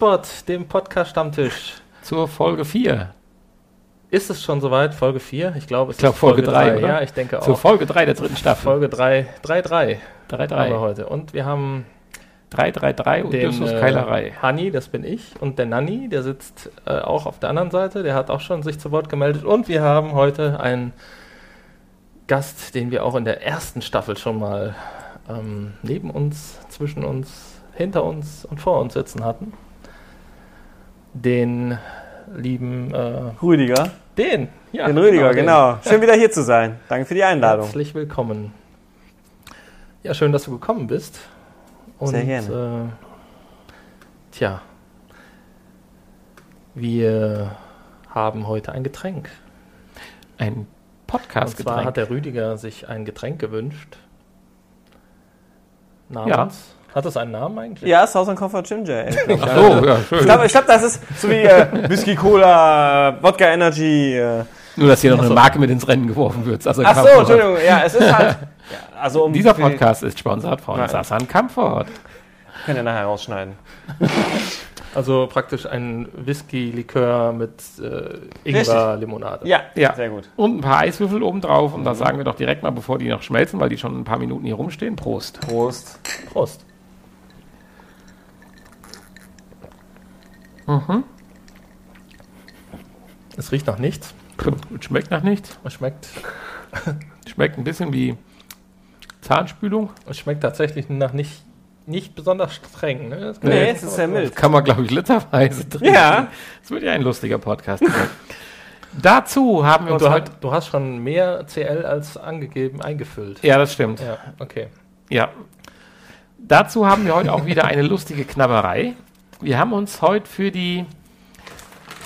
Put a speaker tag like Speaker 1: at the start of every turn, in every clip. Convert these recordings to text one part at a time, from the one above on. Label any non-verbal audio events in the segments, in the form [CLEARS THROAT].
Speaker 1: Potspot, dem Podcast-Stammtisch.
Speaker 2: Zur Folge 4.
Speaker 1: Ist es schon soweit? Folge 4? Ich glaube, es
Speaker 2: Ich glaube
Speaker 1: ist
Speaker 2: Folge 3, oder?
Speaker 1: Ja, ich denke
Speaker 2: Zur
Speaker 1: auch.
Speaker 2: Folge 3 der dritten Staffel.
Speaker 1: Folge 3, 3, 3 haben wir
Speaker 2: 3-3.
Speaker 1: heute. Und wir haben
Speaker 2: 3-3-3 und
Speaker 1: den
Speaker 2: Justus
Speaker 1: äh,
Speaker 2: Keilerei.
Speaker 1: Hanni, das bin ich, und der Nanni, der sitzt äh, auch auf der anderen Seite, der hat auch schon sich zu Wort gemeldet. Und wir haben heute einen Gast, den wir auch in der ersten Staffel schon mal ähm, neben uns, zwischen uns, hinter uns und vor uns sitzen hatten. Den lieben, äh,
Speaker 3: Rüdiger.
Speaker 1: den, ja.
Speaker 3: den Rüdiger,
Speaker 1: den.
Speaker 3: genau. Schön wieder hier zu sein. Danke für die Einladung.
Speaker 1: Herzlich willkommen. Ja, schön, dass du gekommen bist. Und,
Speaker 3: Sehr gerne.
Speaker 1: Äh, tja, wir haben heute ein Getränk.
Speaker 2: Ein
Speaker 1: Und zwar hat der Rüdiger sich ein Getränk gewünscht. Namens? Hat es einen Namen eigentlich?
Speaker 3: Ja, Southern Comfort Ginger Ale. [LAUGHS] glaub ich.
Speaker 2: Ach so, ja, schön.
Speaker 3: Ich glaube, ich glaub, das ist so wie äh, Whisky, Cola, Wodka Energy. Äh.
Speaker 2: Nur, dass hier noch
Speaker 1: Ach
Speaker 2: eine Marke mit ins Rennen geworfen wird. Also
Speaker 3: Ach so,
Speaker 2: Comfort.
Speaker 3: Entschuldigung. Ja, es ist halt. [LAUGHS] Ja, also um
Speaker 2: Dieser Podcast ist sponsert von. Sasan Comfort.
Speaker 3: Könnt ihr nachher rausschneiden. [LAUGHS]
Speaker 1: Also praktisch ein Whisky-Likör mit äh, Ingwer-Limonade.
Speaker 3: Ja,
Speaker 2: Ja.
Speaker 3: sehr gut.
Speaker 2: Und ein paar Eiswürfel obendrauf. Und da sagen wir doch direkt mal, bevor die noch schmelzen, weil die schon ein paar Minuten hier rumstehen. Prost.
Speaker 3: Prost.
Speaker 1: Prost.
Speaker 2: Mhm.
Speaker 1: Es riecht nach nichts.
Speaker 2: Schmeckt nach nichts.
Speaker 1: Es schmeckt, [LAUGHS]
Speaker 2: Schmeckt ein bisschen wie Zahnspülung.
Speaker 1: es schmeckt tatsächlich nach nicht, nicht besonders streng. Ne? Das
Speaker 3: Nee, es ist sehr mild.
Speaker 2: Kann man, glaube ich, literweise trinken.
Speaker 3: Ja.
Speaker 2: Es wird ja ein lustiger Podcast. [LAUGHS] Dazu haben wir
Speaker 1: Und
Speaker 2: uns
Speaker 1: du,
Speaker 2: heute...
Speaker 1: hast, du hast schon mehr CL als angegeben eingefüllt.
Speaker 2: Ja, das stimmt.
Speaker 1: Ja, okay.
Speaker 2: Ja. Dazu haben wir heute auch wieder eine lustige Knabberei. Wir haben uns heute für die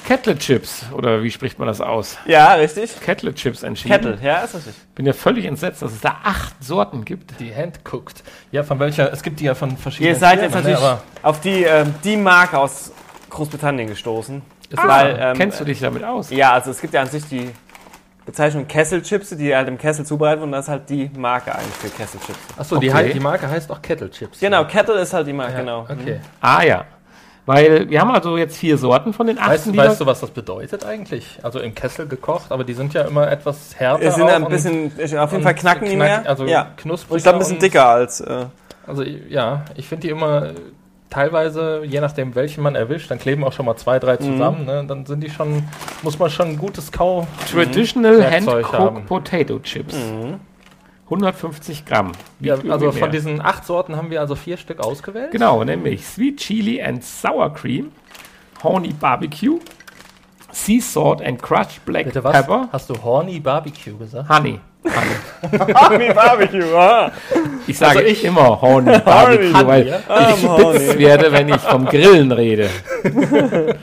Speaker 2: Kettle Chips, oder wie spricht man das aus?
Speaker 3: Ja, richtig.
Speaker 2: Kettle Chips entschieden.
Speaker 3: Kettle, ja, ist richtig.
Speaker 2: Bin ja völlig entsetzt, dass es da acht Sorten gibt.
Speaker 1: Die Handcooked. Ja, von welcher? Es gibt die ja von verschiedenen.
Speaker 3: Ihr seid jetzt
Speaker 1: Firmen, ne,
Speaker 3: natürlich
Speaker 1: aber
Speaker 3: auf die, ähm, die Marke aus Großbritannien gestoßen.
Speaker 2: Ah,
Speaker 3: Weil, ähm,
Speaker 2: kennst du dich damit aus?
Speaker 3: Ja, also es gibt ja an sich die Bezeichnung Kesselchips, die halt im Kessel zubereitet wurden. Das ist halt die Marke eigentlich für Kesselchips.
Speaker 1: Achso, die,
Speaker 2: Okay.
Speaker 1: hei- die Marke heißt auch Kettle Chips.
Speaker 3: Genau, Kettle ist halt die Marke,
Speaker 1: Ja,
Speaker 3: genau.
Speaker 1: Okay.
Speaker 2: Ah ja. Weil wir haben also jetzt vier Sorten von den acht.
Speaker 1: Weißt, du- weißt du, was das bedeutet eigentlich? Also im Kessel gekocht, aber die sind ja immer etwas härter.
Speaker 3: Es sind
Speaker 1: auch
Speaker 3: ein
Speaker 1: und-
Speaker 3: bisschen, auf jeden Fall knacken die mehr.
Speaker 1: Also
Speaker 3: ja.
Speaker 1: knusprig.
Speaker 3: Und ich glaube ein bisschen dicker als. Äh,
Speaker 1: Also ja, ich finde die immer teilweise, je nachdem welchen man erwischt, dann kleben auch schon mal zwei, drei zusammen. Ne? Dann sind die schon, muss man schon ein gutes Kau.
Speaker 2: Traditional Hand-Cooked
Speaker 1: haben.
Speaker 2: Potato Chips.
Speaker 3: Mhm.
Speaker 2: 150 Gramm.
Speaker 1: Ja, also von
Speaker 2: mehr.
Speaker 1: diesen acht Sorten haben wir also vier Stück ausgewählt.
Speaker 2: Genau, nämlich Sweet Chili and Sour Cream, Honey Barbecue, Sea Salt and Crushed Black
Speaker 1: Bitte was?
Speaker 2: Pepper,
Speaker 1: Hast du Horny Barbecue gesagt?
Speaker 2: Honey.
Speaker 3: Army [LAUGHS] Barbecue, ah.
Speaker 2: Ich sage
Speaker 1: Also ich-
Speaker 2: immer [LAUGHS] Honey Barbecue,
Speaker 3: Honey,
Speaker 2: weil
Speaker 1: ja.
Speaker 2: ich spitz
Speaker 3: Honey.
Speaker 2: werde, wenn ich vom Grillen rede. [LAUGHS]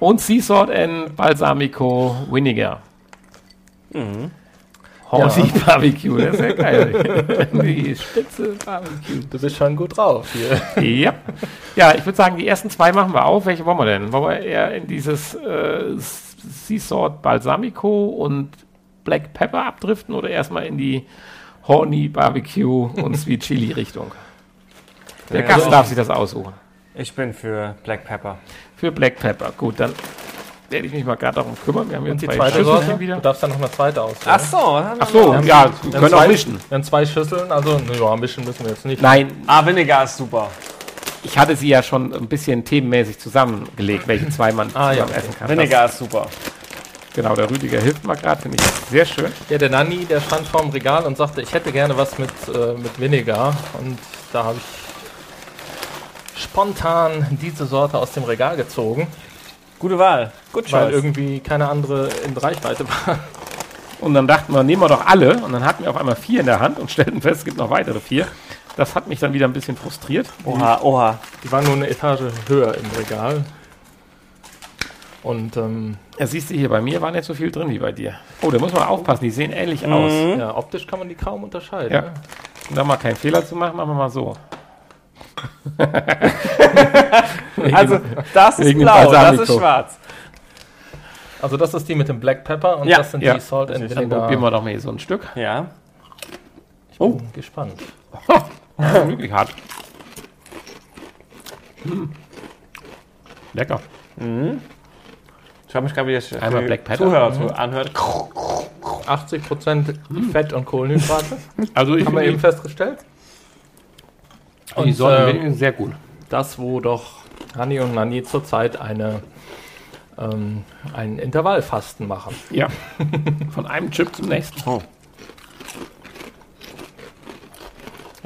Speaker 2: Und Sea Salt and Balsamico Vinegar. Honey Barbecue, das ist ja geil. [LAUGHS] Die Spitze Barbecue.
Speaker 1: Du bist schon gut drauf hier.
Speaker 2: Ja. Ja, ich würde sagen, die ersten zwei machen wir auf. Welche wollen wir denn? Wollen wir eher in dieses äh, Sea Salt Balsamico und Black Pepper abdriften oder erstmal in die Horny Barbecue und Sweet [LAUGHS] Chili Richtung? Der
Speaker 3: Ja,
Speaker 2: Gast darf sich das aussuchen.
Speaker 3: Ich bin für Black Pepper.
Speaker 2: Für Black Pepper. Gut, dann werde ich mich mal gerade darum kümmern. Wir haben hier
Speaker 1: Und die
Speaker 2: zwei
Speaker 1: zweite
Speaker 2: Schüsselchen
Speaker 1: Sorte?
Speaker 2: wieder.
Speaker 1: Du darfst dann noch eine zweite auswählen.
Speaker 3: Ach so. dann haben
Speaker 2: Ach
Speaker 3: wir
Speaker 2: so,
Speaker 3: noch-
Speaker 2: ja, wir können auch
Speaker 1: zwei-
Speaker 2: mischen.
Speaker 1: Wir haben zwei Schüsseln, also ja, mischen müssen wir jetzt nicht.
Speaker 2: Nein,
Speaker 3: Ah, Vinegar ist super.
Speaker 2: ich hatte sie ja schon ein bisschen themenmäßig zusammengelegt, welche zwei man
Speaker 1: Ah, ja,
Speaker 2: zusammen essen kann.
Speaker 3: Vinegar ist super.
Speaker 2: Das, genau, der Rüdiger hilft mal gerade, finde ich sehr schön.
Speaker 1: Ja, der Nanni, der stand vorm Regal und sagte, ich hätte gerne was mit, äh, mit Vinegar. Und da habe ich spontan diese Sorte aus dem Regal gezogen,
Speaker 3: Gute Wahl. Good
Speaker 1: weil
Speaker 3: choice.
Speaker 1: irgendwie keine andere in Reichweite war. [LAUGHS]
Speaker 2: Und dann dachten wir, nehmen wir doch alle. Und dann hatten wir auf einmal vier in der Hand und stellten fest, es gibt noch weitere vier. Das hat mich dann wieder ein bisschen frustriert.
Speaker 3: Oha, oha.
Speaker 1: Die waren nur eine Etage höher im Regal. Und ähm,
Speaker 2: Ja, siehst du hier, bei mir war nicht so viel drin wie bei dir. Oh, da muss man aufpassen, die sehen ähnlich aus.
Speaker 3: Mhm.
Speaker 1: ja, optisch kann man die kaum unterscheiden.
Speaker 2: Ja.
Speaker 1: Ne?
Speaker 2: Um da mal keinen Fehler zu machen, machen wir mal so.
Speaker 3: Also, das ist blau, das ist schwarz.
Speaker 1: Also das ist die mit dem Black Pepper und
Speaker 3: Ja,
Speaker 1: das sind
Speaker 2: ja.
Speaker 1: die Salt and
Speaker 2: Dann
Speaker 1: Vinegar.
Speaker 2: probieren wir doch mal hier so ein Stück.
Speaker 3: Ja.
Speaker 1: Ich bin gespannt.
Speaker 2: Das [LAUGHS] ist wirklich hart. Lecker.
Speaker 3: Ich habe mich gerade wieder
Speaker 2: Einmal
Speaker 3: die
Speaker 2: Black Pepper.
Speaker 3: Zuhörer zu anhört.
Speaker 1: 80% Fett und Kohlenhydrate.
Speaker 2: Also ich
Speaker 1: Haben wir eben festgestellt.
Speaker 2: Die
Speaker 1: Und,
Speaker 2: Sonne
Speaker 1: äh,
Speaker 2: sehr gut.
Speaker 1: Das, wo doch Hanni und Nanni zurzeit eine, ähm, ein Intervallfasten machen.
Speaker 2: Ja. Von einem Chip zum nächsten.
Speaker 3: Oh.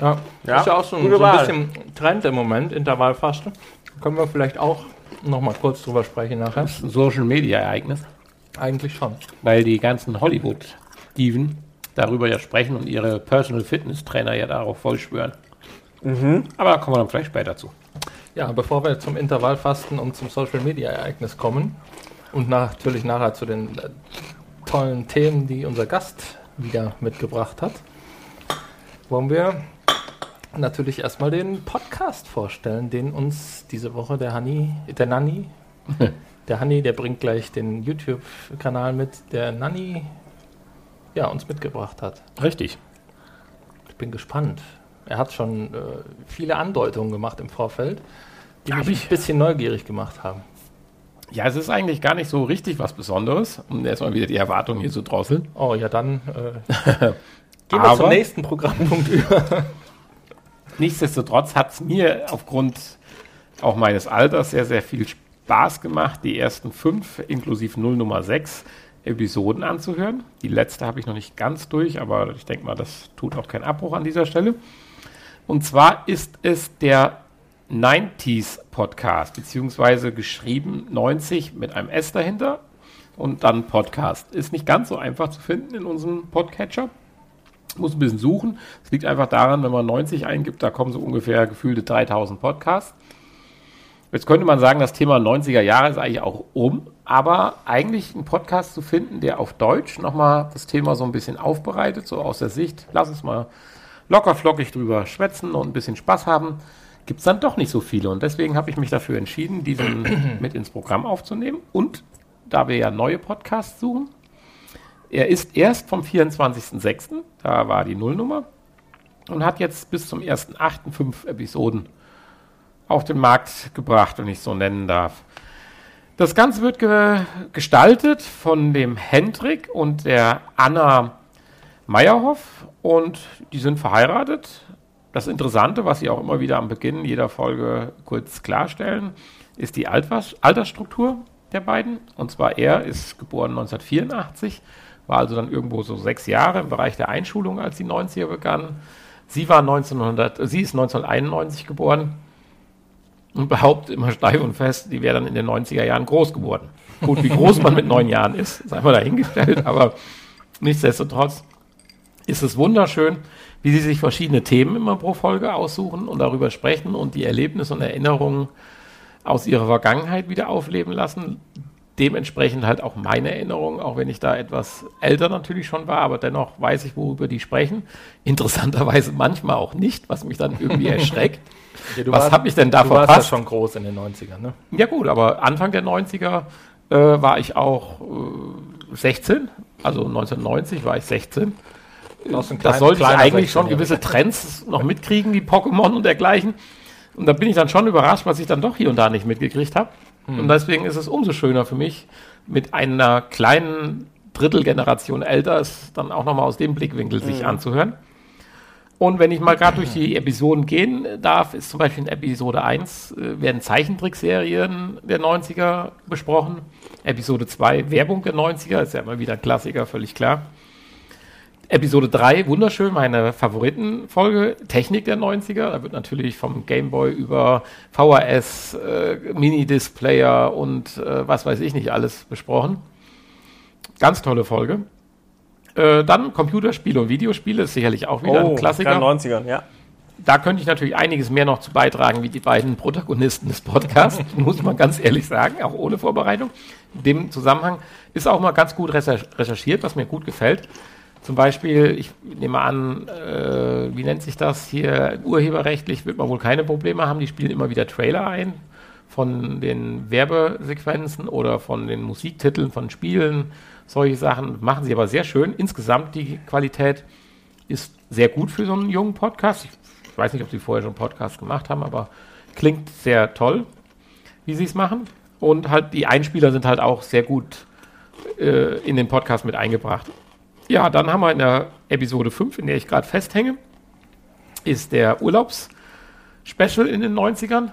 Speaker 1: Ja,
Speaker 3: Ja,
Speaker 1: ist ja auch so so ein bisschen Trend im Moment, Intervallfasten. Können wir vielleicht auch noch mal kurz drüber sprechen nachher.
Speaker 2: Das ist ein Social Media Ereignis,
Speaker 1: Eigentlich schon.
Speaker 2: weil die ganzen Hollywood-Diven darüber ja sprechen und ihre Personal Fitness Trainer ja darauf voll schwören. Aber da kommen wir dann vielleicht später zu.
Speaker 1: Ja, bevor wir zum Intervallfasten und zum Social Media Ereignis kommen und natürlich nachher zu den äh, tollen Themen, die unser Gast wieder mitgebracht hat, wollen wir natürlich erstmal den Podcast vorstellen, den uns diese Woche der Hanni, der Nanni, [LAUGHS] der Hanni, der bringt gleich den YouTube-Kanal mit, der Nanni ja, uns mitgebracht hat.
Speaker 2: Richtig.
Speaker 1: Ich bin gespannt. Er hat schon äh, viele Andeutungen gemacht im Vorfeld, die
Speaker 2: Hab
Speaker 1: mich
Speaker 2: ich.
Speaker 1: ein bisschen neugierig gemacht haben.
Speaker 2: Ja, es ist eigentlich gar nicht so richtig was Besonderes, um erstmal wieder die Erwartungen hier zu drosseln.
Speaker 1: Oh ja, dann äh, [LAUGHS] gehen wir zum nächsten Programmpunkt [LAUGHS] über.
Speaker 2: Nichtsdestotrotz hat es mir aufgrund auch meines Alters sehr, sehr viel Spaß gemacht, die ersten fünf inklusive 0 Nummer 6 Episoden anzuhören. Die letzte habe ich noch nicht ganz durch, aber ich denke mal, das tut auch keinen Abbruch an dieser Stelle. Und zwar ist es der 90s Podcast, beziehungsweise geschrieben 90 mit einem S dahinter und dann Podcast. Ist nicht ganz so einfach zu finden in unserem Podcatcher. Muss ein bisschen suchen. Es liegt einfach daran, wenn man 90 eingibt, da kommen so ungefähr gefühlte 3000 Podcasts. Jetzt könnte man sagen, das Thema 90er Jahre ist eigentlich auch um, aber eigentlich einen Podcast zu finden, der auf Deutsch nochmal das Thema so ein bisschen aufbereitet, so aus der Sicht, lass uns mal locker flockig drüber schwätzen und ein bisschen Spaß haben, gibt es dann doch nicht so viele. Und deswegen habe ich mich dafür entschieden, diesen [CLEARS THROAT] mit ins Programm aufzunehmen. Und da wir ja neue Podcasts suchen, er ist erst vom 24.06., da war die Nullnummer, und hat jetzt bis zum 1.8. fünf Episoden auf den Markt gebracht, wenn ich es so nennen darf. Das Ganze wird ge gestaltet von dem Hendrik und der Anna Meyerhoff und die sind verheiratet. Das Interessante, was sie auch immer wieder am Beginn jeder Folge kurz klarstellen, ist die Altersstruktur der beiden. Und zwar er ist geboren 1984, war also dann irgendwo so sechs Jahre im Bereich der Einschulung, als die 90er begannen. Sie war 1900, äh, sie ist 1991 geboren und behauptet immer steif und fest, die wäre dann in den 90er Jahren groß geworden. Gut, wie groß man mit neun Jahren ist, sei mal dahingestellt, [LAUGHS] aber nichtsdestotrotz ist es wunderschön, wie sie sich verschiedene Themen immer pro Folge aussuchen und darüber sprechen und die Erlebnisse und Erinnerungen aus ihrer Vergangenheit wieder aufleben lassen. Dementsprechend halt auch meine Erinnerungen, auch wenn ich da etwas älter natürlich schon war, aber dennoch weiß ich, worüber die sprechen. Interessanterweise manchmal auch nicht, was mich dann irgendwie [LAUGHS] erschreckt.
Speaker 1: Ja, du
Speaker 2: Was
Speaker 1: warst-
Speaker 2: hab ich denn da
Speaker 1: du warst
Speaker 2: verpasst?
Speaker 1: ja schon groß in den 90ern, ne?
Speaker 2: Ja gut, aber Anfang der 90er äh, war ich auch äh, 16, also 1990 war ich 16. Das
Speaker 1: klein-
Speaker 2: sollte ich eigentlich schon
Speaker 1: 16-Jähriger.
Speaker 2: gewisse Trends noch mitkriegen, wie Pokémon und dergleichen. Und da bin ich dann schon überrascht, was ich dann doch hier und da nicht mitgekriegt habe. Und deswegen ist es umso schöner für mich, mit einer kleinen Drittelgeneration älter es dann auch nochmal aus dem Blickwinkel sich anzuhören. Und wenn ich mal gerade durch die Episoden gehen darf, ist zum Beispiel in Episode 1 äh, werden Zeichentrickserien der 90er besprochen. Episode 2 Werbung der 90er, ist ja immer wieder ein Klassiker, völlig klar. Episode 3, wunderschön, meine Favoritenfolge, Technik der 90er. Da wird natürlich vom Gameboy über VHS, äh, Mini-Displayer und äh, was weiß ich nicht alles besprochen. Ganz tolle Folge. Äh, dann Computerspiele und Videospiele ist sicherlich auch wieder ein Klassiker.
Speaker 3: gerade 90ern, ja.
Speaker 2: Da könnte ich natürlich einiges mehr noch zu beitragen, wie die beiden Protagonisten des Podcasts, [LAUGHS] muss man ganz ehrlich sagen, auch ohne Vorbereitung. In dem Zusammenhang ist auch mal ganz gut recher- recherchiert, was mir gut gefällt. Zum Beispiel, ich nehme an, äh, wie nennt sich das hier, urheberrechtlich wird man wohl keine Probleme haben, die spielen immer wieder Trailer ein von den Werbesequenzen oder von den Musiktiteln von Spielen, solche Sachen machen sie aber sehr schön. Insgesamt die Qualität ist sehr gut für so einen jungen Podcast. Ich weiß nicht, ob sie vorher schon Podcast gemacht haben, aber Klingt sehr toll, wie sie es machen. Und halt die Einspieler sind halt auch sehr gut äh, in den Podcast mit eingebracht. Ja, dann haben wir in der Episode 5, in der ich gerade festhänge, ist der Urlaubs-Special in den 90ern.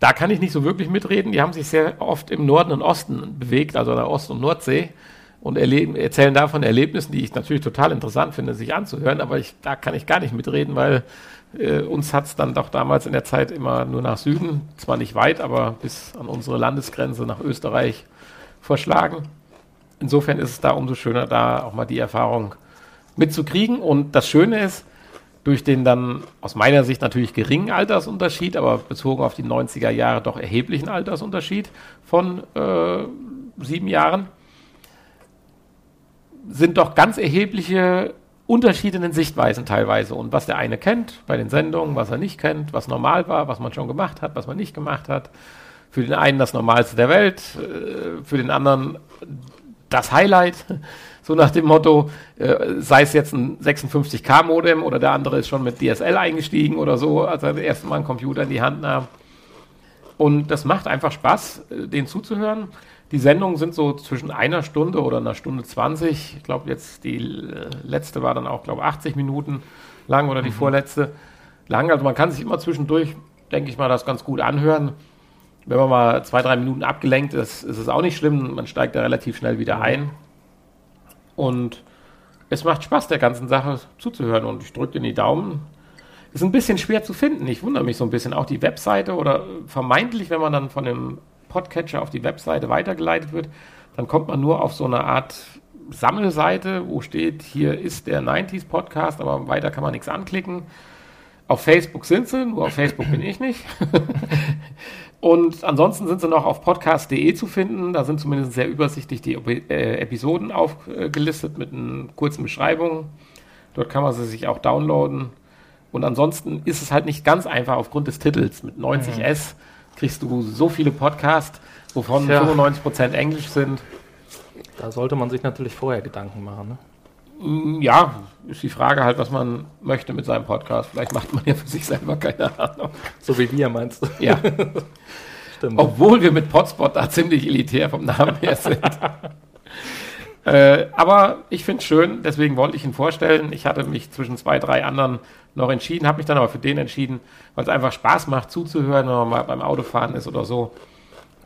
Speaker 2: Da kann ich nicht so wirklich mitreden. Die haben sich sehr oft im Norden und Osten bewegt, also an der Ost- und Nordsee und erzählen davon Erlebnissen, die ich natürlich total interessant finde, sich anzuhören, aber ich, da kann ich gar nicht mitreden, weil äh, uns hat es dann doch damals in der Zeit immer nur nach Süden, zwar nicht weit, aber bis an unsere Landesgrenze nach Österreich verschlagen. Insofern ist es da umso schöner, da auch mal die Erfahrung mitzukriegen. Und das Schöne ist, durch den dann aus meiner Sicht natürlich geringen Altersunterschied, aber bezogen auf die 90er Jahre doch erheblichen Altersunterschied von äh, sieben Jahren, sind doch ganz erhebliche Unterschiede in den Sichtweisen teilweise. Und was der eine kennt bei den Sendungen, was er nicht kennt, was normal war, was man schon gemacht hat, was man nicht gemacht hat. Für den einen das Normalste der Welt, äh, für den anderen das Highlight. [LAUGHS] So nach dem Motto, äh, sei es jetzt ein 56K-Modem oder der andere ist schon mit DSL eingestiegen oder so, als er das erste Mal einen Computer in die Hand nahm. Und das macht einfach Spaß, äh, den zuzuhören. Die Sendungen sind so zwischen einer Stunde oder einer Stunde 20. Ich glaube, jetzt die äh, letzte war dann auch, glaube ich, 80 Minuten lang oder die mhm. vorletzte lang. Also man kann sich immer zwischendurch, denke ich mal, das ganz gut anhören. Wenn man mal zwei, drei Minuten abgelenkt ist, ist es auch nicht schlimm. Man steigt da relativ schnell wieder mhm. ein. Und es macht Spaß, der ganzen Sache zuzuhören. Und ich drücke in die Daumen. Ist ein bisschen schwer zu finden. Ich wundere mich so ein bisschen. Auch die Webseite oder vermeintlich, wenn man dann von dem Podcatcher auf die Webseite weitergeleitet wird, dann kommt man nur auf so eine Art Sammelseite, wo steht, hier ist der 90s Podcast, aber weiter kann man nichts anklicken. Auf Facebook sind sie, nur auf Facebook bin ich nicht. [LAUGHS] Und ansonsten sind sie noch auf podcast.de zu finden. Da sind zumindest sehr übersichtlich die äh, Episoden aufgelistet mit einer kurzen Beschreibung. Dort kann man sie sich auch downloaden. Und ansonsten ist es halt nicht ganz einfach aufgrund des Titels. Mit 90S kriegst du so viele Podcasts, wovon ja. 95% Englisch sind.
Speaker 1: Da sollte man sich natürlich vorher Gedanken machen. Ne?
Speaker 2: Mm, ja, ist die Frage halt, was man möchte mit seinem Podcast. Vielleicht macht man ja für sich selber keine Ahnung.
Speaker 1: So wie wir, meinst du?
Speaker 2: Ja. [LAUGHS] Stimmt. Obwohl wir mit Potspot da ziemlich elitär vom Namen her sind. [LAUGHS] äh, aber ich finde es schön, deswegen wollte ich ihn vorstellen. Ich hatte mich zwischen zwei, drei anderen noch entschieden, habe mich dann aber für den entschieden, weil es einfach Spaß macht zuzuhören, wenn man mal beim Autofahren ist oder so.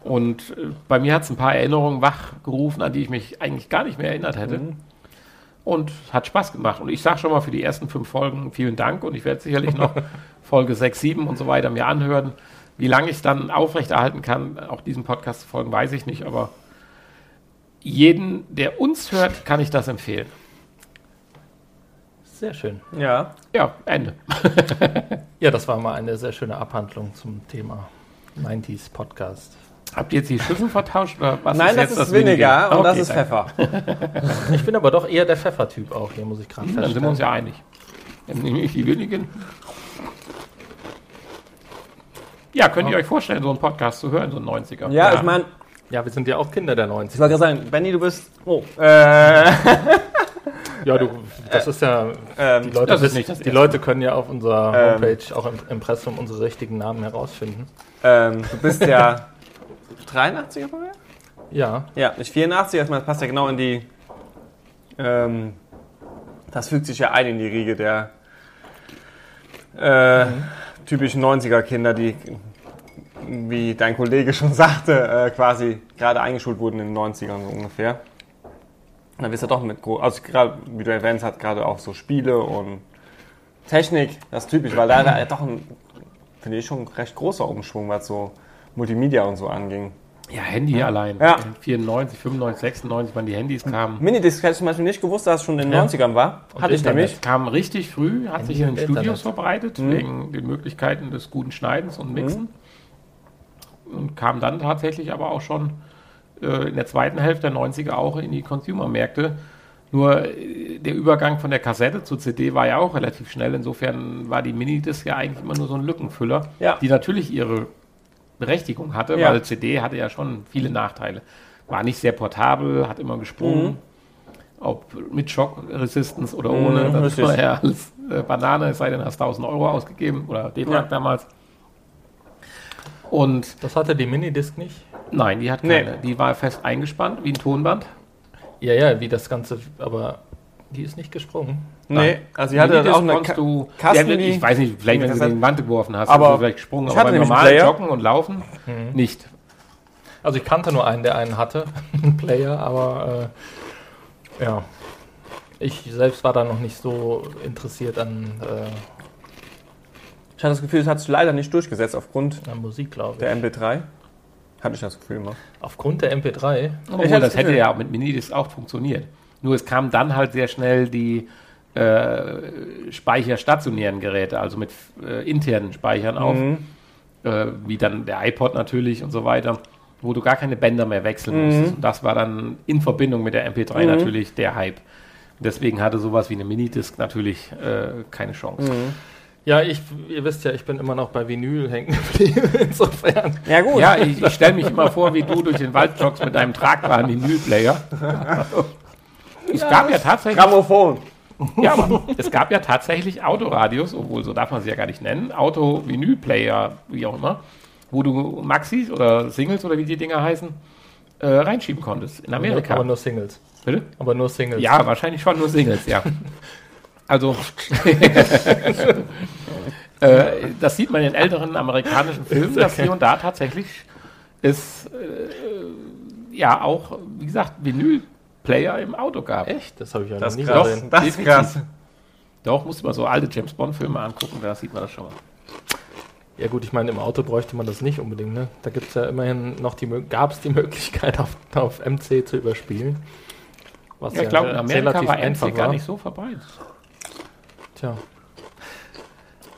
Speaker 2: Und äh, bei mir hat es ein paar Erinnerungen wachgerufen, an die ich mich eigentlich gar nicht mehr erinnert hätte. Mhm. Und hat Spaß gemacht. Und ich sage schon mal für die ersten fünf Folgen vielen Dank und ich werde sicherlich noch [LAUGHS] Folge 6, 7 und so weiter mir anhören. Wie lange ich es dann aufrechterhalten kann, auch diesen Podcast zu folgen, weiß ich nicht, aber jeden, der uns hört, kann ich das empfehlen.
Speaker 1: Sehr schön.
Speaker 2: Ja. Ja, Ende. [LAUGHS]
Speaker 1: ja, das war mal eine sehr schöne Abhandlung zum Thema 90s Podcast.
Speaker 2: Habt ihr jetzt die Schüssel vertauscht? Oder
Speaker 3: was Nein, ist das ist das Vinegar und okay, das ist Pfeffer. [LAUGHS]
Speaker 1: ich bin aber doch eher der Pfeffertyp auch hier, muss ich gerade
Speaker 2: feststellen. Dann sind wir uns ja einig. Dann nehme ich die wenigen. Ja, könnt ihr euch vorstellen, so einen Podcast zu hören, so einen 90er?
Speaker 3: Ja, ja. ich meine.
Speaker 1: Ja, wir sind ja auch Kinder der 90er.
Speaker 3: Ich wollte gerade sagen, Benny, du bist. Oh. [LAUGHS] Äh.
Speaker 1: Ja, du, das ist ja, ähm, die, Leute, ist nicht die Leute können ja auf unserer ähm, Homepage, ähm, auch im Impressum, unsere richtigen Namen herausfinden.
Speaker 3: Ähm, du bist ja [LAUGHS] 83er Baujahr?
Speaker 1: Ja.
Speaker 3: Ja, ich 84, also das passt ja genau in die, ähm, das fügt sich ja ein in die Riege der äh, mhm. typischen 90er Kinder, die, wie dein Kollege schon sagte, äh, quasi gerade eingeschult wurden in den 90ern so ungefähr dann bist du doch mit, also gerade, wie du erwähnt hast, gerade auch so Spiele und Technik, das ist typisch, weil da, da doch ein, finde ich, schon ein recht großer Umschwung, was so Multimedia und so anging.
Speaker 2: Ja, Handy ja. allein. Ja. 94, 95, 96, wann die Handys kamen.
Speaker 3: Minidisc hätte ich zum Beispiel nicht gewusst, dass es schon in den ja. 90ern war.
Speaker 2: Und Hatte ich nämlich. Kam richtig früh, hat Handy sich in den Studios Internet. verbreitet, mhm. wegen den Möglichkeiten des guten Schneidens und Mixen. Mhm. Und kam dann tatsächlich aber auch schon äh, in der zweiten Hälfte der 90er auch in die Consumer-Märkte. Nur äh, der Übergang von der Kassette zur CD war ja auch relativ schnell. Insofern war die Minidisc ja eigentlich immer nur so ein Lückenfüller,
Speaker 3: ja.
Speaker 2: die natürlich ihre Berechtigung hatte, ja. weil CD hatte ja schon viele Nachteile. War nicht sehr portabel, hat immer gesprungen. Mhm. Ob mit Shock Resistance oder ohne, mhm, das war ja alles äh, Banane, es sei denn, hast 1000 Euro ausgegeben oder D-Mark ja. damals. Und
Speaker 1: Das hatte die Minidisc nicht.
Speaker 2: nein, die hat
Speaker 3: Nee.
Speaker 2: keine. Die war fest eingespannt, wie ein Tonband.
Speaker 1: Ja, ja, wie das Ganze, aber die ist nicht gesprungen.
Speaker 3: Nee, also sie hatte auch eine Ka
Speaker 2: du,
Speaker 3: Kasten,
Speaker 2: ja,
Speaker 3: die-
Speaker 2: ich weiß nicht, vielleicht wenn du
Speaker 3: das
Speaker 2: sie gegen die Wand geworfen hast,
Speaker 3: Aber
Speaker 2: hast du vielleicht gesprungen,
Speaker 3: ich
Speaker 2: aber
Speaker 3: hatte
Speaker 2: beim
Speaker 3: nämlich einen
Speaker 2: normalen. Joggen und Laufen
Speaker 1: Mhm.
Speaker 2: nicht.
Speaker 1: Also ich kannte nur einen, der einen hatte, [LAUGHS] einen Player, aber äh, ja. Ich selbst war da noch nicht so interessiert an, äh,
Speaker 3: Ich hatte das Gefühl, das hat sich leider nicht durchgesetzt aufgrund
Speaker 1: an Musik, glaube ich.
Speaker 3: der MP3. Hatte ich das Gefühl immer.
Speaker 1: Aufgrund der MP3.
Speaker 2: Obwohl, das
Speaker 3: das
Speaker 2: hätte ja auch mit Minidisc auch funktioniert. Nur es kamen dann halt sehr schnell die äh, speicherstationären Geräte, also mit äh, internen Speichern auf,
Speaker 3: Mhm.
Speaker 2: äh, wie dann der iPod natürlich und so weiter, wo du gar keine Bänder mehr wechseln
Speaker 3: Mhm.
Speaker 2: musstest. Und das war dann in Verbindung mit der MP3
Speaker 3: Mhm.
Speaker 2: natürlich der Hype. Deswegen hatte sowas wie eine Minidisc natürlich äh, keine Chance.
Speaker 3: Mhm.
Speaker 1: Ja, ich, ihr wisst ja, ich bin immer noch bei Vinyl hängen geblieben. [LAUGHS] Insofern.
Speaker 3: Ja, gut.
Speaker 2: Ja, ich, ich stelle mich immer vor, wie du durch den Wald joggst mit deinem tragbaren Vinylplayer. [LAUGHS] Es gab ja tatsächlich
Speaker 3: Grammophon.
Speaker 2: Ja, aber es gab ja tatsächlich Autoradios, obwohl so darf man sie ja gar nicht nennen, Auto-Vinyl-Player, wie auch immer, wo du Maxis oder Singles oder wie die Dinger heißen, äh, reinschieben konntest. In Amerika.
Speaker 1: Aber nur Singles.
Speaker 2: Bitte?
Speaker 1: Aber nur Singles.
Speaker 2: Ja, wahrscheinlich schon nur Singles, ja. Also, [LAUGHS] äh, das sieht man in älteren amerikanischen Filmen, dass hier und da tatsächlich es äh, ja auch, wie gesagt, Vinyl-Player im Auto gab.
Speaker 1: Echt? Das habe ich ja
Speaker 3: Das
Speaker 1: noch nie
Speaker 3: krass.
Speaker 1: gesehen.
Speaker 3: Das ist krass.
Speaker 2: Doch, musst du mal so alte James Bond-Filme angucken, da sieht man das schon mal.
Speaker 1: Ja gut, ich meine, im Auto bräuchte man das nicht unbedingt. Ne? Da gibt es ja immerhin noch die gab es die Möglichkeit, [LAUGHS] auf, auf MC zu überspielen. Was
Speaker 2: Ja, ich glaube, in Amerika war
Speaker 1: einfach
Speaker 2: MC gar nicht so verbreitet.
Speaker 1: Tja,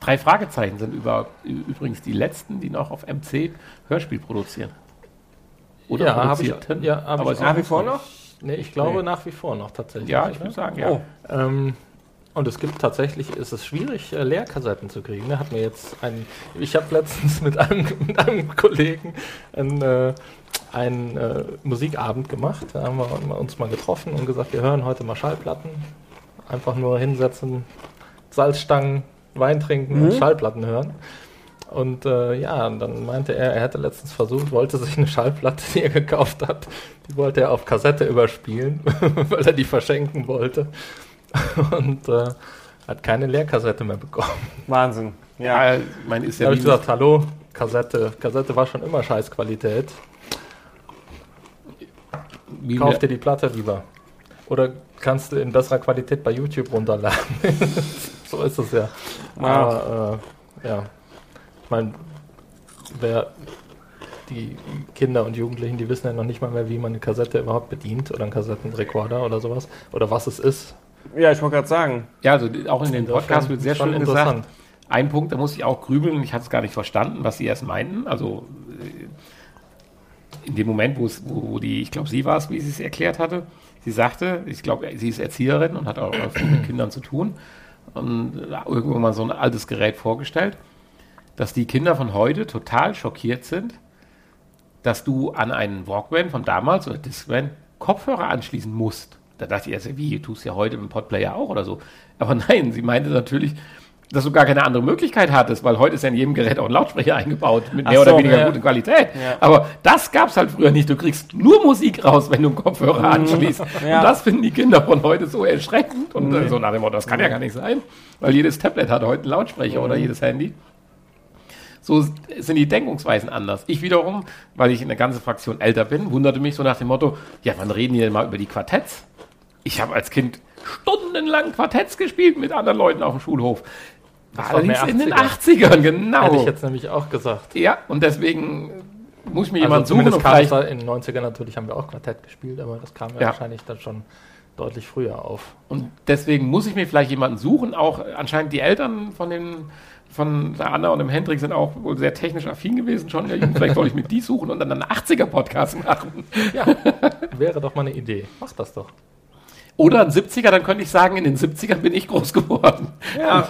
Speaker 2: Drei Fragezeichen sind über, übrigens die letzten, die noch auf MC Hörspiel produzieren. Oder
Speaker 1: ja, habe ich, ja, hab
Speaker 2: Aber
Speaker 1: ich
Speaker 3: Nach wie vor noch?
Speaker 1: Nee, ich glaube
Speaker 3: Nee.
Speaker 1: nach wie vor noch tatsächlich.
Speaker 2: Ja, ich würde sagen, ja.
Speaker 3: Oh.
Speaker 1: Ähm, und es gibt tatsächlich, ist es schwierig, äh, Leerkassetten zu kriegen. Ne? Hat mir jetzt ein, ich habe letztens [LAUGHS] mit einem, mit einem Kollegen einen, äh, einen äh, Musikabend gemacht. Da haben wir uns mal getroffen und gesagt, wir hören heute mal Schallplatten. Einfach nur hinsetzen, Salzstangen, Wein trinken und
Speaker 3: Mhm.
Speaker 1: Schallplatten hören. Und äh, ja, und dann meinte er, er hätte letztens versucht, wollte sich eine Schallplatte, die er gekauft hat, die wollte er auf Kassette überspielen, [LAUGHS] weil er die verschenken wollte. Und äh, hat keine Leerkassette mehr bekommen.
Speaker 3: Wahnsinn. Ja.
Speaker 2: Ja, ich meine, ist
Speaker 1: Da
Speaker 2: ja
Speaker 1: habe
Speaker 2: wie
Speaker 1: ich gesagt, hallo, Kassette. Kassette war schon immer Scheißqualität.
Speaker 2: wie
Speaker 1: Kauf
Speaker 2: wir-
Speaker 1: dir die Platte lieber. Oder kannst du in besserer Qualität bei YouTube runterladen. [LAUGHS] so ist es ja. Aber äh, ja, ich meine, wer die Kinder und Jugendlichen, die wissen ja noch nicht mal mehr, wie man eine Kassette überhaupt bedient oder einen Kassettenrekorder oder sowas. Oder was es ist.
Speaker 3: ja, ich wollte gerade sagen.
Speaker 2: ja, also auch in dem Podcast wird sehr
Speaker 1: Schon
Speaker 2: schön
Speaker 1: interessant.
Speaker 2: gesagt. Ein Punkt, da muss ich auch grübeln, ich hatte es gar nicht verstanden, was sie erst meinten. Also äh, in dem Moment, wo es, wo, wo die, ich glaube, sie war es, wie sie es erklärt hatte. Sie sagte, ich glaube, sie ist Erzieherin und hat auch viel mit Kindern zu tun. Und äh, irgendwann mal so ein altes Gerät vorgestellt, dass die Kinder von heute total schockiert sind, dass du an einen Walkman von damals oder Discman Kopfhörer anschließen musst. Da dachte ich erst, wie, du tust ja heute mit dem Podplayer auch oder so. Aber [LAUGHS] nein, sie meinte natürlich, dass du gar keine andere Möglichkeit hattest, weil heute ist ja in jedem Gerät auch ein Lautsprecher eingebaut mit mehr
Speaker 3: Ach
Speaker 2: oder
Speaker 3: so,
Speaker 2: weniger
Speaker 1: ja.
Speaker 2: gute Qualität.
Speaker 3: Ja.
Speaker 2: Aber das gab es halt früher nicht. Du kriegst nur Musik raus, wenn du einen Kopfhörer anschließt.
Speaker 3: Ja.
Speaker 2: Und das finden die Kinder von heute so erschreckend. Und äh, so nach dem Motto, das kann ja gar nicht sein, weil jedes Tablet hat heute einen Lautsprecher oder jedes Handy. So sind die Denkungsweisen anders. Ich wiederum, weil ich eine ganze Fraktion älter bin, wunderte mich so nach dem Motto, ja, wann reden die denn mal über die Quartetts? Ich habe als Kind stundenlang Quartetts gespielt mit anderen Leuten auf dem Schulhof.
Speaker 1: war
Speaker 2: Allerdings in den
Speaker 1: 80er.
Speaker 2: 80ern, genau.
Speaker 1: Hätte ich jetzt nämlich auch gesagt.
Speaker 2: ja, und deswegen muss ich mir
Speaker 1: Also
Speaker 2: jemanden suchen und vielleicht
Speaker 1: in den 90ern natürlich, haben wir auch Quartett gespielt, aber das kam ja,
Speaker 2: Ja.
Speaker 1: wahrscheinlich dann schon deutlich früher auf.
Speaker 2: Und deswegen muss ich mir vielleicht jemanden suchen. Auch anscheinend die Eltern von den von der Anna und dem Hendrik sind auch wohl sehr technisch affin gewesen schon. Jugend. Vielleicht soll ich mir die suchen und dann einen 80er-Podcast machen.
Speaker 1: Ja, wäre doch mal eine Idee. Mach das doch.
Speaker 2: Oder ein 70er, dann könnte ich sagen, in den 70ern bin ich groß geworden.
Speaker 3: Ja.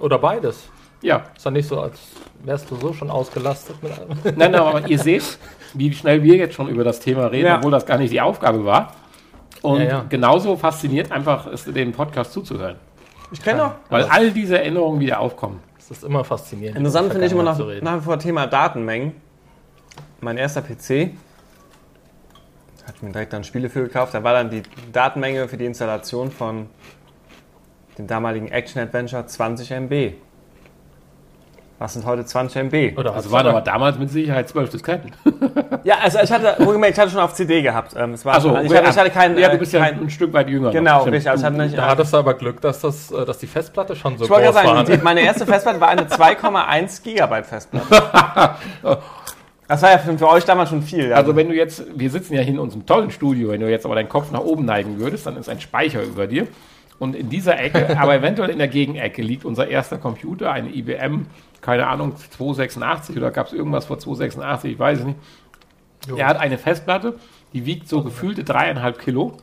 Speaker 1: Oder beides.
Speaker 2: Ja.
Speaker 1: Ist doch nicht so, als wärst du so schon ausgelastet mit allem.
Speaker 2: Nein, nein, aber ihr seht, wie schnell wir jetzt schon über das Thema reden,
Speaker 3: Ja.
Speaker 2: obwohl das gar nicht die Aufgabe war. Und
Speaker 1: Ja, ja.
Speaker 2: genauso fasziniert einfach ist, den Podcast zuzuhören.
Speaker 3: Ich kenne noch.
Speaker 2: Weil all diese Erinnerungen wieder aufkommen.
Speaker 1: Es ist immer faszinierend.
Speaker 3: Interessant finde ich immer noch nach wie vor Thema Datenmengen. Mein erster PC, hatte ich mir direkt dann Spiele für gekauft, da war dann die Datenmenge für die Installation von dem damaligen Action Adventure 20 MB. Was sind heute 20 MB?
Speaker 1: Oder
Speaker 2: Also waren aber damals mit Sicherheit zwölf Disketten.
Speaker 3: Ja, also ich hatte, ich hatte schon auf CD gehabt. Ähm, es war,
Speaker 2: Also,
Speaker 3: ich, hatte, ich hatte keinen.
Speaker 2: Ja,
Speaker 3: äh,
Speaker 2: du bist ja
Speaker 3: kein,
Speaker 2: ein Stück weit jünger.
Speaker 3: genau,
Speaker 2: Stimmt.
Speaker 3: richtig. Also ich hatte nicht,
Speaker 1: Da hattest du aber Glück, dass, das, äh, dass die Festplatte schon so
Speaker 3: ich wollte
Speaker 1: groß
Speaker 3: gerade
Speaker 1: war.
Speaker 3: sagen, die, meine erste Festplatte war eine [LAUGHS] 2,1 Gigabyte Festplatte. [LAUGHS] Das war ja für, für euch damals schon viel.
Speaker 2: Also wenn du jetzt, wir sitzen ja hier in unserem tollen Studio, wenn du jetzt aber deinen Kopf nach oben neigen würdest, dann ist ein Speicher über dir. Und in dieser Ecke, [LAUGHS] aber eventuell in der Gegenecke, liegt unser erster Computer, eine IBM, keine Ahnung, 286 oder gab es irgendwas vor 286, ich weiß es nicht. Er hat eine Festplatte, die wiegt so gefühlte dreieinhalb Kilo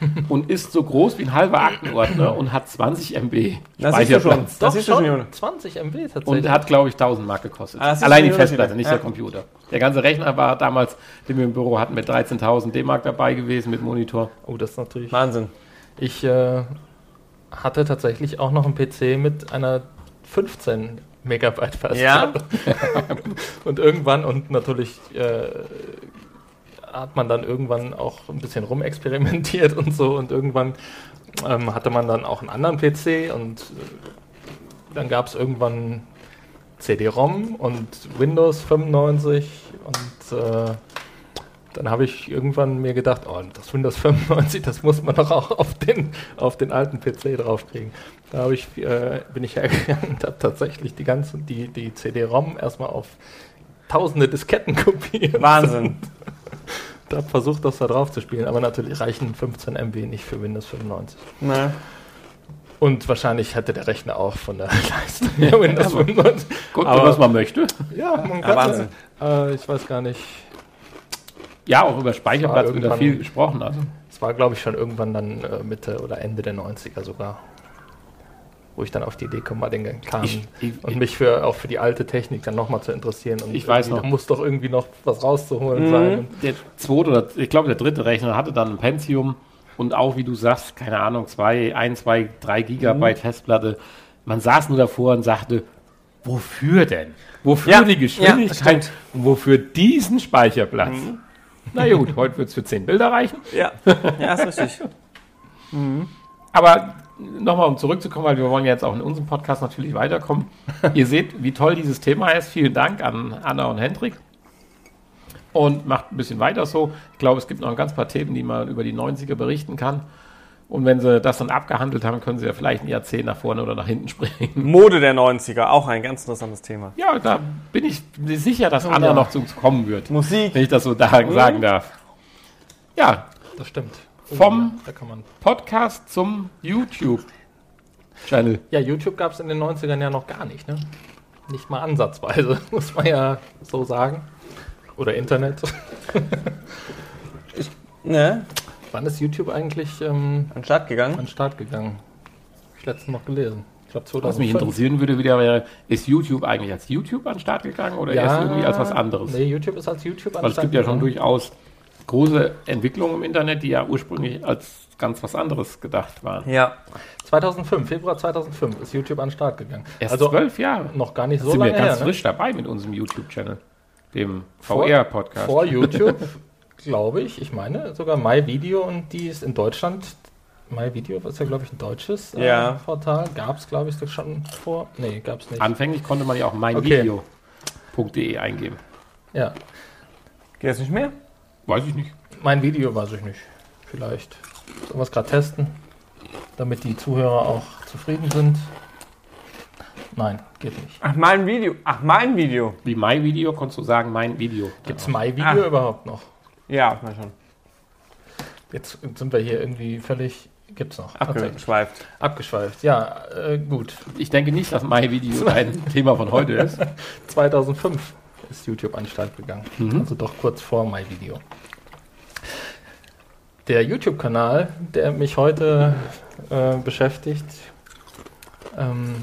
Speaker 2: [LAUGHS] und ist so groß wie ein halber Aktenordner und hat 20 MB
Speaker 3: das schon.
Speaker 2: Speicherplatz.
Speaker 3: Das du schon, Junge.
Speaker 1: 20 MB tatsächlich.
Speaker 2: Und hat, glaube ich, 1000 Mark gekostet.
Speaker 3: Ah, ist
Speaker 2: Allein die
Speaker 3: schon
Speaker 2: Festplatte, nicht
Speaker 3: Ja.
Speaker 2: der Computer. Der ganze Rechner war damals, den wir im Büro hatten, mit 13.000 D-Mark dabei gewesen mit Monitor.
Speaker 1: oh, das ist natürlich.
Speaker 3: Wahnsinn.
Speaker 1: Ich äh, hatte tatsächlich auch noch einen PC mit einer 15 Megabyte Festplatte. [LAUGHS] und irgendwann, und natürlich äh, hat man dann irgendwann auch ein bisschen rumexperimentiert [LAUGHS] und so und irgendwann ähm, hatte man dann auch einen anderen PC und äh, dann gab es irgendwann CD-ROM und Windows 95 und äh, dann habe ich irgendwann mir gedacht, oh, das Windows 95, das muss man doch auch auf den, auf den alten PC draufkriegen. Da habe ich, äh, bin ich [LAUGHS] hergegangen und habe tatsächlich die ganze, die, die CD-ROM erstmal auf tausende Disketten [LAUGHS] kopiert.
Speaker 3: Wahnsinn. [LAUGHS]
Speaker 1: Und habe versucht, das da drauf zu spielen, aber natürlich reichen 15 MB nicht für Windows 95.
Speaker 3: Na,
Speaker 1: Und wahrscheinlich hätte der Rechner auch von der Leistung her Windows 95.
Speaker 2: Gut,
Speaker 1: Aber-
Speaker 2: was man möchte.
Speaker 1: Ja, man
Speaker 3: Ja,
Speaker 1: kann, äh, ich weiß gar nicht.
Speaker 2: Ja, auch über Speicherplatz wird da viel gesprochen. Also.
Speaker 1: Es war, glaube ich, schon irgendwann dann äh, Mitte oder Ende der 90er sogar, wo ich dann auf die Idee kam, mal den kam
Speaker 2: Ich- ich-
Speaker 1: und mich für, auch für die alte Technik dann nochmal zu interessieren. Und
Speaker 2: Ich weiß noch.
Speaker 1: Da muss doch irgendwie noch was rauszuholen
Speaker 3: Mhm.
Speaker 1: sein.
Speaker 2: Der zweite oder ich glaube der dritte Rechner hatte dann ein Pentium und auch wie du sagst, keine Ahnung, zwei, ein, zwei, drei Gigabyte Festplatte. Man saß nur davor und sagte, wofür denn? Wofür
Speaker 3: Ja,
Speaker 2: die
Speaker 3: ja,
Speaker 2: Geschwindigkeit und wofür diesen Speicherplatz? Na ja, gut, heute wird es für 10 Bilder reichen.
Speaker 3: ja. ja, ist richtig. [LAUGHS]
Speaker 2: Aber nochmal, um zurückzukommen, weil wir wollen ja jetzt auch in unserem Podcast natürlich weiterkommen. Ihr seht, wie toll dieses Thema ist. Vielen Dank an Anna und Hendrik. Und macht ein bisschen weiter so. Ich glaube, es gibt noch ein ganz paar Themen, die man über die 90er berichten kann. Und wenn sie das dann abgehandelt haben, können sie ja vielleicht ein Jahrzehnt nach vorne oder nach hinten springen. [LAUGHS]
Speaker 3: Mode der 90er, auch ein ganz interessantes Thema.
Speaker 2: Ja, da bin ich sicher, dass Anna
Speaker 1: ja.
Speaker 2: noch zu uns kommen wird.
Speaker 3: Musik.
Speaker 2: Wenn ich das so da sagen darf. Ja,
Speaker 1: das stimmt.
Speaker 2: Vom-
Speaker 1: da kann man.
Speaker 2: Podcast zum YouTube-Channel.
Speaker 1: Ja, YouTube gab es in den 90ern ja noch gar nicht, ne? Nicht mal ansatzweise, [LAUGHS] muss man ja so sagen. Oder Internet. [LAUGHS]
Speaker 3: Ne?
Speaker 1: Wann ist YouTube eigentlich ähm,
Speaker 3: An den Start gegangen.
Speaker 1: an den Start gegangen? Hab ich letztens noch gelesen. Ich glaube
Speaker 2: Was mich
Speaker 1: 2005.
Speaker 2: interessieren würde, wieder wäre, ist YouTube eigentlich als YouTube an den Start gegangen oder erst irgendwie als was anderes?
Speaker 1: Nee, YouTube ist als YouTube an
Speaker 2: Weil
Speaker 1: den
Speaker 2: es
Speaker 1: Start
Speaker 2: gibt ja schon
Speaker 1: gegangen.
Speaker 2: durchaus große Entwicklungen im Internet, die ja ursprünglich als ganz was anderes gedacht waren.
Speaker 3: Ja.
Speaker 1: 2005, Februar 2005 ist YouTube an den Start gegangen.
Speaker 2: Erst
Speaker 1: also
Speaker 2: zwölf Jahre.
Speaker 1: noch gar nicht so
Speaker 2: sind
Speaker 1: lange
Speaker 2: wir ganz
Speaker 1: her. Ne?
Speaker 2: frisch dabei mit unserem YouTube-Channel, dem
Speaker 1: Vor-
Speaker 2: VR-Podcast.
Speaker 1: Vor YouTube, [LAUGHS] glaube ich, ich meine sogar MyVideo und die ist in Deutschland. MyVideo ist ja, glaube ich, ein deutsches äh,
Speaker 3: Ja.
Speaker 1: Portal. Gab es, glaube ich, das schon vor. Nee, gab es nicht.
Speaker 2: Anfänglich konnte man ja auch
Speaker 1: Okay.
Speaker 2: meinvideo.de eingeben.
Speaker 1: ja,
Speaker 3: Geht das nicht mehr?
Speaker 2: Weiß ich nicht.
Speaker 1: mein Video weiß ich nicht. Vielleicht. Sollen wir es gerade testen, damit die Zuhörer auch zufrieden sind? Nein, geht nicht.
Speaker 3: Ach, mein Video. Ach, mein Video.
Speaker 2: Wie MyVideo konntest du sagen, mein Video.
Speaker 1: Gibt es MyVideo
Speaker 3: Ah.
Speaker 1: überhaupt noch?
Speaker 3: Ja, na schon.
Speaker 1: Jetzt sind wir hier irgendwie völlig. Gibt's noch.
Speaker 3: Abgeschweift.
Speaker 1: Abgeschweift. Ja, äh, gut.
Speaker 2: Ich denke nicht, dass MyVideo [LAUGHS] ein Thema von heute ist. [LAUGHS]
Speaker 1: 2005 ist YouTube an den Start gegangen.
Speaker 2: Mhm.
Speaker 1: Also doch kurz vor MyVideo. Der YouTube-Kanal, der mich heute äh, beschäftigt, ähm,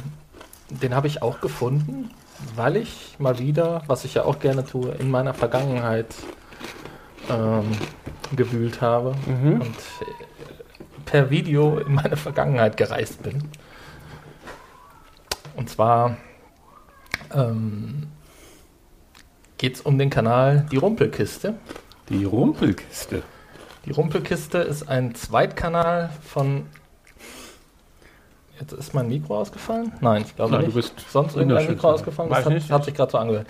Speaker 1: den habe ich auch gefunden, weil ich mal wieder, was ich ja auch gerne tue, in meiner Vergangenheit ähm, gewühlt habe
Speaker 3: Mhm.
Speaker 1: und äh, per Video in meine Vergangenheit gereist bin. Und zwar ähm, geht es um den Kanal Die Rumpelkiste.
Speaker 2: Die Rumpelkiste.
Speaker 1: Die Rumpelkiste ist ein Zweitkanal von. Jetzt ist mein Mikro ausgefallen? Nein, ich glaube
Speaker 2: Nein,
Speaker 1: nicht.
Speaker 2: du bist
Speaker 1: Sonst irgendein. Mikro ausgefallen? Das
Speaker 3: Weiß
Speaker 1: hat,
Speaker 3: nicht.
Speaker 1: hat sich gerade so angehört.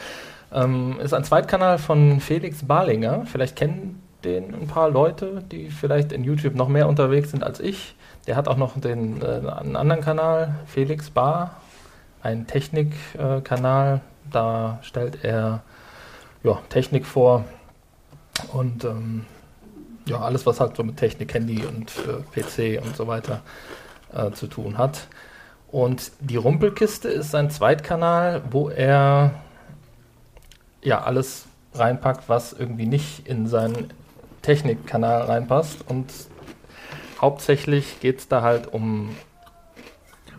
Speaker 1: Ähm, ist ein Zweitkanal von Felix Barlinger. Vielleicht kennen den ein paar Leute, die vielleicht in YouTube noch mehr unterwegs sind als ich. Der hat auch noch den, äh, einen anderen Kanal, Felix Bar, ein Technikkanal. da stellt er ja, Technik vor und ähm, ja, alles, was halt so mit Technik, Handy und äh, PC und so weiter äh, zu tun hat. Und die Rumpelkiste ist sein Zweitkanal, wo er ja alles reinpackt, was irgendwie nicht in seinen Technikkanal reinpasst. Und hauptsächlich geht es da halt um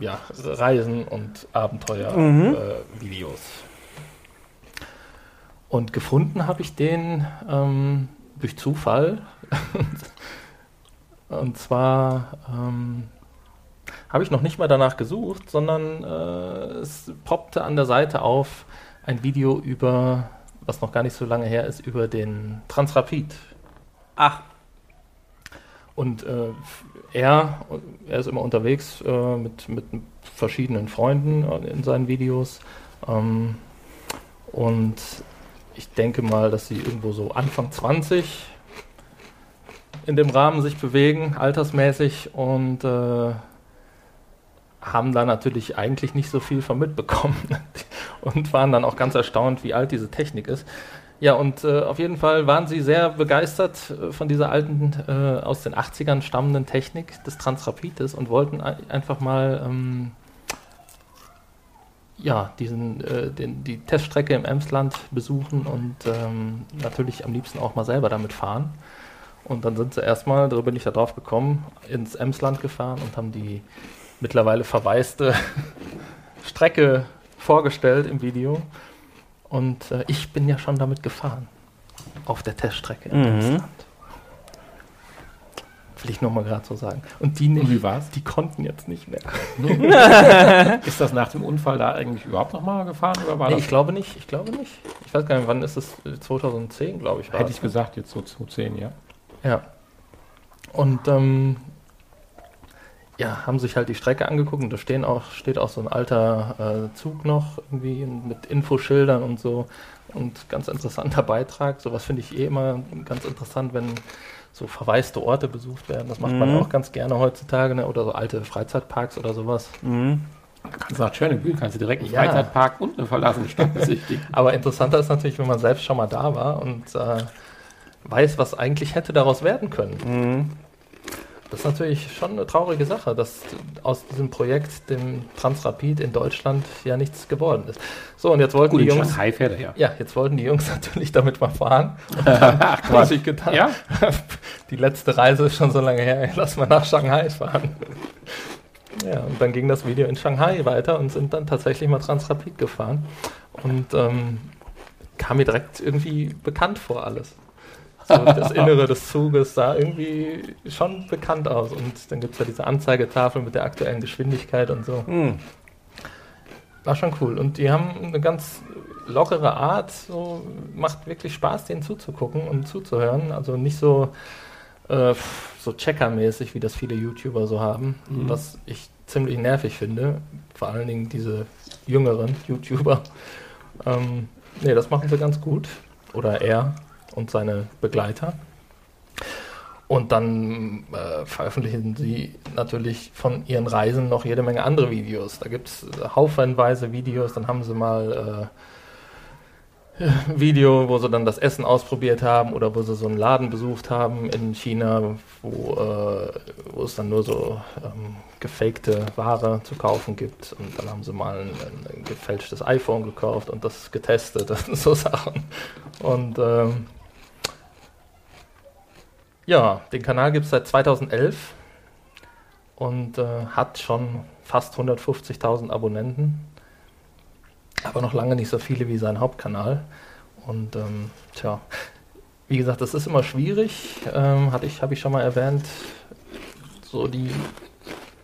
Speaker 1: ja, Reisen und Abenteuer-Videos. und gefunden habe ich den ähm, durch Zufall. [LAUGHS] und zwar ähm, habe ich noch nicht mal danach gesucht, sondern äh, es poppte an der Seite auf ein Video über, was noch gar nicht so lange her ist, über den Transrapid.
Speaker 3: Ach,
Speaker 1: Und äh, er, er ist immer unterwegs äh, mit, mit verschiedenen Freunden in seinen Videos. Ähm, und ich denke mal, dass sie irgendwo so Anfang 20 in dem Rahmen sich bewegen, altersmäßig, und äh, haben da natürlich eigentlich nicht so viel von mitbekommen [LAUGHS] und waren dann auch ganz erstaunt, wie alt diese Technik ist. Ja, und äh, auf jeden Fall waren sie sehr begeistert äh, von dieser alten, äh, aus den 80ern stammenden Technik des Transrapides und wollten ein- einfach mal ähm, ja, diesen, äh, den, die Teststrecke im Emsland besuchen und ähm, natürlich am liebsten auch mal selber damit fahren. Und dann sind sie erstmal, darüber bin ich da drauf gekommen, ins Emsland gefahren und haben die mittlerweile verwaiste [LAUGHS] Strecke vorgestellt im Video. Und äh, ich bin ja schon damit gefahren. Auf der Teststrecke im
Speaker 3: Mhm.
Speaker 1: Emsland. Will ich nochmal gerade so sagen. Und die nicht.
Speaker 2: Und wie war's?
Speaker 1: Die konnten jetzt nicht mehr. [LAUGHS]
Speaker 2: Ist das nach dem Unfall da eigentlich überhaupt nochmal gefahren oder war
Speaker 1: Nee,
Speaker 2: das?
Speaker 1: ich glaube nicht. Ich glaube nicht. Ich weiß gar nicht, wann ist es? 2010, glaube ich. war
Speaker 2: Hätte ich gesagt, jetzt so zu 10, ja.
Speaker 1: Ja. Und ähm, ja, haben sich halt die Strecke angeguckt und da stehen auch, steht auch so ein alter äh, Zug noch irgendwie mit Infoschildern und so. Und ganz interessanter [LAUGHS] Beitrag. Sowas finde ich eh immer ganz interessant, wenn so verwaiste Orte besucht werden. Das macht man
Speaker 3: Mhm.
Speaker 1: auch ganz gerne heutzutage, ne? oder so alte Freizeitparks oder sowas.
Speaker 3: Mhm.
Speaker 2: Kannst nach Tschernobyl, kannst du direkt einen
Speaker 1: Ja.
Speaker 2: Freizeitpark und eine verlassene Stadt besichtigen. [LAUGHS]
Speaker 1: Aber interessanter ist natürlich, wenn man selbst schon mal da war und äh, weiß, was eigentlich hätte daraus werden können.
Speaker 3: Mhm.
Speaker 1: Das ist natürlich schon eine traurige Sache, dass aus diesem Projekt, dem Transrapid in Deutschland, ja nichts geworden ist. So, und jetzt wollten
Speaker 2: Gut,
Speaker 1: die Jungs.
Speaker 2: Fährt er ja.
Speaker 1: Ja, jetzt wollten die Jungs [LAUGHS] natürlich damit mal fahren. Und [LAUGHS] dann haben sie getan.
Speaker 2: Ja? [LAUGHS]
Speaker 1: Die letzte Reise ist schon so lange her, lass mal nach Shanghai fahren. Ja, und dann ging das Video in Shanghai weiter und sind dann tatsächlich mal Transrapid gefahren. Und ähm, kam mir direkt irgendwie bekannt vor alles. So, das Innere des Zuges sah irgendwie schon bekannt aus. Und dann gibt es ja diese Anzeigetafel mit der aktuellen Geschwindigkeit und so.
Speaker 3: Mhm.
Speaker 1: War schon cool. Und die haben eine ganz lockere Art. So, macht wirklich Spaß, denen zuzugucken und zuzuhören. Also nicht so, äh, so checkermäßig, wie das viele YouTuber so haben.
Speaker 2: Mhm.
Speaker 1: Was ich ziemlich nervig finde. Vor allen Dingen diese jüngeren YouTuber. Ähm, nee, das machen sie ganz gut. Oder er und seine Begleiter. Und dann äh, veröffentlichen sie natürlich von ihren Reisen noch jede Menge andere Videos. Da gibt es haufenweise Videos. Dann haben sie mal äh, Video, wo sie dann das Essen ausprobiert haben oder wo sie so einen Laden besucht haben in China, wo, äh, wo es dann nur so ähm, gefakte Ware zu kaufen gibt. Und dann haben sie mal ein, ein gefälschtes iPhone gekauft und das getestet und [LAUGHS] so Sachen. Und ähm, ja, den Kanal gibt es seit 2011 und äh, hat schon fast 150.000 Abonnenten, aber noch lange nicht so viele wie sein Hauptkanal. Und ähm, tja, wie gesagt, das ist immer schwierig, ähm, hatte ich, habe ich schon mal erwähnt, so die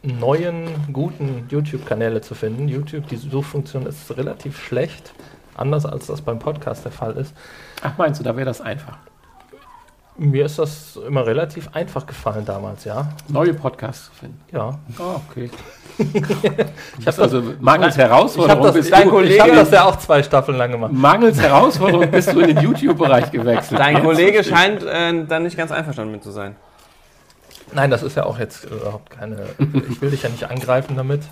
Speaker 1: neuen, guten YouTube-Kanäle zu finden. YouTube, die Suchfunktion ist relativ schlecht, anders als das beim Podcast der Fall ist.
Speaker 2: Ach, meinst du, da wäre das einfach?
Speaker 1: Mir ist das immer relativ einfach gefallen damals, ja.
Speaker 2: Neue Podcasts zu finden.
Speaker 1: Ja.
Speaker 2: Oh, okay. [LAUGHS]
Speaker 1: Ich habe
Speaker 2: Also mangels
Speaker 1: ich
Speaker 2: Herausforderung
Speaker 1: das,
Speaker 2: bist
Speaker 1: ich,
Speaker 2: du,
Speaker 1: ich hab das ja auch zwei Staffeln lang gemacht.
Speaker 2: mangels Herausforderung bist du in den YouTube-Bereich gewechselt.
Speaker 3: Dein Kollege scheint äh, dann nicht ganz einverstanden mit zu sein.
Speaker 1: Nein, das ist ja auch jetzt überhaupt keine. Ich will dich ja nicht angreifen damit.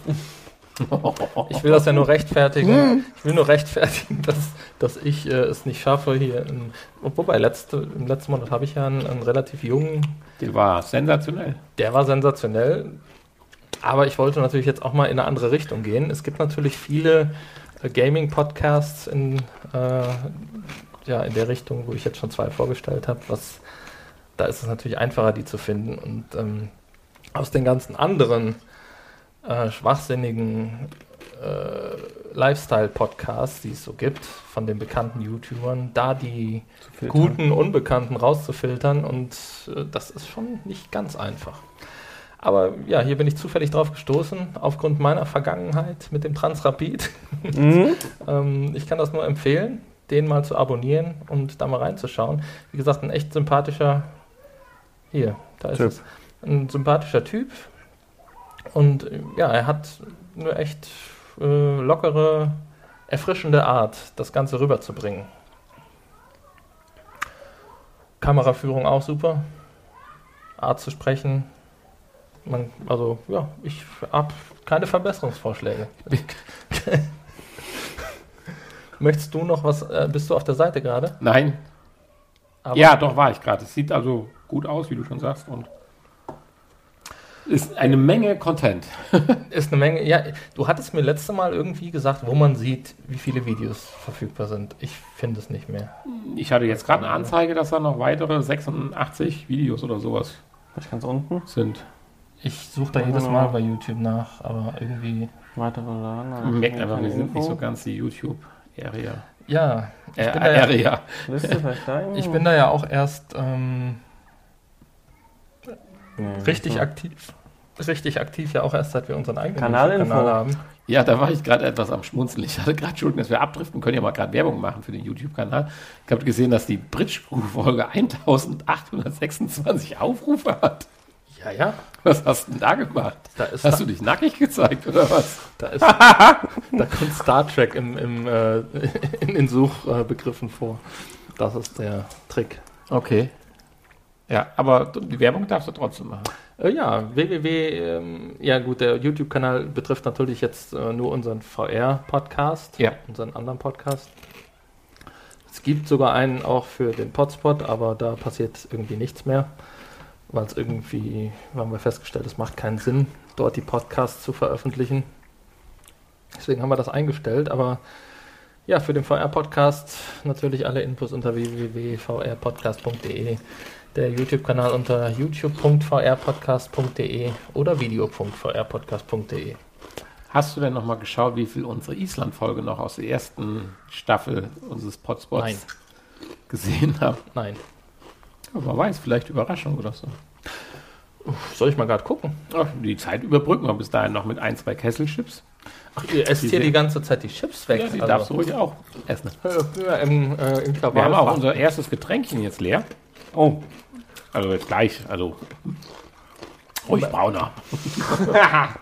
Speaker 1: Ich will das ja nur rechtfertigen. Ich will nur rechtfertigen, dass, dass ich äh, es nicht schaffe hier. In, wobei, letzte, im letzten Monat habe ich ja einen, einen relativ jungen,
Speaker 2: Der war sensationell.
Speaker 1: der war sensationell. Aber ich wollte natürlich jetzt auch mal in eine andere Richtung gehen. Es gibt natürlich viele äh, Gaming-Podcasts in, äh, ja, in der Richtung, wo ich jetzt schon zwei vorgestellt habe. Was, da ist es natürlich einfacher, die zu finden. Und ähm, aus den ganzen anderen äh, schwachsinnigen äh, Lifestyle-Podcasts, die es so gibt, von den bekannten YouTubern, da die guten Unbekannten rauszufiltern und äh, das ist schon nicht ganz einfach. Aber ja, hier bin ich zufällig drauf gestoßen, aufgrund meiner Vergangenheit mit dem Transrapid.
Speaker 3: Mhm. [LAUGHS]
Speaker 1: ähm, ich kann das nur empfehlen, den mal zu abonnieren und da mal reinzuschauen. Wie gesagt, ein echt sympathischer, hier, da ist
Speaker 3: Typ.
Speaker 1: es, ein sympathischer Typ. Und äh, ja, er hat eine echt äh, lockere, erfrischende Art, das Ganze rüberzubringen. Kameraführung auch super. Art zu sprechen. Man, also, ja, ich habe keine Verbesserungsvorschläge. [LAUGHS] Möchtest du noch was? Äh, bist du auf der Seite gerade?
Speaker 2: Nein.
Speaker 1: Aber-
Speaker 2: ja, doch war ich gerade. Es sieht also gut aus, wie du schon sagst. Und ist eine Menge Content. [LAUGHS]
Speaker 1: Ist eine Menge. Ja, du hattest mir letzte Mal irgendwie gesagt, wo man sieht, wie viele Videos verfügbar sind. Ich finde es nicht mehr.
Speaker 2: Ich hatte jetzt gerade eine Anzeige, dass da noch weitere 86 Videos oder sowas
Speaker 3: Was ganz unten?
Speaker 2: sind.
Speaker 1: Ich suche da jedes Mal bei YouTube nach, aber irgendwie.
Speaker 3: Weitere Laden.
Speaker 2: Man merkt einfach, wir sind nicht so ganz die YouTube-Area.
Speaker 1: Ja,
Speaker 2: Äh,
Speaker 1: bin da ja- ich bin da ja auch erst ähm,
Speaker 3: Nee.
Speaker 1: richtig
Speaker 3: So.
Speaker 1: aktiv. Richtig aktiv ja auch erst, seit wir unseren eigenen
Speaker 3: Kanalinfo.
Speaker 1: YouTube-Kanal haben.
Speaker 2: Ja, da war ich gerade etwas am Schmunzeln. Ich hatte gerade Entschuldigung, dass wir abdriften, können ja mal gerade Werbung machen für den YouTube-Kanal. Ich habe gesehen, dass die Bridge Crew-Folge 1826 Aufrufe hat.
Speaker 1: Ja, ja.
Speaker 2: Was hast du denn da gemacht?
Speaker 1: Da ist,
Speaker 2: Hast du dich nackig gezeigt oder was?
Speaker 1: da, ist [LAUGHS] da kommt Star Trek im, im, äh, [LAUGHS] in den Suchbegriffen vor. Das ist der Trick.
Speaker 2: Okay. Ja, aber die Werbung darfst du trotzdem machen.
Speaker 1: Äh, ja, www, ähm, ja gut, der YouTube-Kanal betrifft natürlich jetzt äh, nur unseren VR-Podcast,
Speaker 2: Ja.
Speaker 1: unseren anderen Podcast. Es gibt sogar einen auch für den Potspot, aber da passiert irgendwie nichts mehr, weil es irgendwie, haben wir festgestellt, es macht keinen Sinn, dort die Podcasts zu veröffentlichen. Deswegen haben wir das eingestellt, aber ja, für den VR-Podcast natürlich alle Infos unter www.vrpodcast.de der YouTube-Kanal unter youtube.vrpodcast.de oder video.vrpodcast.de.
Speaker 2: Hast du denn noch mal geschaut, wie viel unsere Island-Folge noch aus der ersten Staffel unseres Potspots
Speaker 1: Nein.
Speaker 2: gesehen haben?
Speaker 1: Nein.
Speaker 2: Ja, man weiß, vielleicht Überraschung oder so.
Speaker 1: Soll ich mal gerade gucken?
Speaker 2: Ach, die Zeit überbrücken wir bis dahin noch mit ein, zwei Kesselchips.
Speaker 1: Ach, ihr esst
Speaker 2: Die
Speaker 1: hier die ganze Zeit die Chips weg.
Speaker 2: Ja, die
Speaker 1: also.
Speaker 2: darfst du ruhig auch essen.
Speaker 1: Äh, ja, im äh, Intervall.
Speaker 2: Wir haben auch unser erstes Getränkchen jetzt leer.
Speaker 3: Oh,
Speaker 2: Also jetzt gleich, also ruhig brauner. [LAUGHS]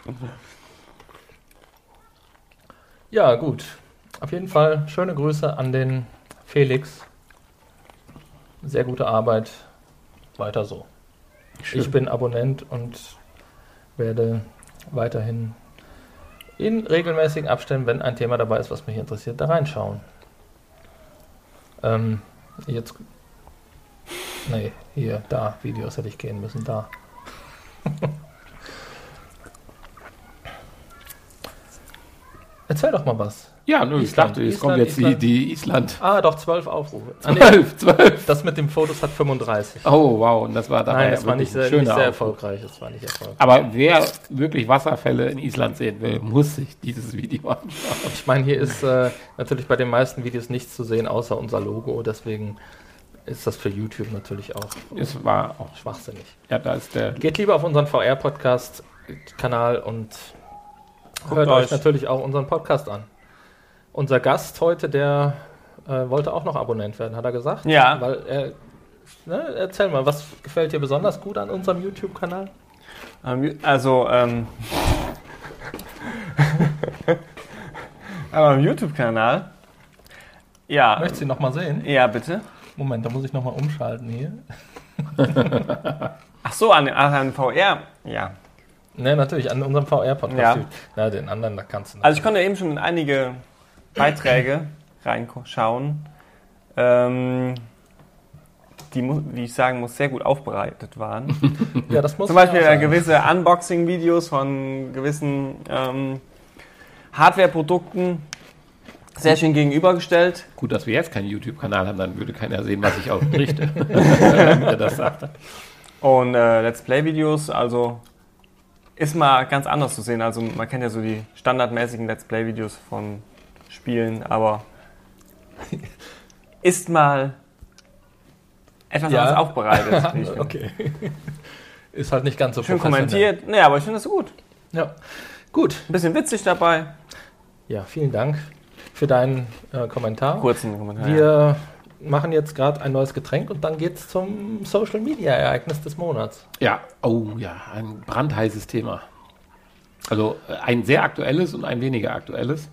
Speaker 1: Ja, gut. Auf jeden Fall schöne Grüße an den Felix. Sehr gute Arbeit. Weiter so. Ich bin Abonnent und werde weiterhin in regelmäßigen Abständen, wenn ein Thema dabei ist, was mich interessiert, da reinschauen. Ähm, jetzt. Nee, hier, da, Videos hätte ich gehen müssen, da. [LAUGHS] Erzähl doch mal was.
Speaker 2: Ja, ich
Speaker 1: Island,
Speaker 2: dachte, jetzt
Speaker 1: Island,
Speaker 2: kommt jetzt
Speaker 1: Island.
Speaker 2: die, die Island.
Speaker 1: Ah, doch, zwölf Aufrufe. Ah, [LAUGHS]
Speaker 2: Zwölf, zwölf.
Speaker 1: das mit den Fotos hat 35.
Speaker 2: Oh, wow, und das war da
Speaker 1: Nein, das war nicht sehr, nicht sehr erfolgreich. Das war nicht erfolgreich.
Speaker 2: Aber wer wirklich Wasserfälle in Island sehen will, muss sich dieses Video anschauen.
Speaker 1: Ich meine, hier ist äh, natürlich bei den meisten Videos nichts zu sehen, außer unser Logo. Deswegen ist das für YouTube natürlich auch
Speaker 2: Es war auch,
Speaker 1: schwachsinnig.
Speaker 2: ja, da ist der,
Speaker 1: Geht lieber auf unseren VR-Podcast Kanal und
Speaker 3: Guckt
Speaker 1: hört euch natürlich auch unseren Podcast an. Unser Gast heute, der äh, wollte auch noch Abonnent werden, hat er gesagt.
Speaker 3: Ja.
Speaker 1: Weil er, ne, erzähl mal, was gefällt dir besonders gut an unserem YouTube-Kanal?
Speaker 3: Also, ähm, [LAUGHS] aber am YouTube-Kanal. Ja.
Speaker 1: Möchtest du ihn nochmal sehen?
Speaker 3: Ja, bitte.
Speaker 1: Moment, da muss ich nochmal umschalten hier. [LAUGHS]
Speaker 3: Ach so, an, an VR. Ja.
Speaker 1: Ne, natürlich, an unserem VR-Podcast.
Speaker 3: Ja.
Speaker 1: Na, den anderen, da kannst du
Speaker 3: Also ich konnte eben schon in einige Beiträge reinschauen, ähm, die, wie ich sagen muss, sehr gut aufbereitet waren. [LAUGHS]
Speaker 1: ja, das muss
Speaker 3: Zum Beispiel
Speaker 1: auch
Speaker 3: äh, gewisse Unboxing-Videos von gewissen ähm, Hardware-Produkten sehr schön gegenübergestellt.
Speaker 2: Gut, dass wir jetzt keinen YouTube-Kanal haben, dann würde keiner sehen, was ich auch [LAUGHS] berichte. [LAUGHS] Wenn er das sagt.
Speaker 3: Und äh, Let's Play-Videos, also ist mal ganz anders zu sehen. Also man kennt ja so die standardmäßigen Let's Play-Videos von Spielen, aber [LAUGHS] ist mal etwas
Speaker 1: Ja.
Speaker 3: anders aufbereitet.
Speaker 1: okay. Ist halt nicht ganz so
Speaker 3: Schön kommentiert. Nee, aber ich finde das gut.
Speaker 1: Ja. Gut.
Speaker 3: Ein bisschen witzig dabei.
Speaker 1: Ja, vielen Dank für deinen äh, Kommentar.
Speaker 3: Kurzen Kommentar. ja.
Speaker 1: Wir machen jetzt gerade ein neues Getränk und dann geht es zum Social Media Ereignis des Monats.
Speaker 2: Ja, oh ja, ein brandheißes Thema. Also äh, ein sehr aktuelles und ein weniger aktuelles.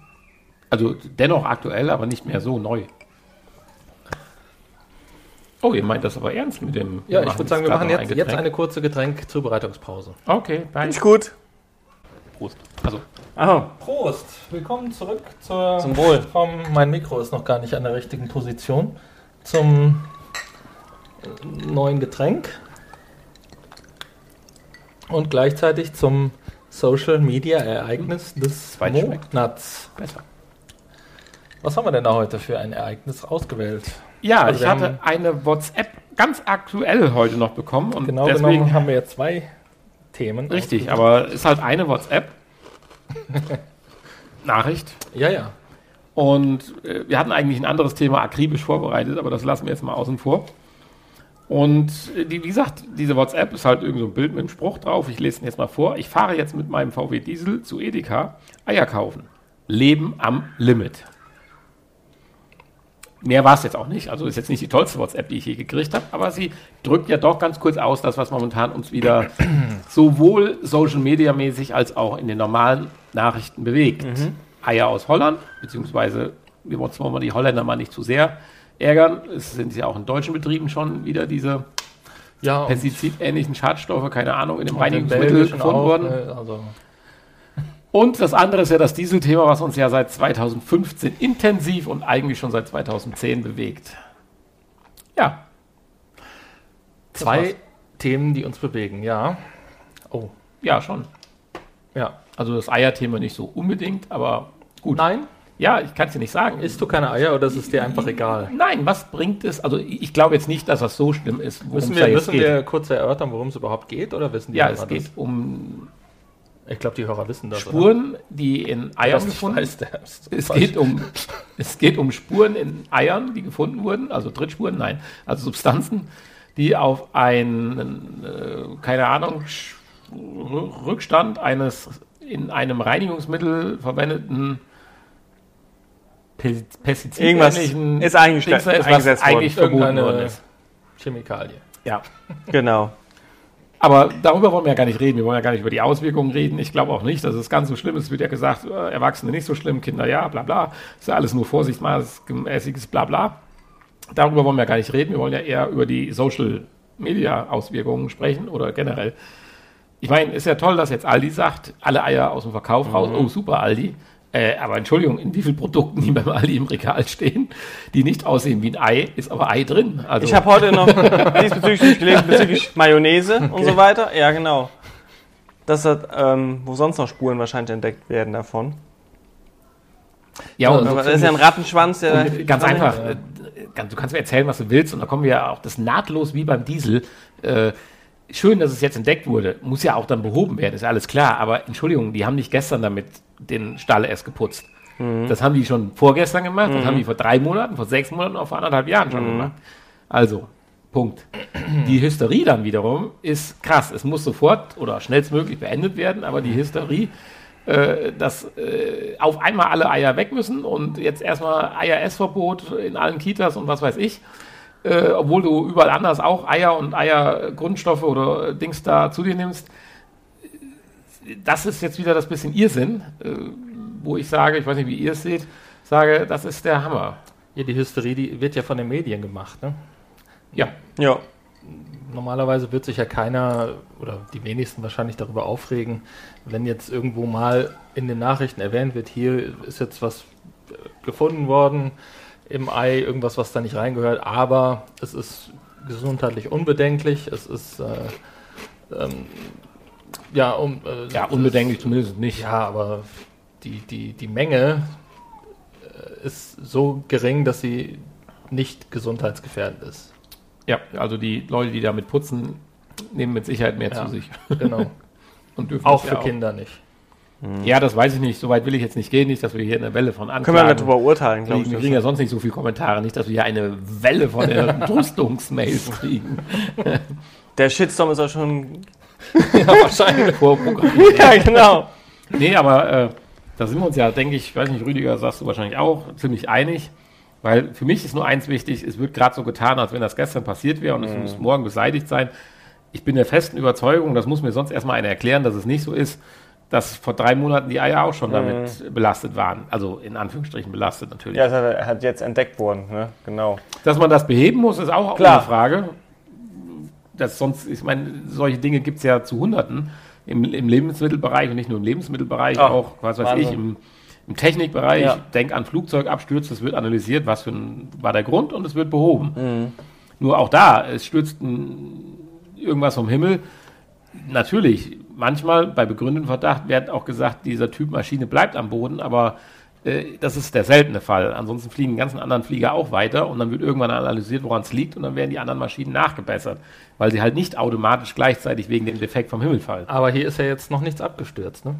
Speaker 2: Also dennoch aktuell, aber nicht mehr so neu. Oh, ihr meint das aber ernst mit dem.
Speaker 1: Ja, ich würde sagen, wir machen jetzt,
Speaker 2: ein
Speaker 1: jetzt eine kurze Getränkzubereitungspause.
Speaker 2: Okay, bye.
Speaker 3: Finde ich gut.
Speaker 2: Prost. Also,
Speaker 3: Aha.
Speaker 1: Prost! Willkommen zurück zur,
Speaker 3: Zum Wohl.
Speaker 1: Vom, mein Mikro ist noch gar nicht an der richtigen Position. Zum neuen Getränk. Und gleichzeitig zum Social Media Ereignis des
Speaker 2: schmeckt.
Speaker 1: Monats.
Speaker 2: besser.
Speaker 1: Was haben wir denn da heute für ein Ereignis ausgewählt?
Speaker 2: Ja,
Speaker 1: Also
Speaker 2: ich hatte eine WhatsApp ganz aktuell heute noch bekommen und
Speaker 1: Genau
Speaker 2: deswegen
Speaker 1: genommen haben wir jetzt zwei Themen.
Speaker 2: richtig, aber ist halt eine WhatsApp [LAUGHS] Nachricht
Speaker 1: Ja, ja.
Speaker 2: und äh, wir hatten eigentlich ein anderes Thema akribisch vorbereitet, aber das lassen wir jetzt mal außen vor. Und äh, die, wie gesagt, diese WhatsApp ist halt irgend so ein Bild mit einem Spruch drauf. Ich lese ihn jetzt mal vor. Ich fahre jetzt mit meinem VW Diesel zu Edeka Eier kaufen. Leben am Limit. Mehr war es jetzt auch nicht. Also ist jetzt nicht die tollste WhatsApp, die ich je gekriegt habe, aber sie drückt ja doch ganz kurz aus, das, was momentan uns wieder [CLEARS THROAT] sowohl Social Media mäßig als auch in den normalen Nachrichten bewegt. Eier aus Holland, beziehungsweise wir wollen mal die Holländer mal nicht zu sehr ärgern. Es sind ja auch in deutschen Betrieben schon wieder diese
Speaker 1: Ja,
Speaker 2: pestizidähnlichen Schadstoffe, keine Ahnung, in dem Reinigungsmittel gefunden worden.
Speaker 1: ne, Also,
Speaker 2: Und das andere ist ja das Dieselthema, was uns ja seit 2015 intensiv und eigentlich schon seit 2010 bewegt. Ja,
Speaker 1: zwei. Themen, die uns bewegen, ja. Oh,
Speaker 2: ja, schon.
Speaker 1: ja.
Speaker 2: Also das Eierthema nicht so unbedingt, aber gut.
Speaker 1: Nein,
Speaker 2: Ja, ich kann es dir nicht sagen.
Speaker 1: isst du keine Eier oder ist es dir einfach egal?
Speaker 2: Nein, was bringt es? Also ich glaube jetzt nicht, dass das so schlimm ist,
Speaker 1: Müssen wir, müssen wir kurz erörtern, worum es überhaupt geht, oder wissen die
Speaker 2: ja, es geht
Speaker 1: das?
Speaker 2: um
Speaker 1: Ich glaube, die Hörer wissen das.
Speaker 2: Spuren, die in
Speaker 1: oder?
Speaker 2: Eiern gefunden
Speaker 1: ist
Speaker 2: Es geht, um, es geht um Spuren in Eiern, die gefunden wurden, also Trittspuren, nein, also Substanzen, die auf einen, äh, keine Ahnung, Rückstand eines in einem Reinigungsmittel verwendeten Pe-
Speaker 3: Irgendwas ist eigentlich
Speaker 2: Dings ist, was
Speaker 3: eingesetzt worden.
Speaker 2: eigentlich verboten worden
Speaker 1: Irgendeine
Speaker 2: ist.
Speaker 1: Chemikalie.
Speaker 2: Ja.
Speaker 3: Genau.
Speaker 2: Aber darüber wollen wir ja gar nicht reden. Wir wollen ja gar nicht über die Auswirkungen reden. Ich glaube auch nicht, dass es ganz so schlimm ist. Es wird ja gesagt, äh, Erwachsene nicht so schlimm, Kinder ja, bla bla. Ist ja alles nur vorsichtsmäßiges bla bla. Darüber wollen wir gar nicht reden. Wir wollen ja eher über die Social Media Auswirkungen sprechen oder generell. Ich meine, ist ja toll, dass jetzt Aldi sagt, alle Eier aus dem Verkauf raus. Oh, super, Aldi. Äh, aber Entschuldigung, in wie vielen Produkten, die beim Aldi im Regal stehen, die nicht aussehen wie ein Ei, ist aber Ei drin. Also,
Speaker 3: Ich habe heute noch [LAUGHS] diesbezüglich gelesen, bezüglich Mayonnaise und so weiter. Ja, genau. Das hat, ähm, wo sonst noch Spuren wahrscheinlich entdeckt werden davon.
Speaker 2: ja, und
Speaker 3: Aber das ist ja ein Rattenschwanz, der.
Speaker 2: Ganz einfach, äh, du kannst mir erzählen, was du willst, und da kommen wir ja auch das nahtlos wie beim Diesel. Äh, schön, dass es jetzt entdeckt wurde, muss ja auch dann behoben werden, ist alles klar. Aber Entschuldigung, die haben nicht gestern damit den Stall erst geputzt. Das haben die schon vorgestern gemacht, das haben die vor drei Monaten, vor sechs Monaten, auch vor anderthalb Jahren schon gemacht. Also, Punkt. Die Hysterie dann wiederum ist krass. Es muss sofort oder schnellstmöglich beendet werden, aber die Hysterie, äh, dass äh, auf einmal alle Eier weg müssen und jetzt erstmal Eier-Essverbot in allen Kitas und was weiß ich, äh, obwohl du überall anders auch Eier und Eiergrundstoffe oder Dings da zu dir nimmst. Das ist jetzt wieder das bisschen Irrsinn, äh, wo ich sage, ich weiß nicht, wie ihr es seht, sage, das ist der Hammer.
Speaker 1: Ja, die Hysterie, die wird ja von den Medien gemacht, ne?
Speaker 2: Ja.
Speaker 3: Ja.
Speaker 1: Normalerweise wird sich ja keiner oder die wenigsten wahrscheinlich darüber aufregen, wenn jetzt irgendwo mal in den Nachrichten erwähnt wird, hier ist jetzt was äh, gefunden worden im Ei, irgendwas, was da nicht reingehört, aber es ist gesundheitlich unbedenklich, es ist äh, ähm, ja, um, äh,
Speaker 2: Ja, unbedenklich zumindest nicht.
Speaker 1: Ja, aber die, die, die Menge äh, ist so gering, dass sie nicht gesundheitsgefährdend ist.
Speaker 2: Ja, also die Leute, die damit putzen, nehmen mit Sicherheit mehr
Speaker 1: Ja.
Speaker 2: zu sich.
Speaker 1: Genau. [LAUGHS]
Speaker 2: Und dürfen
Speaker 1: auch für
Speaker 2: ja
Speaker 1: Kinder nicht.
Speaker 2: Ja, das weiß ich nicht. Soweit will ich jetzt nicht gehen. Nicht, dass wir hier eine Welle von
Speaker 3: Können wir
Speaker 2: Anklagen
Speaker 3: darüber urteilen, glaube ich.
Speaker 2: Wir kriegen ja sonst nicht so viele Kommentare. Nicht, dass wir hier eine Welle von [LAUGHS] Entrüstungsmails kriegen. [LAUGHS]
Speaker 3: Der Shitstorm ist auch schon. [LAUGHS]
Speaker 1: Ja, wahrscheinlich.
Speaker 2: Vorprogrammiert.
Speaker 3: ja, genau.
Speaker 2: Nee, aber äh, da sind wir uns ja, denke ich, weiß nicht, Rüdiger, sagst du wahrscheinlich auch, ziemlich einig. Weil für mich ist nur eins wichtig, es wird gerade so getan, als wenn das gestern passiert wäre und es muss morgen beseitigt sein. Ich bin der festen Überzeugung, das muss mir sonst erstmal einer erklären, dass es nicht so ist, dass vor drei Monaten die Eier auch schon damit belastet waren. Also in Anführungsstrichen belastet natürlich.
Speaker 3: Ja, es hat, hat jetzt entdeckt worden, ne? Genau.
Speaker 2: Dass man das beheben muss, ist auch
Speaker 3: Klar.
Speaker 2: eine Frage. Das sonst, ich meine, solche Dinge gibt es ja zu Hunderten im, im Lebensmittelbereich und nicht nur im Lebensmittelbereich,
Speaker 3: Ach,
Speaker 2: auch, was weiß
Speaker 3: Wahnsinn.
Speaker 2: ich, im, im Technikbereich.
Speaker 3: Ja.
Speaker 2: Denk an Flugzeugabstürze, es wird analysiert, was für ein, war der Grund und es wird behoben.
Speaker 3: Mhm.
Speaker 2: Nur auch da, es stürzt ein, irgendwas vom Himmel. Natürlich, manchmal bei begründeten Verdacht wird auch gesagt, dieser Typ Maschine bleibt am Boden, aber äh, das ist der seltene Fall. Ansonsten fliegen die ganzen anderen Flieger auch weiter und dann wird irgendwann analysiert, woran es liegt und dann werden die anderen Maschinen nachgebessert, weil sie halt nicht automatisch gleichzeitig wegen dem Defekt vom Himmel fallen.
Speaker 1: Aber hier ist ja jetzt noch nichts abgestürzt, ne?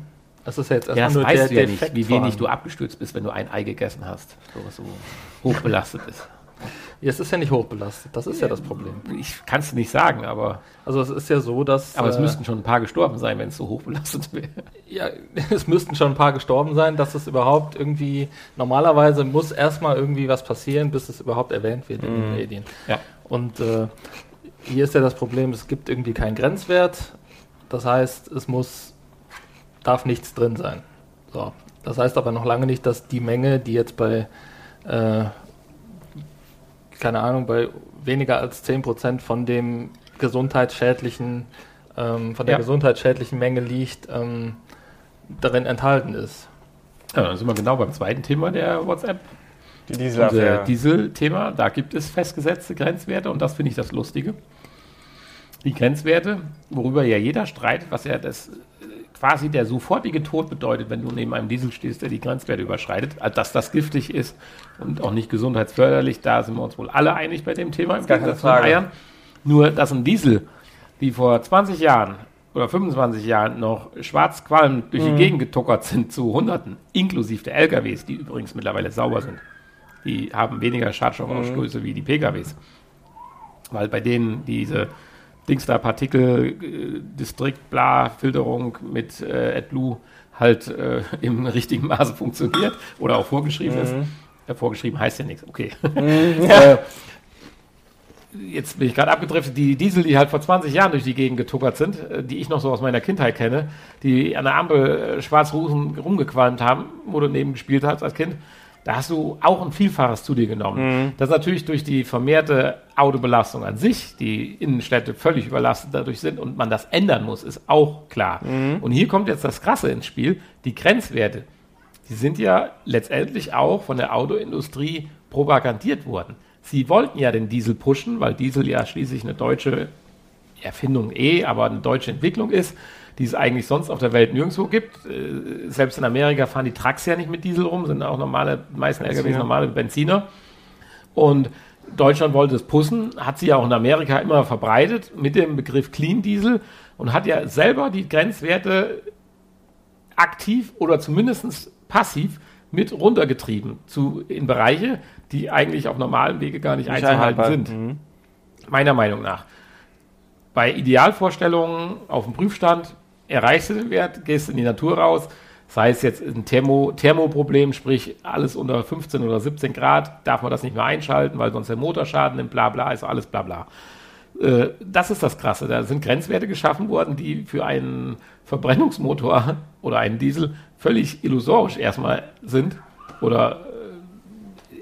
Speaker 1: Das ist ja jetzt
Speaker 2: Ja,
Speaker 1: erstmal
Speaker 2: das weißt du ja nicht,
Speaker 1: Defekt
Speaker 2: wie wenig du abgestürzt bist, wenn du ein Ei gegessen hast, so was so hochbelastet ist.
Speaker 1: Es ist ja nicht hochbelastet, das ist ja das Problem.
Speaker 2: Ich kann es nicht sagen, aber,
Speaker 1: Also es ist ja so, dass...
Speaker 2: aber es
Speaker 1: äh,
Speaker 2: müssten schon ein paar gestorben sein, wenn es so hochbelastet wäre.
Speaker 1: Ja, [LAUGHS] es müssten schon ein paar gestorben sein, dass es überhaupt irgendwie... Normalerweise muss erstmal irgendwie was passieren, bis es überhaupt erwähnt wird in den Medien.
Speaker 2: Ja.
Speaker 1: Und äh, hier ist ja das Problem, es gibt irgendwie keinen Grenzwert. Das heißt, es muss, darf nichts drin sein. So. Das heißt aber noch lange nicht, dass die Menge, die jetzt bei, äh, keine Ahnung, bei weniger als 10% von dem gesundheitsschädlichen, ähm, von der
Speaker 2: Ja.
Speaker 1: gesundheitsschädlichen Menge liegt, ähm, darin enthalten ist.
Speaker 2: Ja, dann sind wir genau beim zweiten Thema der WhatsApp.
Speaker 3: Die Dieselaffäre.
Speaker 2: Diesel-Thema, da gibt es festgesetzte Grenzwerte und das finde ich das Lustige. Die Grenzwerte, worüber ja jeder streitet, was ja das quasi der sofortige Tod bedeutet, wenn du neben einem Diesel stehst, der die Grenzwerte überschreitet, also dass das giftig ist und auch nicht gesundheitsförderlich, da sind wir uns wohl alle einig bei dem Thema im Gegensatz zu. Eiern. Nur, dass ein Diesel, die vor 20 Jahren oder 25 Jahren noch schwarz qualmend durch die Gegend getuckert sind zu Hunderten, inklusive der LKWs, die übrigens mittlerweile sauber sind. Die haben weniger Schadstoffausstoße wie die PKWs. Weil bei denen diese Dings da Partikel, äh, Distrikt, bla, Filterung mit äh, AdBlue halt äh, im [LAUGHS] richtigen Maße funktioniert oder auch vorgeschrieben ist. Ja, vorgeschrieben heißt ja nichts, okay. [LAUGHS] äh, jetzt bin ich gerade abgedriftet, die Diesel, die halt vor 20 Jahren durch die Gegend getuckert sind, äh, die ich noch so aus meiner Kindheit kenne, die an der Ampel äh, schwarz rum- rumgequalmt haben, wo du neben gespielt hast als Kind, da hast du auch ein Vielfaches zu dir genommen. Das natürlich durch die vermehrte Autobelastung an sich, die Innenstädte völlig überlastet dadurch sind und man das ändern muss, ist auch klar. Und hier kommt jetzt das Krasse ins Spiel, die Grenzwerte. Die sind ja letztendlich auch von der Autoindustrie propagandiert worden. Sie wollten ja den Diesel pushen, weil Diesel ja schließlich eine deutsche Erfindung eh, aber eine deutsche Entwicklung ist, die es eigentlich sonst auf der Welt nirgendwo gibt. Äh, Selbst in Amerika fahren die Trucks ja nicht mit Diesel rum, sind auch normale, meisten LKWs
Speaker 3: Benziner.
Speaker 2: normale Benziner. Und Deutschland wollte es pushen, hat sie ja auch in Amerika immer verbreitet mit dem Begriff Clean Diesel und hat ja selber die Grenzwerte aktiv oder zumindest passiv mit runtergetrieben zu, in Bereiche, die eigentlich auf normalem Wege gar nicht,
Speaker 3: Nicht
Speaker 2: einzuhalten
Speaker 3: einhaltbar.
Speaker 2: sind. Meiner Meinung nach. Bei Idealvorstellungen auf dem Prüfstand erreichst du den Wert, gehst in die Natur raus, sei es jetzt ein Thermo, Thermoproblem, sprich alles unter 15 oder 17 Grad, darf man das nicht mehr einschalten, weil sonst der Motor Schaden nimmt, bla bla, ist alles bla bla. Äh, das ist das Krasse. Da sind Grenzwerte geschaffen worden, die für einen Verbrennungsmotor [LAUGHS] oder einen Diesel völlig illusorisch erstmal sind oder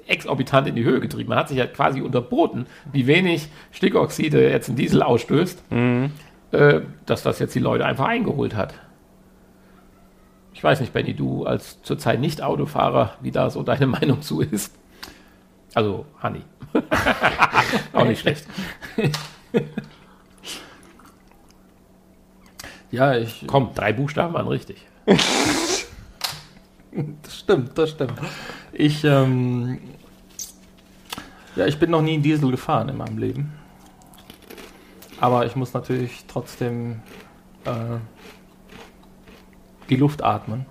Speaker 2: äh, exorbitant in die Höhe getrieben. Man hat sich ja quasi unterboten, wie wenig Stickoxide jetzt ein Diesel ausstößt,
Speaker 3: Mhm.
Speaker 2: Äh, dass das jetzt die Leute einfach eingeholt hat. Ich weiß nicht, Benny, du als zurzeit nicht Autofahrer, wie da so deine [LAUGHS] Meinung zu ist. Also, Hanni. [LAUGHS] Auch nicht schlecht. [LAUGHS]
Speaker 1: Ja, ich.
Speaker 2: Komm, drei Buchstaben waren richtig.
Speaker 1: Das stimmt, das stimmt. Ich, ähm, ja, ich bin noch nie einen Diesel gefahren in meinem Leben. Aber ich muss natürlich trotzdem äh, die Luft atmen,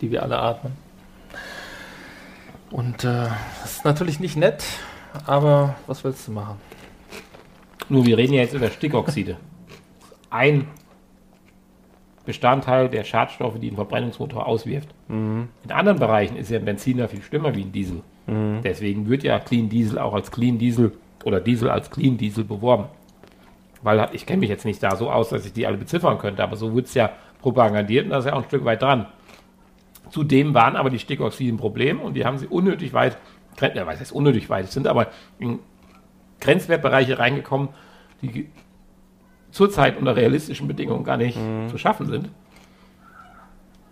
Speaker 1: die wir alle atmen. Und äh, das ist natürlich nicht nett, aber was willst du machen?
Speaker 2: Nur wir reden ja jetzt über Stickoxide. Ein Bestandteil der Schadstoffe, die ein Verbrennungsmotor auswirft. In anderen Bereichen ist ja ein Benziner viel schlimmer wie ein Diesel. Deswegen wird ja Clean Diesel auch als Clean Diesel oder Diesel als Clean Diesel beworben. Weil ich kenne mich jetzt nicht da so aus, dass ich die alle beziffern könnte, aber so wird es ja propagandiert und das ist ja auch ein Stück weit dran. Zudem waren aber die Stickoxide ein Problem und die haben sie unnötig weit, ja, was heißt unnötig weit, sind aber in Grenzwertbereiche reingekommen, die zurzeit unter realistischen Bedingungen gar nicht zu schaffen sind.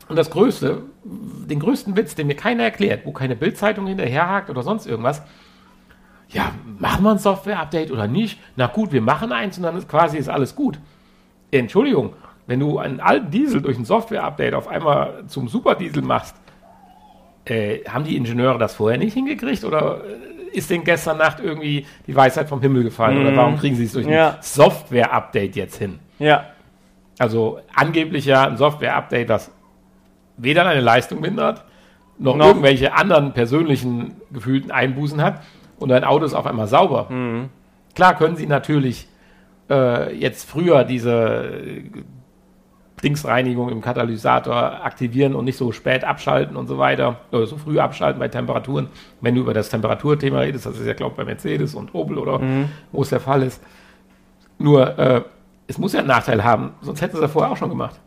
Speaker 2: Und das Größte, den größten Witz, den mir keiner erklärt, wo keine Bildzeitung hinterherhakt oder sonst irgendwas, ja, machen wir ein Software-Update oder nicht? Na gut, wir machen eins und dann ist quasi ist alles gut. Entschuldigung, wenn du einen alten Diesel durch ein Software-Update auf einmal zum Superdiesel machst, äh, haben die Ingenieure das vorher nicht hingekriegt oder äh, ist denen gestern Nacht irgendwie die Weisheit vom Himmel gefallen oder warum kriegen sie es durch ein
Speaker 3: Ja.
Speaker 2: Software-Update jetzt hin?
Speaker 3: Ja.
Speaker 2: Also angeblich ja ein Software-Update, das weder deine Leistung mindert, noch,
Speaker 3: Noch-
Speaker 2: irgendwelche anderen persönlichen gefühlten Einbußen hat und dein Auto ist auf einmal sauber. Klar können sie natürlich äh, jetzt früher diese Dingsreinigung im Katalysator aktivieren und nicht so spät abschalten und so weiter, oder so früh abschalten bei Temperaturen. Wenn du über das Temperaturthema redest, das ist ja, glaube ich, bei Mercedes und Opel oder wo es der Fall ist. Nur, äh, es muss ja einen Nachteil haben, sonst hätten sie das vorher auch schon gemacht.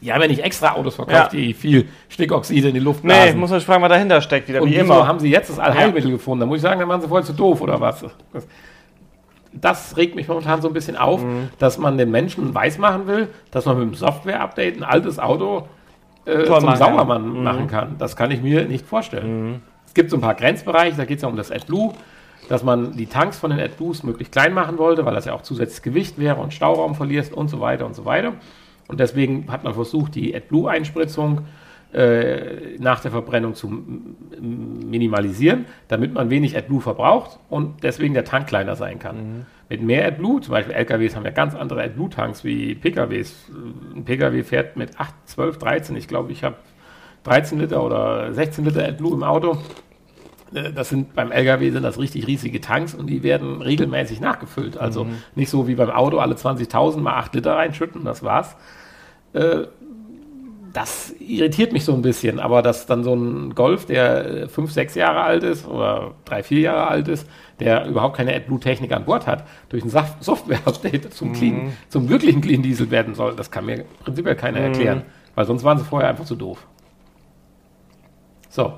Speaker 2: Die haben ja nicht extra Autos verkauft,
Speaker 3: Ja.
Speaker 2: die viel Stickoxide in die Luft
Speaker 3: Nee,
Speaker 2: blasen.
Speaker 3: muss man fragen, was dahinter steckt, wieder
Speaker 2: Und
Speaker 3: wie
Speaker 2: wieso
Speaker 3: immer.
Speaker 2: haben sie jetzt das Allheilmittel gefunden? Da muss ich sagen, dann waren sie voll zu doof oder was? Das, das regt mich momentan so ein bisschen auf,
Speaker 3: Mhm.
Speaker 2: dass man den Menschen weismachen will, dass man mit einem Software-Update ein altes Auto äh, zum
Speaker 3: machen
Speaker 2: Saubermann
Speaker 3: kann. Mhm.
Speaker 2: machen kann. Das kann ich mir nicht vorstellen. Es gibt so ein paar Grenzbereiche, da geht es ja um das AdBlue, dass man die Tanks von den AdBlues möglichst klein machen wollte, weil das ja auch zusätzliches Gewicht wäre und Stauraum verlierst und so weiter und so weiter. Und deswegen hat man versucht, die AdBlue-Einspritzung äh, nach der Verbrennung zu minimalisieren, damit man wenig AdBlue verbraucht und deswegen der Tank kleiner sein kann. Mit mehr AdBlue, zum Beispiel LKWs haben ja ganz andere AdBlue-Tanks wie PKWs. Ein PKW fährt mit 8, 12, 13, ich glaube, ich habe 13 Liter oder 16 Liter AdBlue im Auto. Äh, Das sind beim LKW sind das richtig riesige Tanks und die werden regelmäßig nachgefüllt. Also nicht so wie beim Auto alle 20.000 mal 8 Liter reinschütten, das war's. Äh, Das irritiert mich so ein bisschen, aber dass dann so ein Golf, der 5, 6 Jahre alt ist oder 3, 4 Jahre alt ist, der überhaupt keine AdBlue-Technik an Bord hat, durch ein [LAUGHS] Software-Update zum, Clean, zum wirklichen Clean Diesel werden soll, das kann mir prinzipiell keiner erklären, weil sonst waren sie vorher einfach zu doof. So,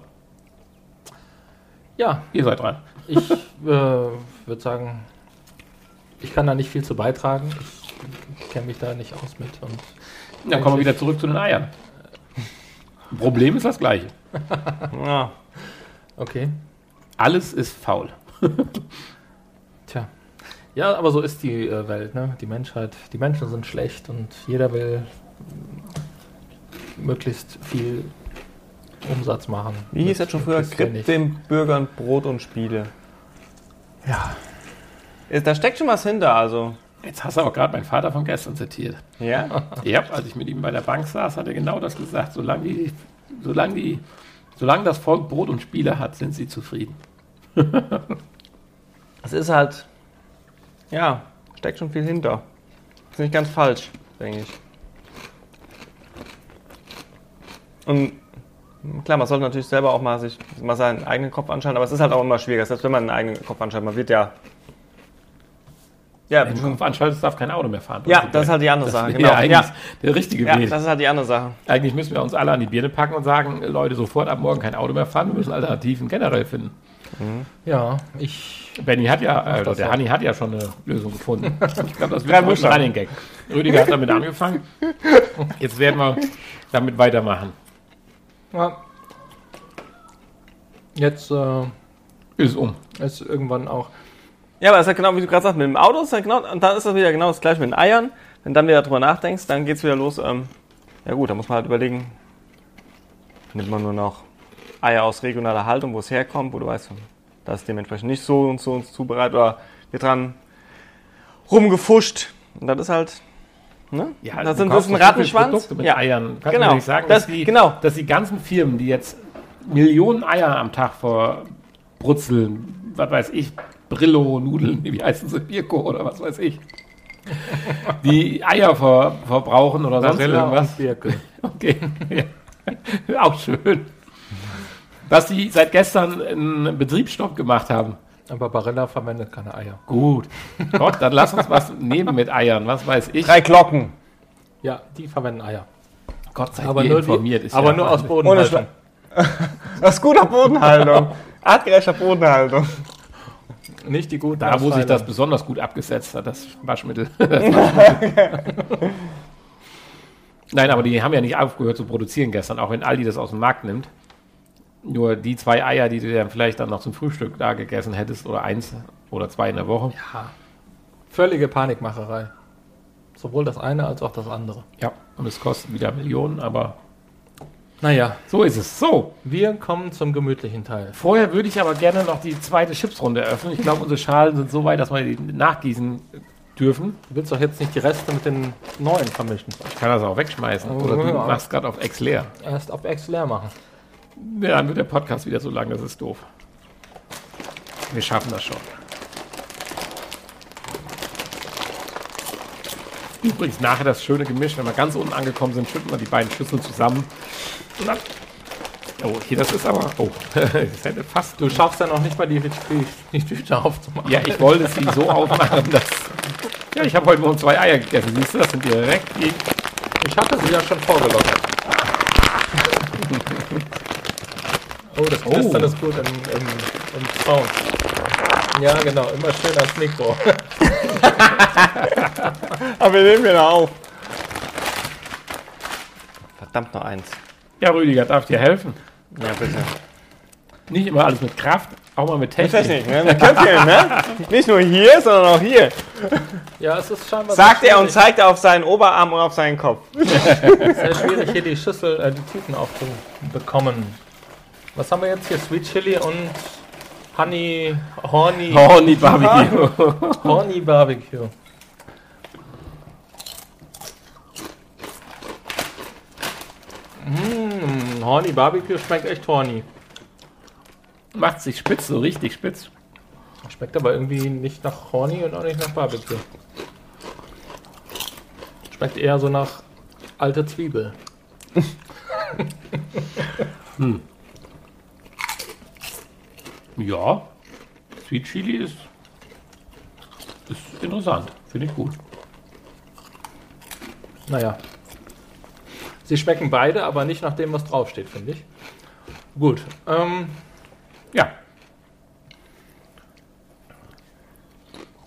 Speaker 1: Ja,
Speaker 2: ihr seid dran.
Speaker 1: ich äh, würde sagen, ich kann da nicht viel zu beitragen. Ich kenne mich da nicht aus mit. Und
Speaker 2: Dann kommen wir wieder zurück zu den Eiern. Problem ist das gleiche. [LAUGHS]
Speaker 3: Ja.
Speaker 1: okay.
Speaker 2: Alles ist faul. [LAUGHS]
Speaker 1: Tja. Ja, aber so ist die äh, Welt, ne? Die Menschheit, die Menschen sind schlecht und jeder will möglichst viel Umsatz machen.
Speaker 3: Wie hieß das schon früher?
Speaker 1: Wenig.
Speaker 3: den Bürgern Brot und Spiele.
Speaker 1: Ja.
Speaker 3: Ist- Da steckt schon was hinter, also.
Speaker 2: Jetzt hast du auch gerade meinen Vater von gestern zitiert.
Speaker 3: Ja? [LAUGHS]
Speaker 2: Ja, als ich mit ihm bei der Bank saß, hat er genau das gesagt. Solange, die, solange, die, solange das Volk Brot und Spiele hat, sind sie zufrieden. [LAUGHS]
Speaker 3: Es ist halt. Ja, steckt schon viel hinter. Ist nicht ganz falsch, denke ich. Und klar, man sollte natürlich selber auch mal sich mal seinen eigenen Kopf anschauen, aber es ist halt auch immer schwieriger, selbst wenn man einen eigenen Kopf anschaut, man wird ja. Ja,
Speaker 2: Wenn du Kopf anschaltest, darf kein Auto mehr fahren.
Speaker 3: ja das ist halt die andere
Speaker 2: das
Speaker 3: Sache.
Speaker 2: wäre ja eigentlich der richtige
Speaker 3: Ja,
Speaker 2: Weg.
Speaker 3: das ist halt die andere Sache.
Speaker 2: Eigentlich müssen wir uns alle an die Birne packen und sagen, Leute, sofort ab morgen kein Auto mehr fahren, wir müssen Alternativen generell finden.
Speaker 1: Ja, ich.
Speaker 2: Benny hat ja, äh,
Speaker 1: das
Speaker 2: der. Hanni hat ja schon eine Lösung gefunden. Ich glaube, das wird ein. Running Gag. Rüdiger hat damit angefangen. Jetzt werden wir damit weitermachen.
Speaker 1: Ja. Jetzt äh,
Speaker 2: Ist um.
Speaker 1: ist irgendwann auch.
Speaker 3: Ja, aber es ist halt genau, wie du gerade sagst, mit dem Auto ist halt genau, und dann ist das wieder genau das gleiche mit den Eiern. Wenn du dann wieder drüber nachdenkst, dann geht's wieder los. Ähm, ja gut, da muss man halt überlegen, nimmt man nur noch Eier aus regionaler Haltung, wo es herkommt, wo du weißt, das ist dementsprechend nicht so und so uns zubereitet oder wird dran rumgefuscht. Und das ist halt, ne?
Speaker 2: Ja,
Speaker 3: das sind das ist ein Rattenschwanz.
Speaker 2: Produkte mit
Speaker 3: Ja,
Speaker 2: Eiern. Kannst
Speaker 3: genau.
Speaker 2: nicht sagen,
Speaker 3: Das-
Speaker 2: dass, die,
Speaker 3: genau.
Speaker 2: dass die ganzen Firmen, die jetzt Millionen Eier am Tag verbrutzeln, was weiß ich, Brillo, Nudeln, wie heißen sie, Birko oder was weiß ich, die Eier ver, verbrauchen oder sonst
Speaker 1: Barilla
Speaker 2: irgendwas.
Speaker 1: und Birkel. [LAUGHS]
Speaker 2: Okay, ja. auch schön. Dass die seit gestern einen Betriebsstopp gemacht haben.
Speaker 1: Aber Barilla verwendet keine Eier.
Speaker 2: Gut. Gott, dann lass uns was nehmen mit Eiern, was weiß ich.
Speaker 3: Drei Glocken.
Speaker 1: Ja, die verwenden Eier.
Speaker 2: Gott sei
Speaker 1: nur,
Speaker 2: informiert.
Speaker 1: die,
Speaker 2: ist
Speaker 1: aber
Speaker 2: ja
Speaker 1: nur aus Bodenhaltung. [LAUGHS]
Speaker 3: Ist guter Bodenhaltung. Artgerechter Bodenhaltung.
Speaker 1: Nicht die guten.
Speaker 2: Da, wo sich das besonders gut abgesetzt hat, das Waschmittel. [LAUGHS] Nein, aber die haben ja nicht aufgehört zu produzieren gestern, auch wenn Aldi das aus dem Markt nimmt. Nur die zwei Eier, die du dann vielleicht dann noch zum Frühstück da gegessen hättest, oder eins oder zwei in der Woche.
Speaker 1: Ja. Völlige Panikmacherei. Sowohl das eine als auch das andere.
Speaker 2: Ja. Und es kostet wieder Millionen, aber
Speaker 1: Naja,
Speaker 2: so ist es. So,
Speaker 1: wir kommen zum gemütlichen Teil.
Speaker 2: vorher würde ich aber gerne noch die zweite Chipsrunde eröffnen. Ich glaube, unsere Schalen sind so weit, dass wir die nachgießen dürfen.
Speaker 1: Du willst doch jetzt nicht die Reste mit den neuen vermischen.
Speaker 2: Ich kann das auch wegschmeißen.
Speaker 1: Oh,
Speaker 2: Oder du
Speaker 1: ja.
Speaker 2: machst gerade auf Ex leer.
Speaker 1: Erst auf Ex leer machen.
Speaker 2: Ja, dann wird der Podcast wieder so lang, das ist doof. Wir schaffen das schon. Übrigens nachher das schöne Gemisch, wenn wir ganz unten angekommen sind, schütten wir die beiden Schüsseln zusammen. Und dann oh, hier, das ist aber. Oh, [LAUGHS] das hätte fast.
Speaker 1: Du schaffst ja noch nicht mal die, die, die Tüte aufzumachen.
Speaker 2: Ja, ich wollte sie so aufmachen, dass. Ja, ich habe heute Morgen zwei Eier gegessen. Siehst du, das sind direkt die.
Speaker 1: Ich hatte sie ja schon vorgelockert. [LAUGHS] Oh, das Knistern
Speaker 2: Oh.
Speaker 1: ist gut im, im, im Sound. Ja, genau, immer schön ans Mikro. [LAUGHS]
Speaker 3: Aber wir nehmen wieder auf. Verdammt noch eins.
Speaker 2: Ja, Rüdiger, darf dir helfen.
Speaker 3: Ja, bitte.
Speaker 2: Nicht immer alles mit Kraft, auch mal mit Technik.
Speaker 3: Technik, ne? Mit Köpfchen, ne? Nicht nur hier, sondern auch hier.
Speaker 1: Ja, es ist scheinbar
Speaker 3: Sagt er und zeigt auf seinen Oberarm und auf seinen Kopf. [LAUGHS]
Speaker 1: sehr schwierig, hier die Schüssel, äh, die Tüten aufzubekommen. Was haben wir jetzt hier? Sweet Chili und Honey, Horny,
Speaker 2: Horny Barbecue.
Speaker 1: Horny Barbecue. Mmh, Horny Barbecue schmeckt echt horny.
Speaker 2: Macht sich spitz, so richtig spitz.
Speaker 1: Schmeckt aber irgendwie nicht nach Horny und auch nicht nach Barbecue. Schmeckt eher so nach alte Zwiebel.
Speaker 2: Ja, Sweet Chili ist, ist interessant. Finde ich gut.
Speaker 1: Naja. Sie schmecken beide, aber nicht nach dem, was draufsteht, finde ich. Gut. Ähm,
Speaker 2: Ja.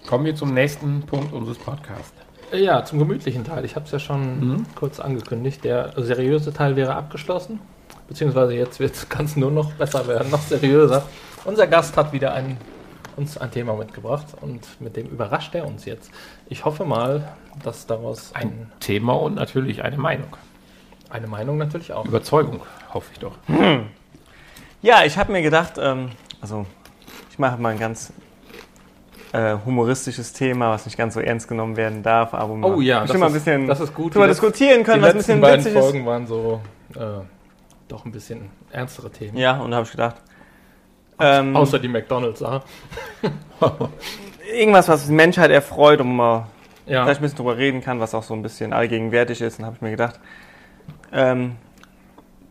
Speaker 2: Kommen wir zum nächsten Punkt unseres Podcasts.
Speaker 1: ja, zum gemütlichen Teil. Ich habe es ja schon
Speaker 2: Mhm.
Speaker 1: kurz angekündigt. Der seriöse Teil wäre abgeschlossen. Beziehungsweise jetzt wird es [LAUGHS] nur noch besser werden, noch seriöser. Unser Gast hat wieder ein, uns ein Thema mitgebracht und mit dem überrascht er uns jetzt. Ich hoffe mal, dass daraus ein,
Speaker 2: Ein Thema und natürlich eine Meinung.
Speaker 1: eine Meinung natürlich auch.
Speaker 2: Überzeugung, hoffe ich doch.
Speaker 3: Ja, ich habe mir gedacht, ähm, also ich mache mal ein ganz äh, humoristisches Thema, was nicht ganz so ernst genommen werden darf, aber wo
Speaker 1: Oh ja,
Speaker 3: bestimmt
Speaker 1: das
Speaker 3: mal ein bisschen
Speaker 1: das ist gut.
Speaker 3: drüber diskutieren können,
Speaker 1: die
Speaker 3: was ein
Speaker 1: letzten
Speaker 3: bisschen
Speaker 1: beiden
Speaker 3: witzig ist.
Speaker 1: Folgen waren so äh, doch ein bisschen ernstere Themen.
Speaker 3: Ja, und da habe ich gedacht, ähm,
Speaker 1: Außer die McDonalds-Sache. [LAUGHS]
Speaker 3: irgendwas, was die Menschheit erfreut und man
Speaker 1: Ja.
Speaker 3: vielleicht ein bisschen drüber reden kann, was auch so ein bisschen allgegenwärtig ist. Dann habe ich mir gedacht, ähm,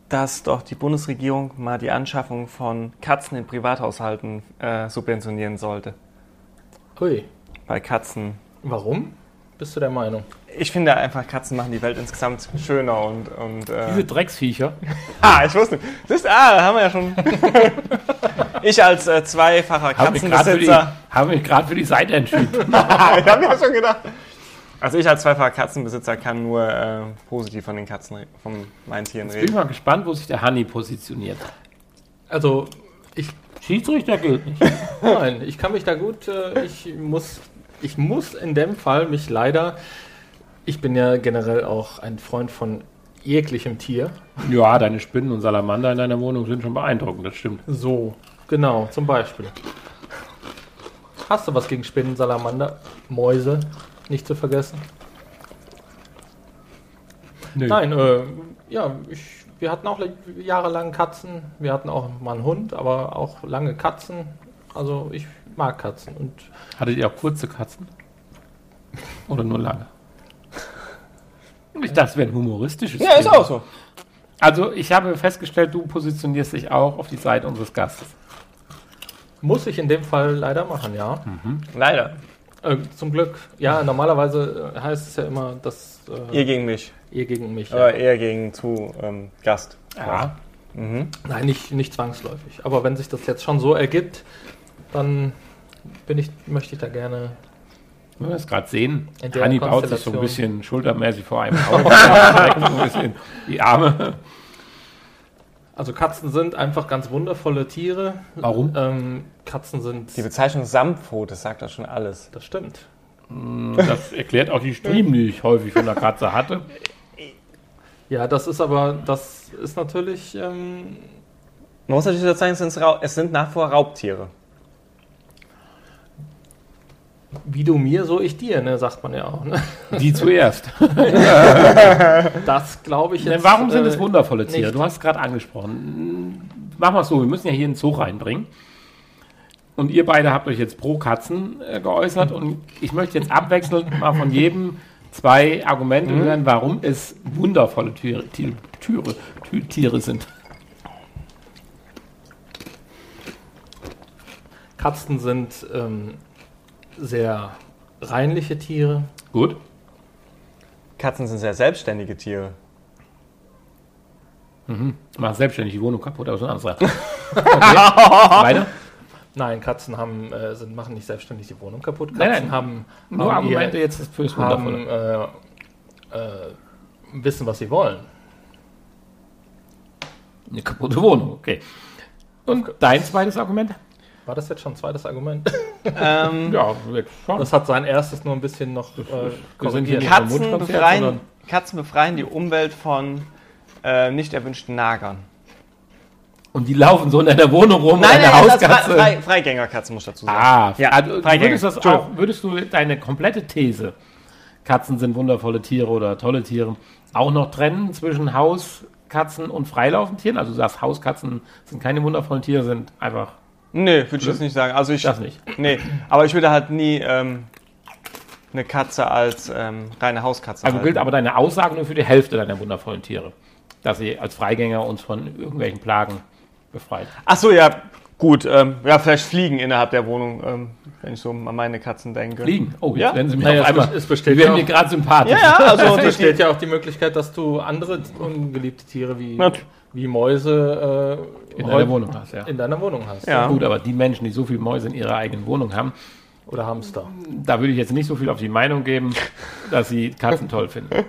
Speaker 3: dass doch die Bundesregierung mal die Anschaffung von Katzen in Privathaushalten äh, subventionieren sollte.
Speaker 1: Ui.
Speaker 3: Bei Katzen.
Speaker 1: Warum? Bist du der Meinung?
Speaker 3: Ich finde einfach, Katzen machen die Welt insgesamt schöner und. und
Speaker 2: Diese
Speaker 3: äh,
Speaker 2: Drecksviecher. [LAUGHS]
Speaker 3: ah, ich wusste nicht. Siehst, ah, haben wir ja schon. [LAUGHS] ich als äh, zweifacher
Speaker 2: Habe mich gerade für, die-
Speaker 3: Katzenbesitzer.
Speaker 2: hab mich grad für die Seite entschieden.
Speaker 3: ich habe mir schon gedacht. Also ich als zweifacher Katzenbesitzer kann nur äh, positiv von den Katzen, von meinen Tieren
Speaker 2: Jetzt bin ich
Speaker 3: reden.
Speaker 2: mal gespannt, wo sich der Honey positioniert.
Speaker 1: Also, ich,
Speaker 2: Schiedsrichter gilt nicht. [LAUGHS]
Speaker 1: nein, ich kann mich da gut, äh, ich muss, ich muss in dem Fall mich leider, ich bin ja generell auch ein Freund von jeglichem Tier.
Speaker 2: Ja, deine Spinnen und Salamander in deiner Wohnung sind schon beeindruckend, das stimmt.
Speaker 1: So, genau, zum Beispiel. Hast du was gegen Spinnen, Salamander, Mäuse? Nicht zu vergessen.
Speaker 2: Nö.
Speaker 1: Nein, äh, ja, ich, wir hatten auch jahrelang Katzen. Wir hatten auch mal einen Hund, aber auch lange Katzen. Also ich mag Katzen. Und
Speaker 2: Hattet ihr auch kurze Katzen? Oder nur lange? [LAUGHS] Ich dachte, es wäre ein humoristisches
Speaker 3: Ja, ist
Speaker 2: Thema.
Speaker 3: auch so.
Speaker 2: Also, ich habe festgestellt, du positionierst dich auch auf die Seite unseres Gastes.
Speaker 1: muss ich in dem Fall leider machen, ja.
Speaker 3: Leider.
Speaker 1: Äh, zum Glück. Ja, normalerweise äh, heißt es ja immer, dass äh,
Speaker 3: Ihr gegen mich.
Speaker 1: ihr gegen mich. Ja.
Speaker 3: Aber eher gegen zu ähm, Gast.
Speaker 2: Ja.
Speaker 3: Mhm.
Speaker 1: Nein, nicht, nicht zwangsläufig. Aber wenn sich das jetzt schon so ergibt, dann bin ich, möchte ich da gerne.
Speaker 2: Wenn wir es gerade sehen, Hanni baut sich so ein bisschen schultermäßig vor einem [LAUGHS] [LAUGHS] ein bisschen die Arme.
Speaker 1: Also Katzen sind einfach ganz wundervolle Tiere.
Speaker 2: Warum?
Speaker 1: Ähm, Katzen sind.
Speaker 3: Die Bezeichnung Samtpfote das sagt doch schon alles.
Speaker 1: Das stimmt.
Speaker 2: Das erklärt auch die Striemen, die ich häufig von der Katze hatte.
Speaker 1: Ja, das ist aber, das ist natürlich. Ähm,
Speaker 3: Man muss natürlich dazu sagen, es sind, Rau- es sind nach wie vor Raubtiere.
Speaker 1: Wie du mir, so ich dir, ne, sagt man ja auch. Ne? [LAUGHS]
Speaker 2: Die zuerst. [LAUGHS]
Speaker 1: Das glaube ich jetzt.
Speaker 2: Denn warum sind
Speaker 1: äh,
Speaker 2: es wundervolle Tiere?
Speaker 1: nicht.
Speaker 2: Du hast es gerade angesprochen. Machen wir es so, wir müssen ja hier einen Zoo reinbringen. Und ihr beide habt euch jetzt pro Katzen äh, geäußert und ich möchte jetzt abwechselnd mal von jedem zwei Argumente hören, warum es wundervolle Tiere, Tiere, Tiere, Tiere sind.
Speaker 1: Katzen sind ähm, sehr reinliche Tiere.
Speaker 2: Gut.
Speaker 3: Katzen sind sehr selbstständige Tiere.
Speaker 2: Mach selbstständig die Wohnung kaputt, aber so ein anderes. [LAUGHS] Okay. Weiter?
Speaker 1: Nein, Katzen haben, äh, sind, machen nicht selbstständig die Wohnung kaputt.
Speaker 2: Nein,
Speaker 1: Katzen
Speaker 2: nein.
Speaker 1: haben,
Speaker 2: Nur
Speaker 1: haben,
Speaker 2: Argumente
Speaker 1: ihr,
Speaker 2: jetzt fürs Wundervolle.
Speaker 1: haben äh, äh, wissen, was sie wollen.
Speaker 2: Eine kaputte Wohnung, okay. Und dein zweites Argument?
Speaker 1: War das jetzt schon ein zweites Argument? [LAUGHS]
Speaker 3: Ähm,
Speaker 2: Ja, schon.
Speaker 1: Das hat sein erstes nur ein bisschen noch äh,
Speaker 2: Wir sind hier
Speaker 1: korrigiert.
Speaker 3: Katzen, befreien, Katzen befreien die Umwelt von äh, nicht erwünschten Nagern.
Speaker 2: Und die laufen so in deiner Wohnung rum,
Speaker 3: Nein,
Speaker 2: eine
Speaker 3: nein,
Speaker 2: Hauskatze.
Speaker 3: Frei, Freigängerkatzen, muss ich dazu sagen.
Speaker 2: Ah,
Speaker 3: Ja,
Speaker 2: also, würdest, das auch, würdest du deine komplette These, Katzen sind wundervolle Tiere oder tolle Tiere, auch noch trennen zwischen Hauskatzen und Freilaufentieren? Also du sagst, Hauskatzen sind keine wundervollen Tiere, sind einfach
Speaker 3: Nee, würde ich jetzt nicht sagen. Also ich,
Speaker 2: das nicht.
Speaker 3: nee, aber ich würde halt nie ähm, eine Katze als ähm, reine Hauskatze
Speaker 2: Also
Speaker 3: halten.
Speaker 2: gilt aber deine Aussage nur für die Hälfte deiner wundervollen Tiere, dass sie als Freigänger uns von irgendwelchen Plagen befreit.
Speaker 3: Ach so, ja, gut. Ähm, ja, vielleicht Fliegen innerhalb der Wohnung, ähm, wenn ich so an meine Katzen denke.
Speaker 2: Fliegen. Oh, jetzt
Speaker 3: Ja.
Speaker 2: werden sie mir
Speaker 1: Naja,
Speaker 2: auf einmal.
Speaker 1: es besteht
Speaker 2: werden
Speaker 1: ja
Speaker 2: mir gerade sympathisch.
Speaker 3: Ja, ja, also [LAUGHS]
Speaker 1: Es besteht ja auch die Möglichkeit, dass du andere ungeliebte Tiere wie,
Speaker 3: Ja.
Speaker 1: Wie Mäuse äh,
Speaker 2: In deiner Wohnung hast, ja.
Speaker 1: in deiner Wohnung hast.
Speaker 3: Ja.
Speaker 2: Gut, aber die Menschen, die so viele Mäuse in ihrer eigenen Wohnung haben,
Speaker 1: Oder Hamster.
Speaker 2: da würde ich jetzt nicht so viel auf die Meinung geben, dass sie Katzen toll finden.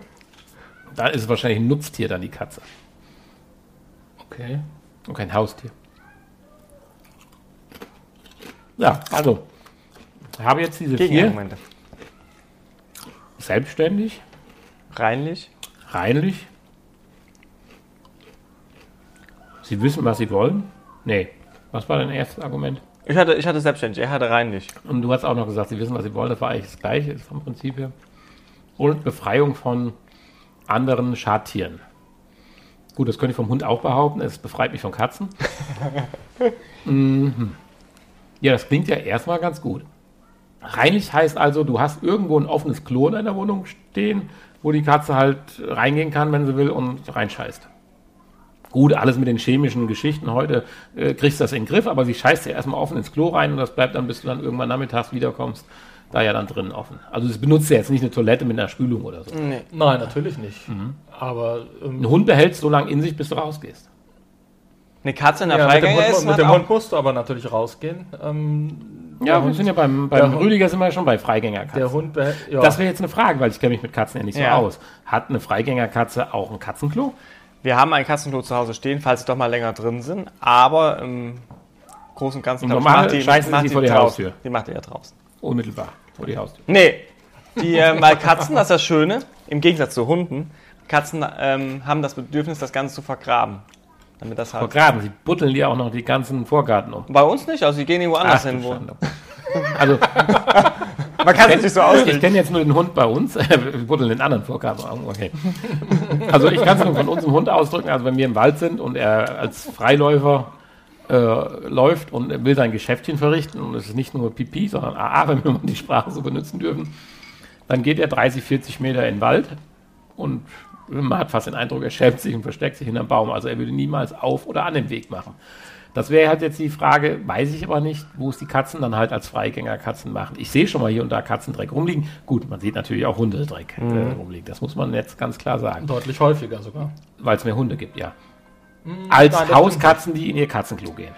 Speaker 2: Da ist es wahrscheinlich ein Nutztier dann die Katze
Speaker 1: Okay.
Speaker 2: und kein Haustier. Ja, also, ich habe jetzt diese vier. Selbstständig,
Speaker 3: Reinlich.
Speaker 2: reinlich. Sie wissen, was sie wollen. Nee, was war dein erstes Argument?
Speaker 3: Ich hatte, ich hatte selbstständig, er hatte reinlich.
Speaker 2: Und du hast auch noch gesagt, sie wissen, was sie wollen. Das war eigentlich das Gleiche ist vom Prinzip her. Und Befreiung von anderen Schadtieren. Gut, das könnte ich vom Hund auch behaupten. Es befreit mich von Katzen. [LAUGHS] mhm. Ja, das klingt ja erstmal ganz gut. Reinlich heißt also, du hast irgendwo ein offenes Klo in deiner Wohnung stehen, wo die Katze halt reingehen kann, wenn sie will, und reinscheißt. Gut, alles mit den chemischen Geschichten heute äh, kriegst du das in den Griff, aber sie scheißt ja erstmal offen ins Klo rein und das bleibt dann, bis du dann irgendwann nachmittags wiederkommst, da ja dann drin offen. Also es benutzt ja jetzt nicht eine Toilette mit einer Spülung oder so.
Speaker 3: Nee.
Speaker 1: Nein, natürlich nicht. Aber ähm,
Speaker 2: Ein Hund behält so lange in sich, bis du rausgehst.
Speaker 3: Eine Katze in der
Speaker 1: ja, mit dem,
Speaker 3: Freigänger
Speaker 1: Hund,
Speaker 3: ist
Speaker 1: mit dem Hund musst du aber natürlich rausgehen. Ähm,
Speaker 2: Ja, wir
Speaker 1: Hund,
Speaker 2: sind ja beim, beim Rüdiger sind wir ja schon bei Freigängerkatzen.
Speaker 1: der Hund. Ja.
Speaker 2: Das wäre jetzt eine Frage, weil ich kenne mich mit Katzen ja nicht so
Speaker 3: Ja.
Speaker 2: aus. Hat eine Freigängerkatze auch ein Katzenklo?
Speaker 3: Wir haben ein Katzenklo zu Hause stehen, falls sie doch mal länger drin sind. Aber im Großen und Ganzen
Speaker 2: Und
Speaker 3: ich, macht die, macht die
Speaker 2: vor die
Speaker 3: draußen.
Speaker 2: Haustür.
Speaker 3: Die macht ihr ja draußen.
Speaker 2: Unmittelbar vor die Haustür.
Speaker 3: Nee, die, weil Katzen, das ist das Schöne, im Gegensatz zu Hunden, Katzen ähm, haben das Bedürfnis, das Ganze zu vergraben. Damit das halt.
Speaker 2: Vergraben, sie butteln die auch noch die ganzen Vorgarten um.
Speaker 3: Bei uns nicht, also die gehen irgendwo anders
Speaker 2: Ach,
Speaker 3: hin. Wo.
Speaker 2: Also,
Speaker 3: Man kann es nicht so
Speaker 2: ich
Speaker 3: auslegen.
Speaker 2: kenne jetzt nur den Hund bei uns. [LAUGHS] Wir buddeln den anderen um. Okay. Also, ich kann es nur von unserem Hund ausdrücken. Also, wenn wir im Wald sind und er als Freiläufer äh, läuft und will sein Geschäftchen verrichten und es ist nicht nur Pipi, sondern AA, wenn wir mal die Sprache so benutzen dürfen, dann geht er 30, 40 Meter in den Wald und man hat fast den Eindruck, er schämt sich und versteckt sich hinterm Baum. Also er würde niemals auf oder an den Weg machen. Das wäre halt jetzt die Frage, weiß ich aber nicht, wo es die Katzen dann halt als Freigängerkatzen machen. Ich sehe schon mal hier und da Katzendreck rumliegen. Gut, man sieht natürlich auch Hundedreck äh, rumliegen. Das muss man jetzt ganz klar sagen,
Speaker 1: deutlich häufiger sogar.
Speaker 2: weil es mehr Hunde gibt, ja. Als
Speaker 1: nein,
Speaker 2: Hauskatzen, die in ihr Katzenklo gehen.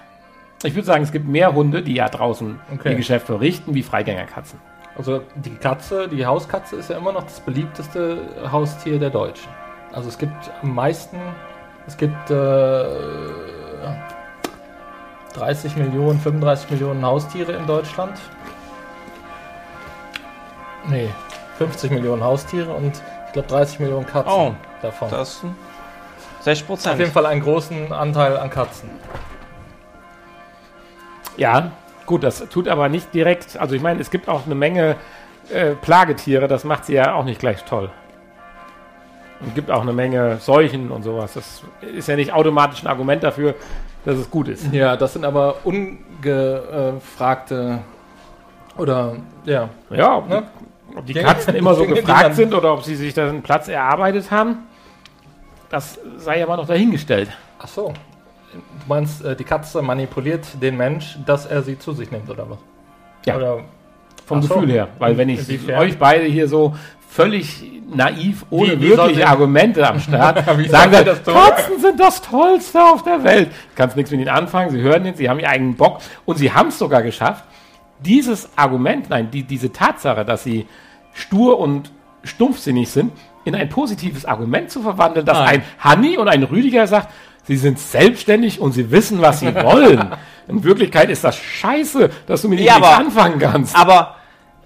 Speaker 2: Ich würde sagen, es gibt mehr Hunde, die ja draußen
Speaker 1: Okay.
Speaker 2: ihr Geschäft verrichten, wie Freigängerkatzen.
Speaker 1: Also die Katze, die Hauskatze ist ja immer noch das beliebteste Haustier der Deutschen. Also es gibt am meisten, es gibt äh, 30 Millionen, 35 Millionen Haustiere in Deutschland. Nee, 50 Millionen Haustiere und ich glaube 30 Millionen Katzen
Speaker 3: Oh,
Speaker 1: davon.
Speaker 3: Das sind 60
Speaker 1: Auf
Speaker 3: Prozent.
Speaker 1: jeden Fall einen großen Anteil an Katzen.
Speaker 2: Ja, gut, das tut aber nicht direkt. Also ich meine, es gibt auch eine Menge äh, Plagetiere, das macht sie ja auch nicht gleich toll. Und gibt auch eine Menge Seuchen und sowas. Das ist ja nicht automatisch ein Argument dafür, dass es gut ist.
Speaker 1: Ja, das sind aber ungefragte oder ja,
Speaker 2: Ja, ob,
Speaker 1: Ne?
Speaker 2: ob die Katzen immer so gefragt sind oder ob sie sich da einen Platz erarbeitet haben, das sei ja mal noch dahingestellt.
Speaker 1: Ach so. Du meinst, äh, die Katze manipuliert den Mensch, dass er sie zu sich nimmt, oder was?
Speaker 2: Ja.
Speaker 1: Oder,
Speaker 2: Vom
Speaker 1: Ach so.
Speaker 2: Gefühl her. Weil wenn ich
Speaker 1: Inwiefern?
Speaker 2: euch beide hier so völlig naiv, ohne
Speaker 1: Wie-
Speaker 2: wirkliche Argumente am Start, [LAUGHS] sagen wir,
Speaker 1: das?
Speaker 2: Katzen sind das Tollste auf der Welt. Kannst nichts mit ihnen anfangen, sie hören jetzt, sie haben ihren eigenen Bock und sie haben es sogar geschafft, dieses Argument, nein, die, diese Tatsache, dass sie stur und stumpfsinnig sind, in ein positives Argument zu verwandeln, dass
Speaker 1: Nein.
Speaker 2: ein Hanni und ein Rüdiger sagt, sie sind selbstständig und sie wissen, was sie wollen. [LAUGHS] In Wirklichkeit ist das scheiße, dass du mit ihnen
Speaker 3: Ja,
Speaker 2: nichts anfangen kannst.
Speaker 3: Aber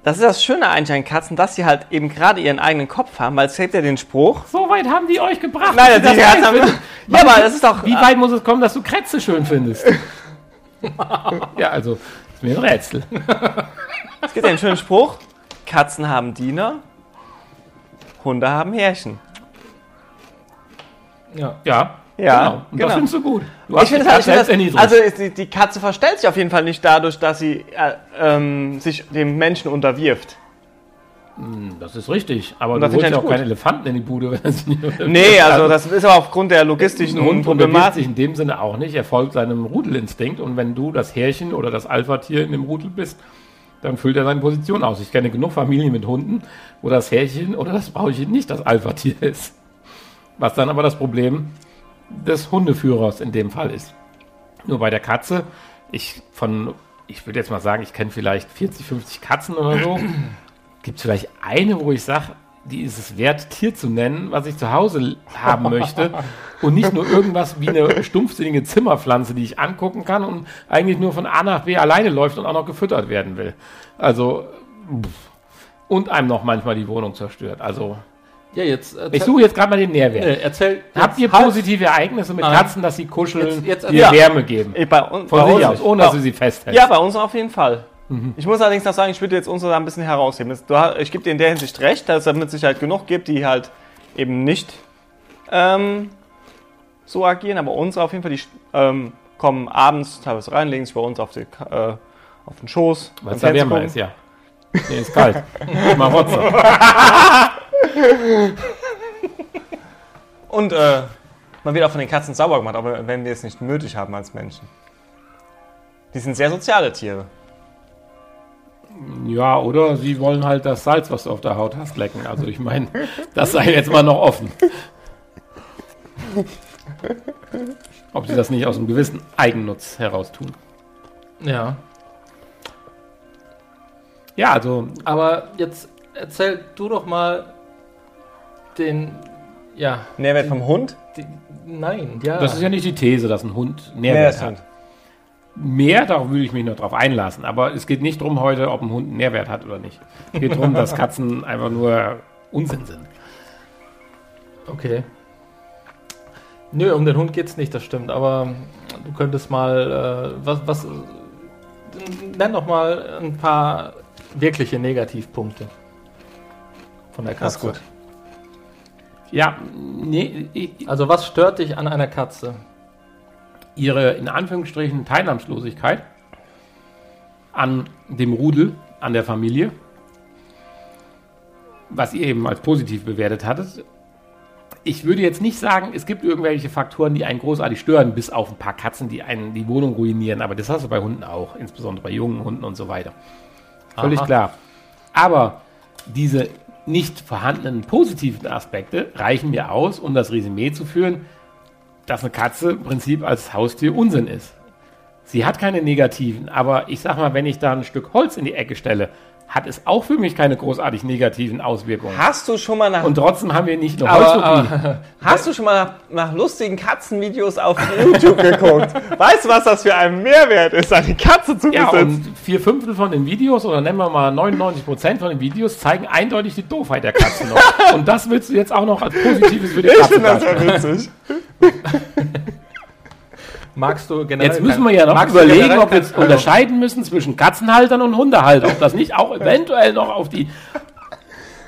Speaker 3: das ist das Schöne eigentlich an Katzen, dass sie halt eben gerade ihren eigenen Kopf haben, weil es gibt ja den Spruch.
Speaker 2: So weit haben die euch gebracht.
Speaker 3: Nein,
Speaker 2: dass
Speaker 3: die Katzen haben, [LAUGHS] ja, aber das ist doch.
Speaker 2: Wie weit muss es kommen, dass du Krätze schön findest? [LAUGHS] ja, also, ist mir ein Rätsel. [LAUGHS]
Speaker 3: Es gibt ja den schönen Spruch: Katzen haben Diener, Hunde haben Härchen.
Speaker 1: ja.
Speaker 2: Ja,
Speaker 3: Ja,
Speaker 2: genau. Und
Speaker 3: genau.
Speaker 2: das findest du gut. Du
Speaker 3: Ich finde halt, find also ist die, die Katze verstellt sich auf jeden Fall nicht dadurch, dass sie äh, ähm, sich dem Menschen unterwirft.
Speaker 2: das ist richtig. Aber
Speaker 3: Und
Speaker 2: du
Speaker 3: das find
Speaker 2: holst ja auch
Speaker 3: gut.
Speaker 2: keine Elefanten in die Bude. [LAUGHS] Wenn er sich nicht
Speaker 3: Nee, [LAUGHS] also das ist aber aufgrund der logistischen
Speaker 2: Ein Hund
Speaker 3: Problematik.
Speaker 2: sich in dem Sinne auch nicht. Er folgt seinem Rudelinstinkt. Und wenn du das Härchen oder das Alpha-Tier in dem Rudel bist, dann füllt er seine Position aus. Ich kenne genug Familien mit Hunden, wo das Härchen oder das Brauchen nicht das Alpha-Tier ist. Was dann aber das Problem des Hundeführers in dem Fall ist. Nur bei der Katze, ich von, ich würde jetzt mal sagen, ich kenne vielleicht 40, 50 Katzen oder so. Gibt es vielleicht eine, wo ich sage, die ist es wert, Tier zu nennen, was ich zu Hause haben möchte. Und nicht nur irgendwas wie eine stumpfsinnige Zimmerpflanze, die ich angucken kann und eigentlich nur von A nach B alleine läuft und auch noch gefüttert werden will. Also, und einem noch manchmal die Wohnung zerstört. Also,
Speaker 1: Ja, jetzt. Erzähl,
Speaker 2: ich suche jetzt gerade mal den Nährwert.
Speaker 1: Nee, erzähl.
Speaker 2: Habt ihr
Speaker 1: halt-
Speaker 2: positive Ereignisse mit
Speaker 1: Nein.
Speaker 2: Katzen, dass sie kuscheln,
Speaker 1: Jetzt- jetzt-
Speaker 2: die dir
Speaker 3: ja.
Speaker 2: Wärme geben?
Speaker 3: Bei, un,
Speaker 2: Von
Speaker 3: bei
Speaker 2: sich
Speaker 3: uns
Speaker 2: aus, ohne dass du sie festhältst.
Speaker 3: Ja, bei uns auf jeden Fall.
Speaker 2: Mhm.
Speaker 3: Ich muss allerdings noch sagen, ich würde jetzt unsere da ein bisschen herausheben. Du, ich gebe dir in der Hinsicht recht, dass es mit Sicherheit genug gibt, die halt eben nicht ähm, so agieren, aber unsere auf jeden Fall, die ähm, kommen abends teilweise rein, legen sich bei uns auf, die, äh, auf den Schoß.
Speaker 2: Weil es da wärmer ist, ja. Nee, ist kalt. [LAUGHS] Marotze. [LAUGHS] [LAUGHS]
Speaker 3: Und äh, man wird auch von den Katzen sauber gemacht, aber wenn wir es nicht nötig haben als Menschen. Die sind sehr soziale Tiere.
Speaker 2: Ja, oder sie wollen halt das Salz, was du auf der Haut hast, lecken. Also ich meine, das sei jetzt mal noch offen. Ob sie das nicht aus einem gewissen Eigennutz heraus tun.
Speaker 1: Ja.
Speaker 2: Ja, also
Speaker 1: Aber jetzt erzähl du doch mal den. Ja.
Speaker 3: Nährwert vom Hund?
Speaker 1: Die, nein, ja.
Speaker 2: das ist ja nicht die These, dass ein Hund Nährwert hat.
Speaker 3: Nährwert.
Speaker 2: Mehr, darauf würde ich mich noch drauf einlassen. Aber es geht nicht darum heute, ob ein Hund einen Nährwert hat oder nicht. Es geht darum, dass Katzen einfach nur Unsinn sind.
Speaker 1: Okay. Nö, um den Hund geht's nicht, das stimmt. Aber du könntest mal. Äh, was. was nenn doch mal ein paar wirkliche Negativpunkte von der
Speaker 3: Das ist
Speaker 1: Katze.
Speaker 3: gut.
Speaker 2: Ja, nee, ich-
Speaker 1: Also, was stört dich an einer Katze?
Speaker 2: ihre in Anführungsstrichen Teilnahmslosigkeit an dem Rudel, an der Familie, was ihr eben als positiv bewertet hattet. Ich würde jetzt nicht sagen, es gibt irgendwelche Faktoren, die einen großartig stören, bis auf ein paar Katzen, die einen die Wohnung ruinieren. Aber das hast du bei Hunden auch, insbesondere bei jungen Hunden und so weiter. Völlig
Speaker 1: Aha.
Speaker 2: klar. Aber diese nicht vorhandenen positiven Aspekte reichen mir aus, um das Resümee zu führen, dass eine Katze im Prinzip als Haustier Unsinn ist. Sie hat keine negativen, aber ich sag mal, wenn ich da ein Stück Holz in die Ecke stelle, hat es auch für mich keine großartig negativen Auswirkungen.
Speaker 3: Hast du schon mal nach,
Speaker 2: Und trotzdem haben wir nicht
Speaker 1: Aber, aber [LAUGHS]
Speaker 3: hast du schon mal nach, nach lustigen Katzenvideos auf YouTube geguckt? [LAUGHS] Weißt du, was das für ein Mehrwert ist, eine Katze zu
Speaker 2: Ja,
Speaker 3: besitzen?
Speaker 2: und vier Fünftel von den Videos, oder nennen wir mal 99 Prozent von den Videos, zeigen eindeutig die Doofheit der Katzen noch. [LAUGHS] Und das willst du jetzt auch noch als Positives für die
Speaker 3: ich
Speaker 2: Katze
Speaker 3: finde das ja witzig.
Speaker 1: Magst du generell.
Speaker 2: Jetzt müssen wir ja noch überlegen, ob wir jetzt unterscheiden müssen zwischen Katzenhaltern und Hundehaltern. Ob das nicht auch eventuell noch auf die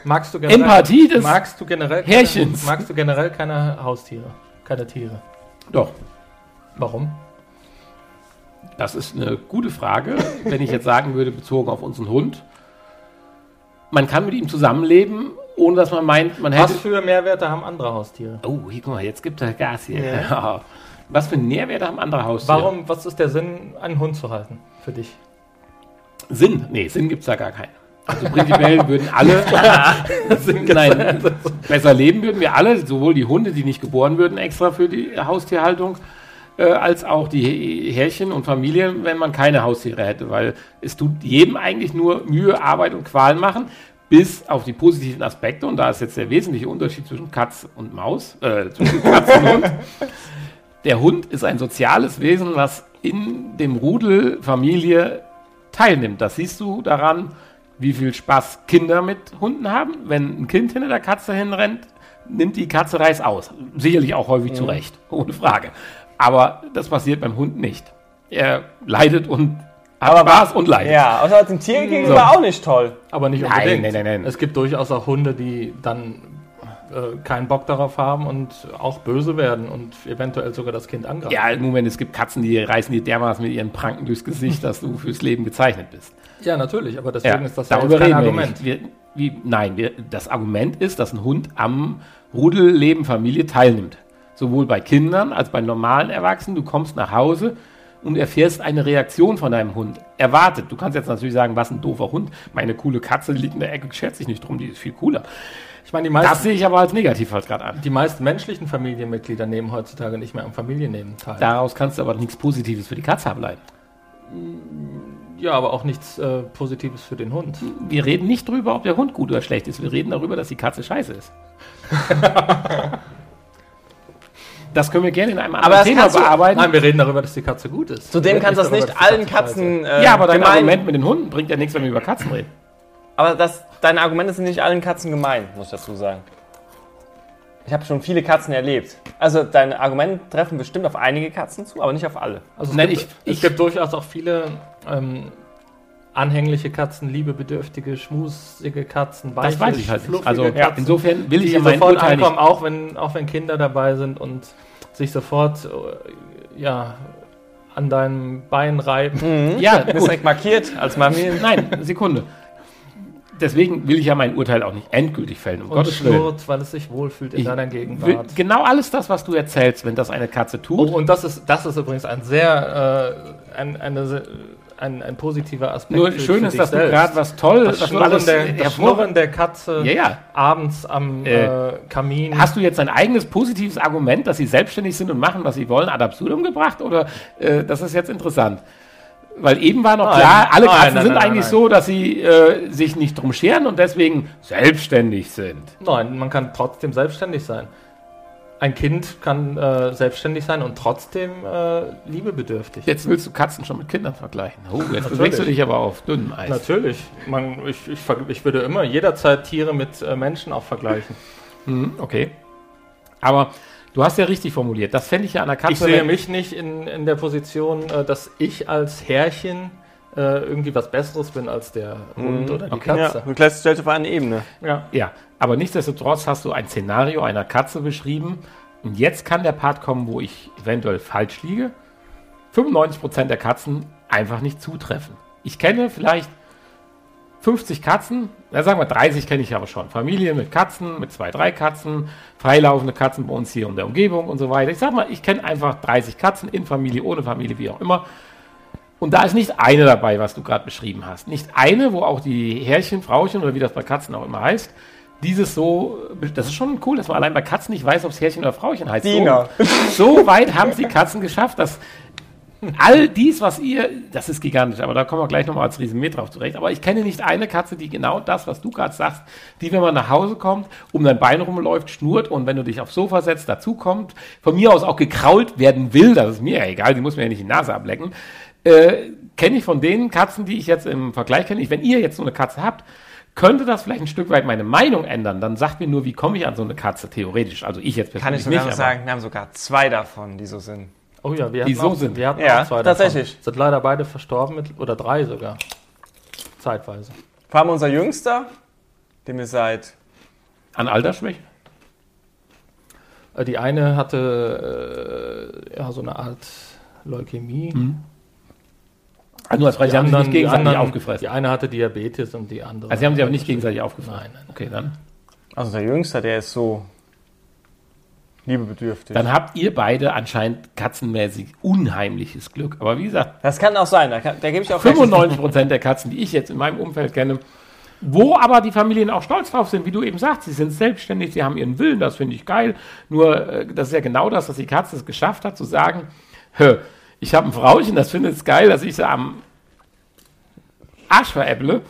Speaker 1: Magst du generell,
Speaker 2: Empathie des
Speaker 1: magst du generell
Speaker 2: Härchens.
Speaker 1: Keine, magst du generell keine Haustiere? Keine Tiere?
Speaker 2: Doch,
Speaker 1: Warum?
Speaker 2: das ist eine gute Frage. Wenn ich jetzt sagen würde, bezogen auf unseren Hund, man kann mit ihm zusammenleben, ohne dass man meint, man hätte.
Speaker 1: Was für Mehrwerte haben andere Haustiere?
Speaker 2: Oh, hier, guck mal, jetzt gibt er Gas hier. Ja. [LAUGHS] Was für Nährwerte haben andere Haustiere?
Speaker 1: Warum, was ist der Sinn, einen Hund zu halten für dich?
Speaker 2: Sinn? Nee, Sinn gibt es da gar keinen. Also prinzipiell [LAUGHS] würden alle, [LAUGHS] nein, [LAUGHS] besser leben würden wir alle, sowohl die Hunde, die nicht geboren würden, extra für die Haustierhaltung, äh, als auch die Härchen und Familien, wenn man keine Haustiere hätte, weil es tut jedem eigentlich nur Mühe, Arbeit und Qual machen, bis auf die positiven Aspekte, und da ist jetzt der wesentliche Unterschied zwischen Katz und Maus, äh, zwischen Katz und Hund. Der Hund ist ein soziales Wesen, was in dem Rudel Familie teilnimmt. Das siehst du daran, wie viel Spaß Kinder mit Hunden haben. Wenn ein Kind hinter der Katze hinrennt, nimmt die Katze Reiß aus. Sicherlich auch häufig zu Recht, ohne Frage. Aber das passiert beim Hund nicht. Er leidet und hat Spaß und leidet.
Speaker 3: Ja, außer dem Tier gegenüber auch nicht toll.
Speaker 1: Aber nicht
Speaker 2: Nein,
Speaker 1: unbedingt.
Speaker 2: nein, nein, nein.
Speaker 1: Es gibt durchaus auch Hunde, die dann äh, keinen Bock darauf haben und auch böse werden und eventuell sogar das Kind angreifen.
Speaker 2: Ja, im Moment, es gibt Katzen, die reißen dir dermaßen mit ihren Pranken durchs Gesicht, dass du fürs Leben gezeichnet bist.
Speaker 1: Ja, natürlich, aber deswegen ist das ja kein
Speaker 2: reden
Speaker 1: Argument.
Speaker 2: Wir. Wir, wie, nein, wir, das Argument ist, dass ein Hund am Rudelleben Familie teilnimmt. Sowohl bei Kindern als bei normalen Erwachsenen. Du kommst nach Hause und erfährst eine Reaktion von deinem Hund. Erwartet. Du kannst jetzt natürlich sagen, was ein doofer Hund. Meine coole Katze liegt in der Ecke, schert sich nicht drum, die ist viel cooler.
Speaker 1: Ich meine, die
Speaker 2: Das
Speaker 1: meisten,
Speaker 2: sehe ich aber als negativ halt gerade an.
Speaker 1: die meisten menschlichen Familienmitglieder nehmen heutzutage nicht mehr am Familienleben teil.
Speaker 2: Daraus kannst du aber nichts Positives für die Katze ableiten.
Speaker 1: Ja, aber auch nichts äh, Positives für den Hund.
Speaker 2: Wir reden nicht drüber, ob der Hund gut oder schlecht ist. Wir reden darüber, dass die Katze scheiße ist. [LAUGHS] das können wir gerne in einem
Speaker 3: Aber
Speaker 2: anderen
Speaker 3: das
Speaker 2: Thema bearbeiten.
Speaker 1: Nein, wir reden darüber, dass die Katze gut ist.
Speaker 3: Zudem kannst du das
Speaker 1: darüber,
Speaker 3: nicht
Speaker 1: die
Speaker 3: allen Katzen. Äh,
Speaker 2: ja, aber dein
Speaker 3: gemein-
Speaker 2: Argument mit den Hunden bringt ja nichts, wenn wir über Katzen reden.
Speaker 3: Aber das, deine Argumente sind nicht allen Katzen gemein, muss ich dazu sagen. Ich habe schon viele Katzen erlebt. Also deine Argumente treffen bestimmt auf einige Katzen zu, aber nicht auf alle.
Speaker 1: Also es,
Speaker 2: Nein,
Speaker 1: gibt,
Speaker 2: ich-
Speaker 1: es
Speaker 2: ich-
Speaker 1: gibt durchaus auch viele ähm, anhängliche Katzen, liebebedürftige, schmusige Katzen,
Speaker 2: Das weiß ich halt nicht. Also
Speaker 1: Katzen,
Speaker 2: insofern will ich ja mein
Speaker 1: sofort
Speaker 2: Urteil
Speaker 1: ankommen,
Speaker 2: nicht.
Speaker 1: auch wenn, auch wenn Kinder dabei sind und sich sofort äh, ja, an deinem Bein reiben.
Speaker 2: Ja, [LAUGHS]
Speaker 3: Ist
Speaker 2: gut.
Speaker 3: direkt markiert als Mami.
Speaker 2: Nein, Sekunde. Deswegen will ich ja mein Urteil auch nicht endgültig fällen, um
Speaker 1: Und
Speaker 2: Gottes Willen.
Speaker 1: schnurrt, weil es sich wohlfühlt in
Speaker 2: Ich
Speaker 1: deiner Gegenwart.
Speaker 2: genau alles das, was du erzählst, wenn das eine Katze tut.
Speaker 1: Oh, und das ist, das ist übrigens ein sehr, äh, ein, eine, ein, ein positiver Aspekt.
Speaker 2: Nur
Speaker 1: für-
Speaker 2: schön
Speaker 1: für
Speaker 2: ist, dass du gerade was toll,
Speaker 1: das
Speaker 2: was
Speaker 1: Schnurren,
Speaker 2: alles
Speaker 1: der, das Schnurren der Katze
Speaker 2: Ja, ja.
Speaker 1: abends am
Speaker 2: Äh,
Speaker 1: äh, Kamin.
Speaker 2: Hast du jetzt ein eigenes positives Argument, dass sie selbstständig sind und machen, was sie wollen, ad absurdum gebracht? Oder äh, das ist jetzt interessant? Weil eben war noch
Speaker 1: Nein.
Speaker 2: klar, alle
Speaker 1: Nein,
Speaker 2: Katzen
Speaker 1: nein,
Speaker 2: sind eigentlich so, dass sie äh, sich nicht drum scheren und deswegen selbstständig sind.
Speaker 1: Nein, man kann trotzdem selbstständig sein. Ein Kind kann äh, selbstständig sein und trotzdem äh, liebebedürftig.
Speaker 2: Jetzt willst du Katzen schon mit Kindern vergleichen. Oh, jetzt bewegst du dich aber auf dünnem Eis.
Speaker 1: Natürlich. Man, ich, ich, ich würde immer jederzeit Tiere mit äh, Menschen auch vergleichen.
Speaker 2: Mhm, okay. Aber du hast ja richtig formuliert. Das fände ich ja an der Katze.
Speaker 1: Ich sehe mich nicht in, in der Position, äh, dass ich als Herrchen äh, irgendwie was Besseres bin als der Hund oder die
Speaker 2: okay.
Speaker 3: Ja,
Speaker 1: Katze.
Speaker 3: du stellst dich auf eine Ebene.
Speaker 1: Ja.
Speaker 2: Ja, aber nichtsdestotrotz hast du ein Szenario einer Katze beschrieben. Und jetzt kann der Part kommen, wo ich eventuell falsch liege. 95% der Katzen einfach nicht zutreffen. Ich kenne vielleicht 50 Katzen, na sagen wir 30 kenne ich aber schon. Familien mit Katzen, mit zwei, drei Katzen, freilaufende Katzen bei uns hier in der Umgebung und so weiter. Ich sag mal, ich kenne einfach 30 Katzen in Familie, ohne Familie, wie auch immer. Und da ist nicht eine dabei, was du gerade beschrieben hast. Nicht eine, wo auch die Herrchen, Frauchen oder wie das bei Katzen auch immer heißt, dieses so, das ist schon cool, dass man allein bei Katzen nicht weiß, ob es Herrchen oder Frauchen heißt.
Speaker 3: Diener.
Speaker 2: So, [LAUGHS] so weit haben es die Katzen geschafft, dass all dies, was ihr, das ist gigantisch, aber da kommen wir gleich nochmal als Riesenmet drauf zurecht. Aber ich kenne nicht eine Katze, die genau das, was du gerade sagst, die, wenn man nach Hause kommt, um dein Bein rumläuft, schnurrt und wenn du dich aufs Sofa setzt, dazukommt, von mir aus auch gekrault werden will, das ist mir ja egal, die muss mir ja nicht die Nase ablecken, äh, kenne ich von den Katzen, die ich jetzt im Vergleich kenne. Ich, wenn ihr jetzt so eine Katze habt, könnte das vielleicht ein Stück weit meine Meinung ändern. Dann sagt mir nur, wie komme ich an so eine Katze theoretisch. Also ich jetzt
Speaker 3: Kann ich
Speaker 2: persönlich
Speaker 3: sogar noch
Speaker 2: aber-
Speaker 3: sagen, wir haben sogar zwei davon, die so sind.
Speaker 1: Oh ja, wir
Speaker 2: Die
Speaker 1: hatten,
Speaker 2: so
Speaker 1: auch,
Speaker 2: sind.
Speaker 1: wir hatten
Speaker 3: Ja,
Speaker 1: auch zwei
Speaker 3: tatsächlich.
Speaker 1: Davon. Sind leider beide verstorben, mit, oder drei sogar. Zeitweise.
Speaker 3: Vor allem unser Jüngster, dem ist seit
Speaker 2: An Altersschwäche?
Speaker 1: Äh, Die eine hatte äh, ja, so eine Art Leukämie.
Speaker 2: Ah, nur als Frage,
Speaker 1: Die
Speaker 2: sie haben sich
Speaker 1: anderen-
Speaker 2: nicht
Speaker 1: die
Speaker 2: gegenseitig
Speaker 1: anderen-
Speaker 2: aufgefressen.
Speaker 1: Die eine hatte Diabetes und die andere.
Speaker 2: Also sie haben sich aber nicht gegenseitig aufgefressen.
Speaker 1: Nein, nein.
Speaker 2: Okay, dann.
Speaker 3: Also der Jüngster, der ist so liebebedürftig.
Speaker 2: Dann habt ihr beide anscheinend katzenmäßig unheimliches Glück. Aber wie gesagt,
Speaker 3: das kann auch sein, da, kann, da gebe ich auch recht.
Speaker 2: 95% der Katzen, die ich jetzt in meinem Umfeld kenne, wo aber die Familien auch stolz drauf sind, wie du eben sagst, sie sind selbstständig, sie haben ihren Willen, das finde ich geil. Nur, äh, das ist ja genau das, dass die Katze es geschafft hat, zu sagen, Hö, ich habe ein Frauchen, das findet es geil, dass ich sie am Arsch veräpple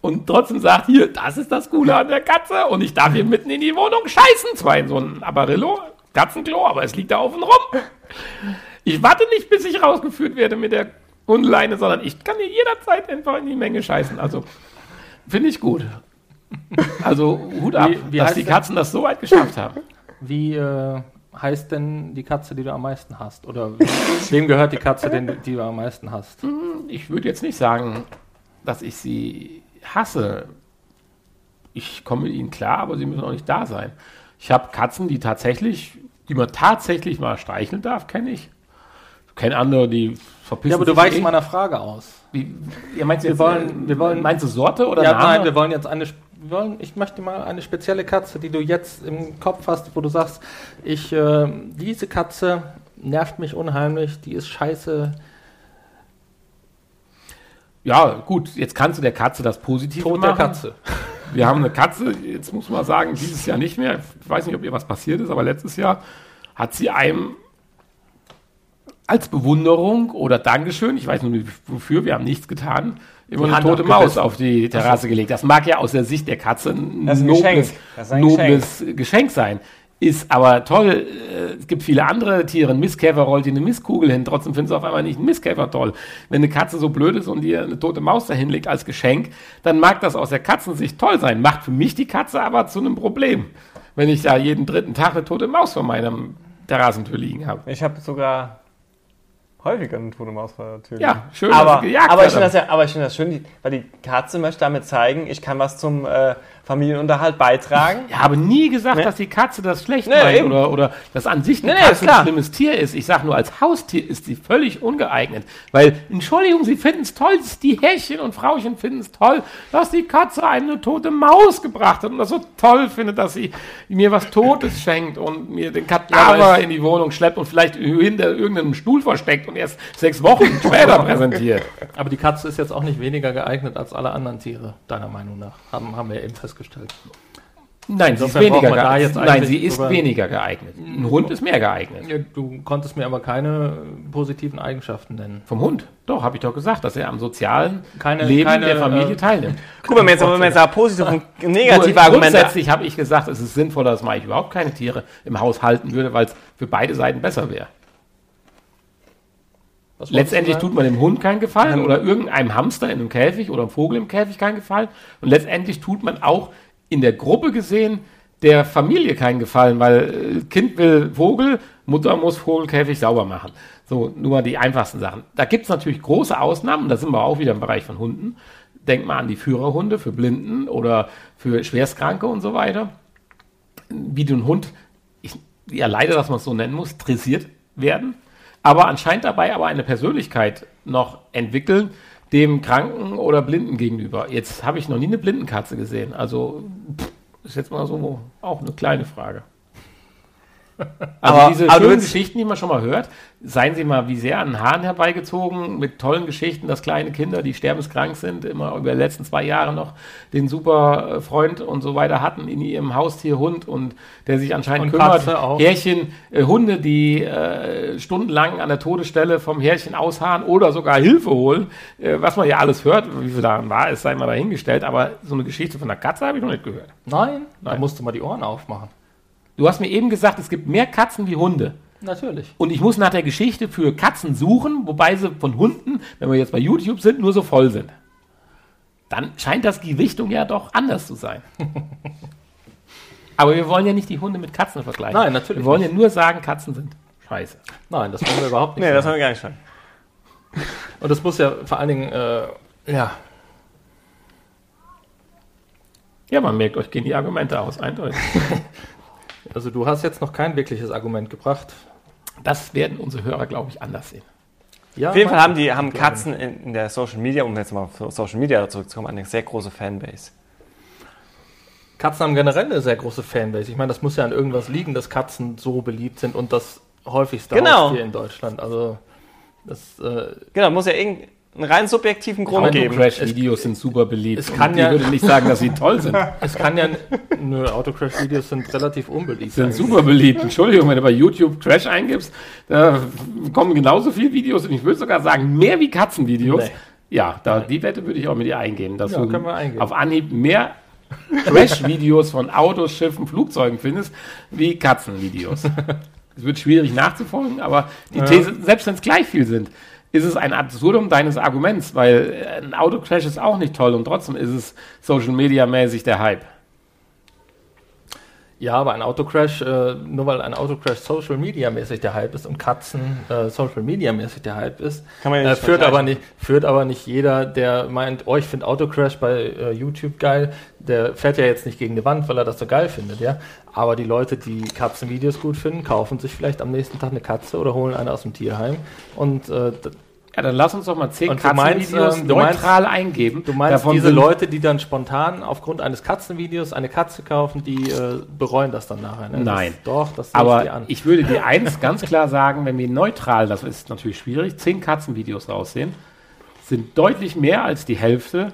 Speaker 2: und trotzdem sagt, hier, das ist das Coole an der Katze und ich darf hier mitten in die Wohnung scheißen. Zwar in so ein Apparillo, Katzenklo, aber es liegt da offen rum. Ich warte nicht, bis ich rausgeführt werde mit der Hundeleine, sondern ich kann hier jederzeit einfach in die Menge scheißen. Also, finde ich gut. Also, Hut ab,
Speaker 1: Wie- wie
Speaker 2: dass die? Katzen das so weit geschafft haben.
Speaker 1: Wie äh, heißt denn die Katze, die du am meisten hast? Oder wem gehört die Katze, die du am meisten hast?
Speaker 2: Ich würde jetzt nicht sagen, dass ich sie hasse. Ich komme mit ihnen klar, aber sie müssen auch nicht da sein. Ich habe Katzen, die tatsächlich, die man tatsächlich mal streicheln darf, kenne ich. Ich kenne andere, die verpissen
Speaker 1: Ja, aber du weichst
Speaker 2: eh.
Speaker 1: meiner Frage aus.
Speaker 2: Wie, ihr meinst
Speaker 1: Wir
Speaker 2: jetzt,
Speaker 1: wollen-
Speaker 2: äh,
Speaker 1: wir wollen-
Speaker 2: meinst du Sorte oder
Speaker 1: ja,
Speaker 2: Name?
Speaker 1: nein, wir wollen jetzt eine. Wir wollen, ich möchte mal eine spezielle Katze, die du jetzt im Kopf hast, wo du sagst, ich, äh, diese Katze nervt mich unheimlich, die ist scheiße.
Speaker 2: Ja, gut, jetzt kannst du der Katze das Positive
Speaker 1: Tod
Speaker 2: machen.
Speaker 1: der Katze. [LAUGHS]
Speaker 2: Wir haben eine Katze, jetzt muss man sagen, dieses Jahr nicht mehr. Ich weiß nicht, ob ihr was passiert ist, aber letztes Jahr hat sie einem als Bewunderung oder Dankeschön, ich weiß nur nicht wofür, wir haben nichts getan, immer
Speaker 1: Die
Speaker 2: eine
Speaker 1: Hand
Speaker 2: tote. Maus auf die Terrasse gelegt. Das mag ja aus der Sicht der Katze ein
Speaker 3: ein
Speaker 2: nobles,
Speaker 3: Geschenk. Ein
Speaker 2: nobles Geschenk. sein. Ist aber toll, äh, es gibt viele andere Tiere. Ein Mistkäfer rollt dir eine Mistkugel hin, trotzdem findest du auf einmal nicht einen Mistkäfer toll. Wenn eine Katze so blöd ist und dir eine tote Maus dahin legt als Geschenk, dann mag das aus der Katzensicht toll sein. Macht für mich die Katze aber zu einem Problem, wenn ich da jeden dritten Tag eine tote Maus vor meinem Terrassentür liegen habe.
Speaker 3: Ich habe sogar häufiger eine tote Maus vor der Tür.
Speaker 2: Ja, schön, dass
Speaker 3: aber,
Speaker 2: sie gejagt
Speaker 3: aber ich finde das ja, aber ich finde das schön, die, weil die Katze möchte damit zeigen, ich kann was zum äh, Familienunterhalt beitragen.
Speaker 2: Ja, habe nie gesagt,
Speaker 3: Nee.
Speaker 2: dass die Katze das schlecht
Speaker 3: Nee,
Speaker 2: meint
Speaker 3: eben.
Speaker 2: oder, oder dass an sich eine
Speaker 3: Nee,
Speaker 2: Katze ein schlimmes Tier ist. Ich sage nur, als Haustier ist sie völlig ungeeignet. Weil, Entschuldigung, sie finden es toll, die Herrchen und Frauchen finden es toll, dass die Katze eine tote Maus gebracht hat und das so toll findet, dass sie mir was Totes [CLEARS THROAT] schenkt und mir den Kadaver in die Wohnung schleppt und vielleicht hinter irgendeinem Stuhl versteckt und erst sechs Wochen [LAUGHS] später präsentiert.
Speaker 1: Aber die Katze ist jetzt auch nicht weniger geeignet als alle anderen Tiere, deiner Meinung nach. Haben, haben wir eben festgestellt.
Speaker 2: Nein, sie ist weniger
Speaker 1: man
Speaker 2: geeignet.
Speaker 1: jetzt
Speaker 2: Nein, sie ist weniger geeignet. Ein Hund ist mehr geeignet.
Speaker 1: Ja, Du konntest mir aber keine positiven Eigenschaften nennen.
Speaker 2: Vom Hund? Doch, habe ich doch gesagt, dass er am sozialen
Speaker 1: Keine-
Speaker 2: Leben
Speaker 1: keine,
Speaker 2: der Familie
Speaker 1: äh,
Speaker 2: teilnimmt. [LAUGHS]
Speaker 3: Guck mal, wenn wir jetzt, wenn positive und
Speaker 2: Nur
Speaker 3: negative Argumente.
Speaker 2: Grundsätzlich habe ich gesagt, es ist sinnvoller, dass man eigentlich überhaupt keine Tiere im Haus halten würde, weil es für beide Seiten besser wäre. Letztendlich tut man dem Hund keinen Gefallen oder irgendeinem Hamster in einem Käfig oder einem Vogel im Käfig keinen Gefallen. Und letztendlich tut man auch in der Gruppe gesehen der Familie keinen Gefallen, weil äh, Kind will Vogel, Mutter muss Vogelkäfig sauber machen. So, nur mal die einfachsten Sachen. Da gibt es natürlich große Ausnahmen, da sind wir auch wieder im Bereich von Hunden. Denk mal an die Führerhunde für Blinden oder für Schwerstkranke und so weiter. Wie du einen Hund, ich, ja leider, dass man es so nennen muss, dressiert werden, aber anscheinend dabei aber eine Persönlichkeit noch entwickeln, dem Kranken oder Blinden gegenüber. Jetzt habe ich noch nie eine Blindenkatze gesehen, also pff, ist jetzt mal so auch eine kleine Frage. Also
Speaker 3: Aber-
Speaker 2: diese
Speaker 3: aber du
Speaker 2: schönen Geschichten, die man schon mal hört, seien sie mal wie sehr an den Haaren herbeigezogen, mit tollen Geschichten, dass kleine Kinder, die sterbenskrank sind, immer über die letzten zwei Jahre noch den super Freund und so weiter hatten in ihrem Haustier Hund und der sich anscheinend
Speaker 1: Und
Speaker 2: kümmert. Härchen, äh, Hunde, die äh, stundenlang an der Todesstelle vom Härchen ausharren oder sogar Hilfe holen, äh, was man ja alles hört, wie viel daran war, ist sei mal dahingestellt, aber so eine Geschichte von einer Katze habe ich noch nicht gehört.
Speaker 1: Nein, da
Speaker 2: Nein.
Speaker 1: musst du mal die Ohren aufmachen.
Speaker 2: Du hast mir eben gesagt, es gibt mehr Katzen wie Hunde.
Speaker 1: Natürlich.
Speaker 2: Und ich muss nach der Geschichte für Katzen suchen, wobei sie von Hunden, wenn wir jetzt bei YouTube sind, nur so voll sind. Dann scheint das die Richtung ja doch anders zu sein. [LAUGHS] Aber wir wollen ja nicht die Hunde mit Katzen vergleichen.
Speaker 1: Nein, natürlich
Speaker 2: Wir wollen
Speaker 1: nicht.
Speaker 2: ja nur sagen, Katzen sind scheiße.
Speaker 1: Nein, das wollen wir überhaupt nicht.
Speaker 3: Nee, das haben
Speaker 1: sagen.
Speaker 3: wir gar nicht schon.
Speaker 1: Und das muss ja vor allen Dingen, äh, ja,
Speaker 2: Ja, man merkt, euch gehen die Argumente aus, eindeutig. [LAUGHS]
Speaker 1: also du hast jetzt noch kein wirkliches Argument gebracht.
Speaker 2: Das werden unsere Hörer, glaube ich, anders sehen.
Speaker 1: Ja,
Speaker 3: Auf jeden Fall haben die haben Katzen in, in der Social Media, um jetzt mal auf Social Media zurückzukommen, eine sehr große Fanbase.
Speaker 1: Katzen haben generell eine sehr große Fanbase. Ich meine, das muss ja an irgendwas liegen, dass Katzen so beliebt sind und das häufigste
Speaker 3: Genau.
Speaker 1: Haustier in Deutschland. Also das äh,
Speaker 3: Genau, muss ja irgendeinen rein subjektiven Grund geben.
Speaker 2: Autocrash-Videos sind super beliebt.
Speaker 1: es kann
Speaker 2: Und
Speaker 1: ja-
Speaker 2: Ich würde nicht sagen, dass sie toll sind. [LAUGHS]
Speaker 1: es kann ja nö, Autocrash-Videos sind relativ unbeliebt.
Speaker 2: sind
Speaker 1: eigentlich.
Speaker 2: super beliebt. Entschuldigung, wenn du bei YouTube Crash eingibst, da kommen genauso viele Videos und ich würde sogar sagen, mehr wie Katzenvideos.
Speaker 1: Nee.
Speaker 2: Ja, da, die Wette würde ich auch mit dir eingehen, dass
Speaker 1: Ja,
Speaker 2: du
Speaker 1: können wir eingehen.
Speaker 2: auf Anhieb mehr Crash-Videos von Autos, Schiffen, Flugzeugen findest, wie Katzenvideos. [LAUGHS] Es wird schwierig nachzufolgen, aber die
Speaker 1: Ja.
Speaker 2: These, selbst wenn es gleich viel sind, ist es ein Absurdum deines Arguments, weil äh, ein Autocrash ist auch nicht toll und trotzdem ist es Social Media mäßig der Hype.
Speaker 1: Ja, aber ein Autocrash, äh, nur weil ein Autocrash Social Media mäßig der Hype ist und Katzen äh, Social Media mäßig der Hype ist,
Speaker 3: Kann man ja
Speaker 1: äh,
Speaker 3: nicht
Speaker 1: führt,
Speaker 3: vergleichen.
Speaker 1: aber nicht, führt aber nicht jeder, der meint, oh, ich finde Autocrash bei äh, YouTube geil, der fährt ja jetzt nicht gegen die Wand, weil er das so geil findet, ja. Aber die Leute, die Katzenvideos gut finden, kaufen sich vielleicht am nächsten Tag eine Katze oder holen eine aus dem Tierheim und äh,
Speaker 2: Ja, dann lass uns doch mal zehn Katzenvideos
Speaker 1: ähm, du meinst-
Speaker 2: neutral eingeben.
Speaker 1: Du meinst
Speaker 2: Davon
Speaker 1: diese Leute, die dann spontan aufgrund eines Katzenvideos eine Katze kaufen, die äh, bereuen das dann nachher? Ne?
Speaker 2: Nein.
Speaker 1: Das, doch, das sehe ich
Speaker 2: Aber
Speaker 1: an.
Speaker 2: ich würde dir eins ganz klar sagen, wenn wir neutral, das ist natürlich schwierig, zehn Katzenvideos raussehen, sind deutlich mehr als die Hälfte,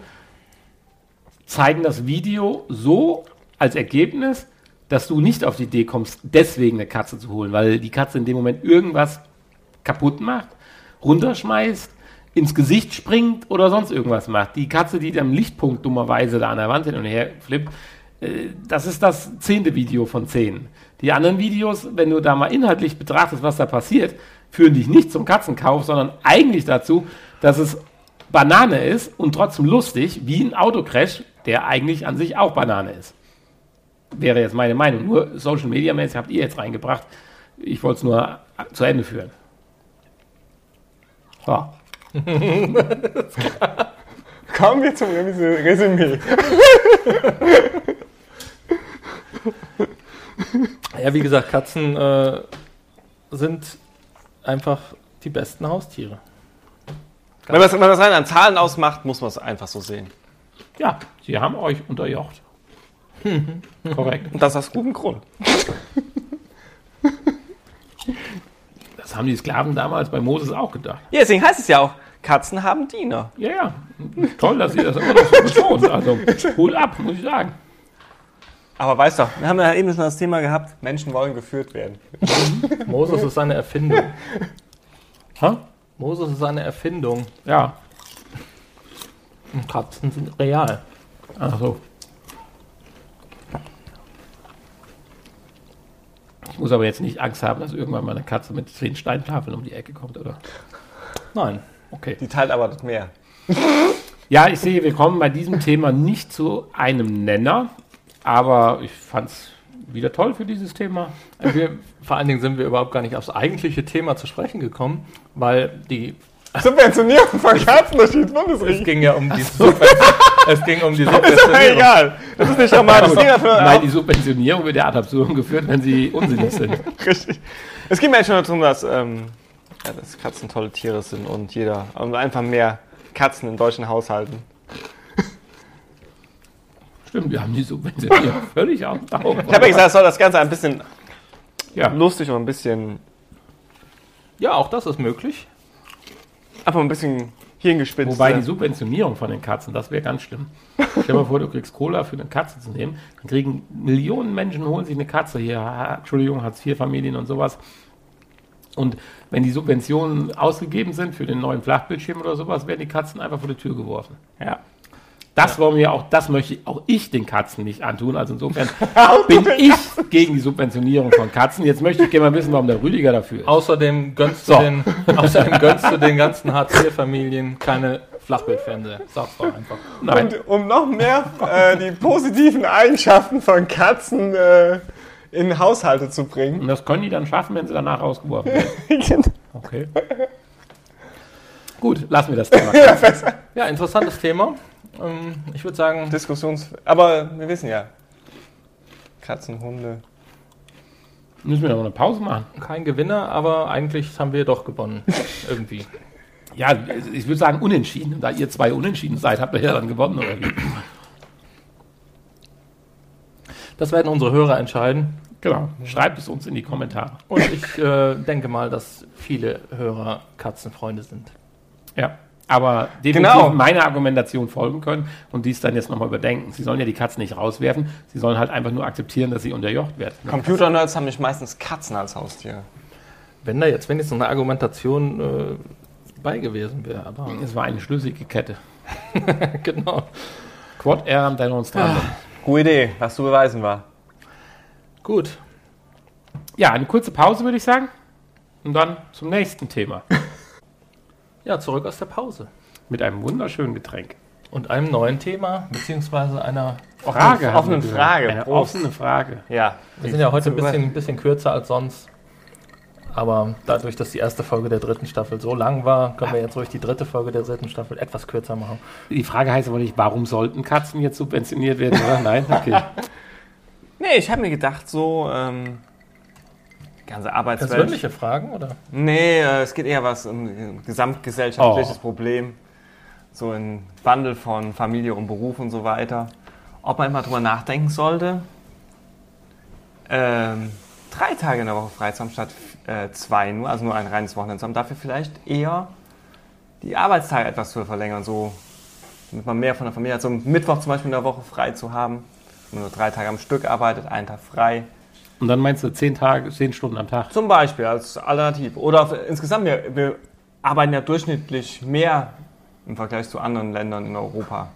Speaker 2: zeigen das Video so als Ergebnis, dass du nicht auf die Idee kommst, deswegen eine Katze zu holen, weil die Katze in dem Moment irgendwas kaputt macht, runterschmeißt, ins Gesicht springt oder sonst irgendwas macht. Die Katze, die am Lichtpunkt dummerweise da an der Wand hin und her flippt, äh, das ist das zehnte Video von zehn. Die anderen Videos, wenn du da mal inhaltlich betrachtest, was da passiert, führen dich nicht zum Katzenkauf, sondern eigentlich dazu, dass es Banane ist und trotzdem lustig, wie ein Autocrash, der eigentlich an sich auch Banane ist. Wäre jetzt meine Meinung. Nur Social Media mäßig habt ihr jetzt reingebracht. Ich wollte es nur zu Ende führen. So. [LAUGHS]
Speaker 3: Kommen wir zum Resümee.
Speaker 1: Ja, wie gesagt, Katzen äh, sind einfach die besten Haustiere.
Speaker 3: Wenn man es wenn man das rein an Zahlen ausmacht, muss man es einfach so sehen.
Speaker 2: Ja, sie haben euch unterjocht. [LAUGHS] Korrekt.
Speaker 3: Und das aus gutem Grund. [LAUGHS]
Speaker 2: Das haben die Sklaven damals bei Moses auch gedacht.
Speaker 3: Ja, deswegen heißt es ja auch, Katzen haben Diener.
Speaker 2: Ja, ja. Toll, dass ihr das immer noch so betont. Also, Hut ab, muss ich sagen.
Speaker 3: Aber weißt du, wir haben ja eben schon das Thema gehabt, Menschen wollen geführt werden. [LAUGHS]
Speaker 1: Moses ist eine Erfindung.
Speaker 2: Ha?
Speaker 1: Moses ist eine Erfindung.
Speaker 2: Ja.
Speaker 1: Und Katzen sind real.
Speaker 2: Ach so. Ich muss aber jetzt nicht Angst haben, dass irgendwann mal eine Katze mit zehn Steintafeln um die Ecke kommt, oder?
Speaker 1: Nein.
Speaker 2: Okay.
Speaker 3: Die teilt aber das Meer. [LAUGHS]
Speaker 2: Ja, ich sehe, wir kommen bei diesem Thema nicht zu einem Nenner, aber ich fand es wieder toll für dieses Thema.
Speaker 1: Wir, vor allen Dingen sind wir überhaupt gar nicht aufs eigentliche Thema zu sprechen gekommen, weil die
Speaker 3: Subventionierung von Katzen durch die
Speaker 1: es
Speaker 3: Bundesregierung.
Speaker 1: ging ja um die Subven es ging um die [LAUGHS]
Speaker 3: Ist aber
Speaker 1: Subventionierung.
Speaker 3: egal. Das ist nicht dramatisch. Es ging
Speaker 2: Nein, die Subventionierung wird ja ad absurdum geführt, wenn sie unsinnig sind. [LAUGHS]
Speaker 3: Richtig. Es geht mir eigentlich nur darum, dass, ähm, ja, dass Katzen tolle Tiere sind und jeder und einfach mehr Katzen in deutschen Haushalten.
Speaker 2: Stimmt, wir haben die Subventionierung [LAUGHS] völlig auf.
Speaker 3: Ich habe ja gesagt, es soll das Ganze ein bisschen
Speaker 2: Ja,
Speaker 3: lustig und ein bisschen,
Speaker 1: Ja, auch das ist möglich.
Speaker 3: Einfach ein bisschen hirngespitzt.
Speaker 2: Wobei die. Subventionierung von den Katzen, das wäre ganz schlimm. Stell dir mal vor, du kriegst Cola für eine Katze zu nehmen. Dann kriegen Millionen Menschen, holen sich eine Katze hier, Entschuldigung, Hartz-IV-Familien und sowas. Und wenn die Subventionen ausgegeben sind für den neuen Flachbildschirm oder sowas, werden die Katzen einfach vor die Tür geworfen.
Speaker 3: ja.
Speaker 2: Das wollen wir auch, das möchte auch ich den Katzen nicht antun. Also insofern [LAUGHS] bin ich gegen die Subventionierung von Katzen. Jetzt möchte ich gerne mal wissen, warum der Rüdiger dafür ist.
Speaker 1: Außerdem gönnst,
Speaker 2: So.
Speaker 1: du, den, [LAUGHS] außerdem gönnst du den ganzen Hartz-IV-Familien keine Flachbildfernseher. Sag's doch einfach.
Speaker 2: Nein.
Speaker 3: Und um noch mehr äh, die positiven Eigenschaften von Katzen äh, in Haushalte zu bringen.
Speaker 2: Und das können die dann schaffen, wenn sie danach rausgeworfen werden. [LAUGHS] Okay. Gut, lassen wir das Thema.
Speaker 1: Ja, interessantes Thema. Ähm, Ich würde sagen,
Speaker 3: Diskussions... Aber wir wissen ja, Katzen, Hunde...
Speaker 2: Müssen wir noch eine Pause machen?
Speaker 1: kein Gewinner, aber eigentlich haben wir doch gewonnen. [LAUGHS] Irgendwie.
Speaker 2: Ja, ich würde sagen unentschieden. Und da ihr zwei unentschieden seid, habt ihr ja dann gewonnen, oder wie?
Speaker 1: Das werden unsere Hörer entscheiden.
Speaker 2: Genau. Schreibt es uns in die Kommentare.
Speaker 1: Und ich äh, denke mal, dass viele Hörer Katzenfreunde sind.
Speaker 2: Ja. Aber definitiv
Speaker 3: Genau.
Speaker 2: meiner Argumentation folgen können und dies dann jetzt nochmal überdenken. Sie sollen ja die Katzen nicht rauswerfen, sie sollen halt einfach nur akzeptieren, dass sie unterjocht werden.
Speaker 3: Computer-Nerds haben nicht meistens Katzen als Haustiere.
Speaker 1: Wenn da jetzt wenigstens eine Argumentation äh, bei gewesen wäre, aber
Speaker 2: Es war eine schlüssige Kette. [LAUGHS]
Speaker 1: genau.
Speaker 2: Quod eram demonstrandum.
Speaker 3: Gute Idee, was zu beweisen war.
Speaker 1: Gut.
Speaker 2: Ja, eine kurze Pause würde ich sagen. Und dann zum nächsten Thema. [LAUGHS]
Speaker 1: Ja, zurück aus der Pause.
Speaker 2: Mit einem wunderschönen Getränk.
Speaker 1: Und einem neuen Thema, beziehungsweise einer.
Speaker 2: Frage.
Speaker 3: offenen
Speaker 2: gehört.
Speaker 3: Frage.
Speaker 2: Eine
Speaker 3: Prost.
Speaker 2: offene Frage.
Speaker 3: Ja.
Speaker 1: Wir sind ja heute ein bisschen, bisschen kürzer als sonst. Aber dadurch, dass die erste Folge der dritten Staffel so lang war, können wir jetzt ruhig die dritte Folge der dritten Staffel etwas kürzer machen.
Speaker 2: Die Frage heißt aber nicht, warum sollten Katzen jetzt subventioniert werden, oder? Nein? Okay. [LAUGHS]
Speaker 3: Nee, ich habe mir gedacht, so, ähm, ganze Arbeitswelt.
Speaker 1: Persönliche Fragen, oder?
Speaker 3: Nee, äh, es geht eher was um ein gesamtgesellschaftliches
Speaker 2: Oh.
Speaker 3: Problem. So ein Wandel von Familie und Beruf und so weiter. Ob man immer drüber nachdenken sollte, ähm, drei Tage in der Woche frei zu haben statt äh, zwei nur, also nur ein reines Wochenende zu haben. Dafür vielleicht eher die Arbeitstage etwas zu verlängern, so damit man mehr von der Familie hat. So einen Mittwoch zum Beispiel in der Woche frei zu haben. Wenn man nur drei Tage am Stück arbeitet, einen Tag frei.
Speaker 2: Und dann meinst du zehn Tage, zehn Stunden am Tag?
Speaker 3: Zum Beispiel als Alternative. Oder insgesamt, wir, wir arbeiten ja durchschnittlich mehr im Vergleich zu anderen Ländern in Europa.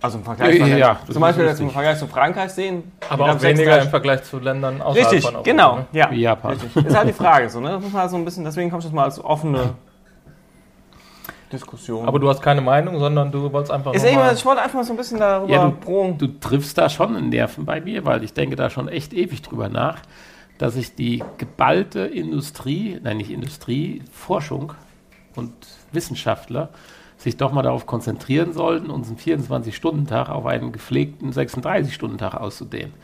Speaker 3: Also im Vergleich
Speaker 2: Ja,
Speaker 3: zu-
Speaker 2: ja, das
Speaker 3: zum Beispiel jetzt im. Vergleich zu Frankreich sehen.
Speaker 1: Aber auch weniger
Speaker 3: 36
Speaker 1: im Vergleich zu Ländern außerhalb
Speaker 3: Richtig,
Speaker 1: von Europa.
Speaker 3: genau.
Speaker 1: Ne?
Speaker 3: Ja.
Speaker 2: Wie Japan.
Speaker 3: Richtig. Ist halt die Frage so, ne? Das muss man halt so ein bisschen, deswegen kommt das mal als offene [LAUGHS] Diskussion.
Speaker 1: Aber du hast keine Meinung, sondern du wolltest einfach
Speaker 3: ist
Speaker 1: mal-
Speaker 3: irgendwas, ich wollte einfach mal so ein bisschen darüber
Speaker 2: Ja, du-. Du triffst da schon einen Nerven bei mir, weil ich denke da schon echt ewig drüber nach, dass sich die geballte Industrie, nein nicht Industrie, Forschung und Wissenschaftler sich doch mal darauf konzentrieren sollten, unseren 24-Stunden-Tag auf einen gepflegten 36-Stunden-Tag auszudehnen.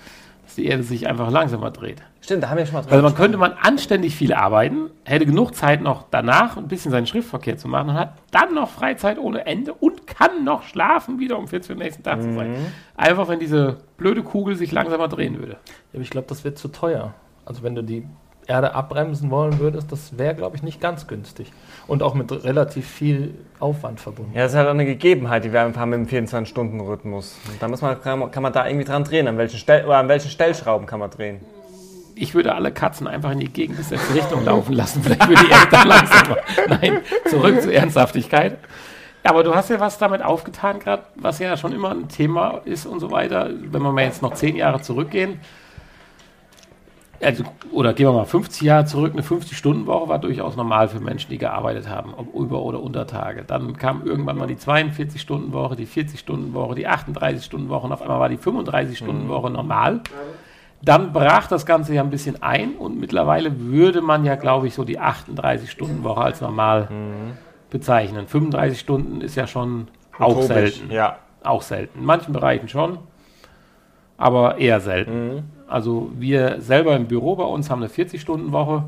Speaker 2: Dass die Erde sich einfach langsamer dreht.
Speaker 3: Stimmt, da haben wir schon mal drüber
Speaker 2: Also man könnte man anständig viel arbeiten, hätte genug Zeit noch danach ein bisschen seinen Schriftverkehr zu machen und hat dann noch Freizeit ohne Ende und kann noch schlafen wieder, um fit für den nächsten Tag zu sein. Einfach, wenn diese blöde Kugel sich langsamer drehen würde.
Speaker 1: Ja, aber ich glaube, das wird zu teuer. Also wenn du die Erde abbremsen wollen würdest, das wäre, glaube ich, nicht ganz günstig. Und auch mit relativ viel Aufwand verbunden.
Speaker 3: Ja, das ist halt auch eine Gegebenheit, die wir einfach haben mit dem 24-Stunden-Rhythmus. Und Da muss man, kann, man, kann man da irgendwie dran drehen. An welchen, Stell, oder an welchen Stellschrauben kann man drehen?
Speaker 2: Ich würde alle Katzen einfach in die gegengesetzte Richtung laufen lassen. Vielleicht würde die Erde dann langsamer. [LAUGHS] Nein, zurück zur Ernsthaftigkeit. Aber du hast ja was damit aufgetan, gerade, was ja schon immer ein Thema ist und so weiter. Wenn wir mal jetzt noch zehn Jahre zurückgehen, also, oder gehen wir mal 50 Jahre zurück, eine 50-Stunden-Woche war durchaus normal für Menschen, die gearbeitet haben, ob Über- oder Untertage. Dann kam irgendwann mal die 42-Stunden-Woche, die 40-Stunden-Woche, die 38-Stunden-Woche und auf einmal war die 35-Stunden-Woche normal. Dann brach das Ganze ja ein bisschen ein und mittlerweile würde man ja, glaube ich, so die 38-Stunden-Woche als normal bezeichnen. 35 Stunden ist ja schon auch
Speaker 3: Utopisch,
Speaker 2: selten.
Speaker 3: Ja.
Speaker 2: Auch selten. In manchen Bereichen schon, aber eher selten.
Speaker 3: Mhm.
Speaker 2: Also wir selber im Büro bei uns haben eine 40-Stunden-Woche.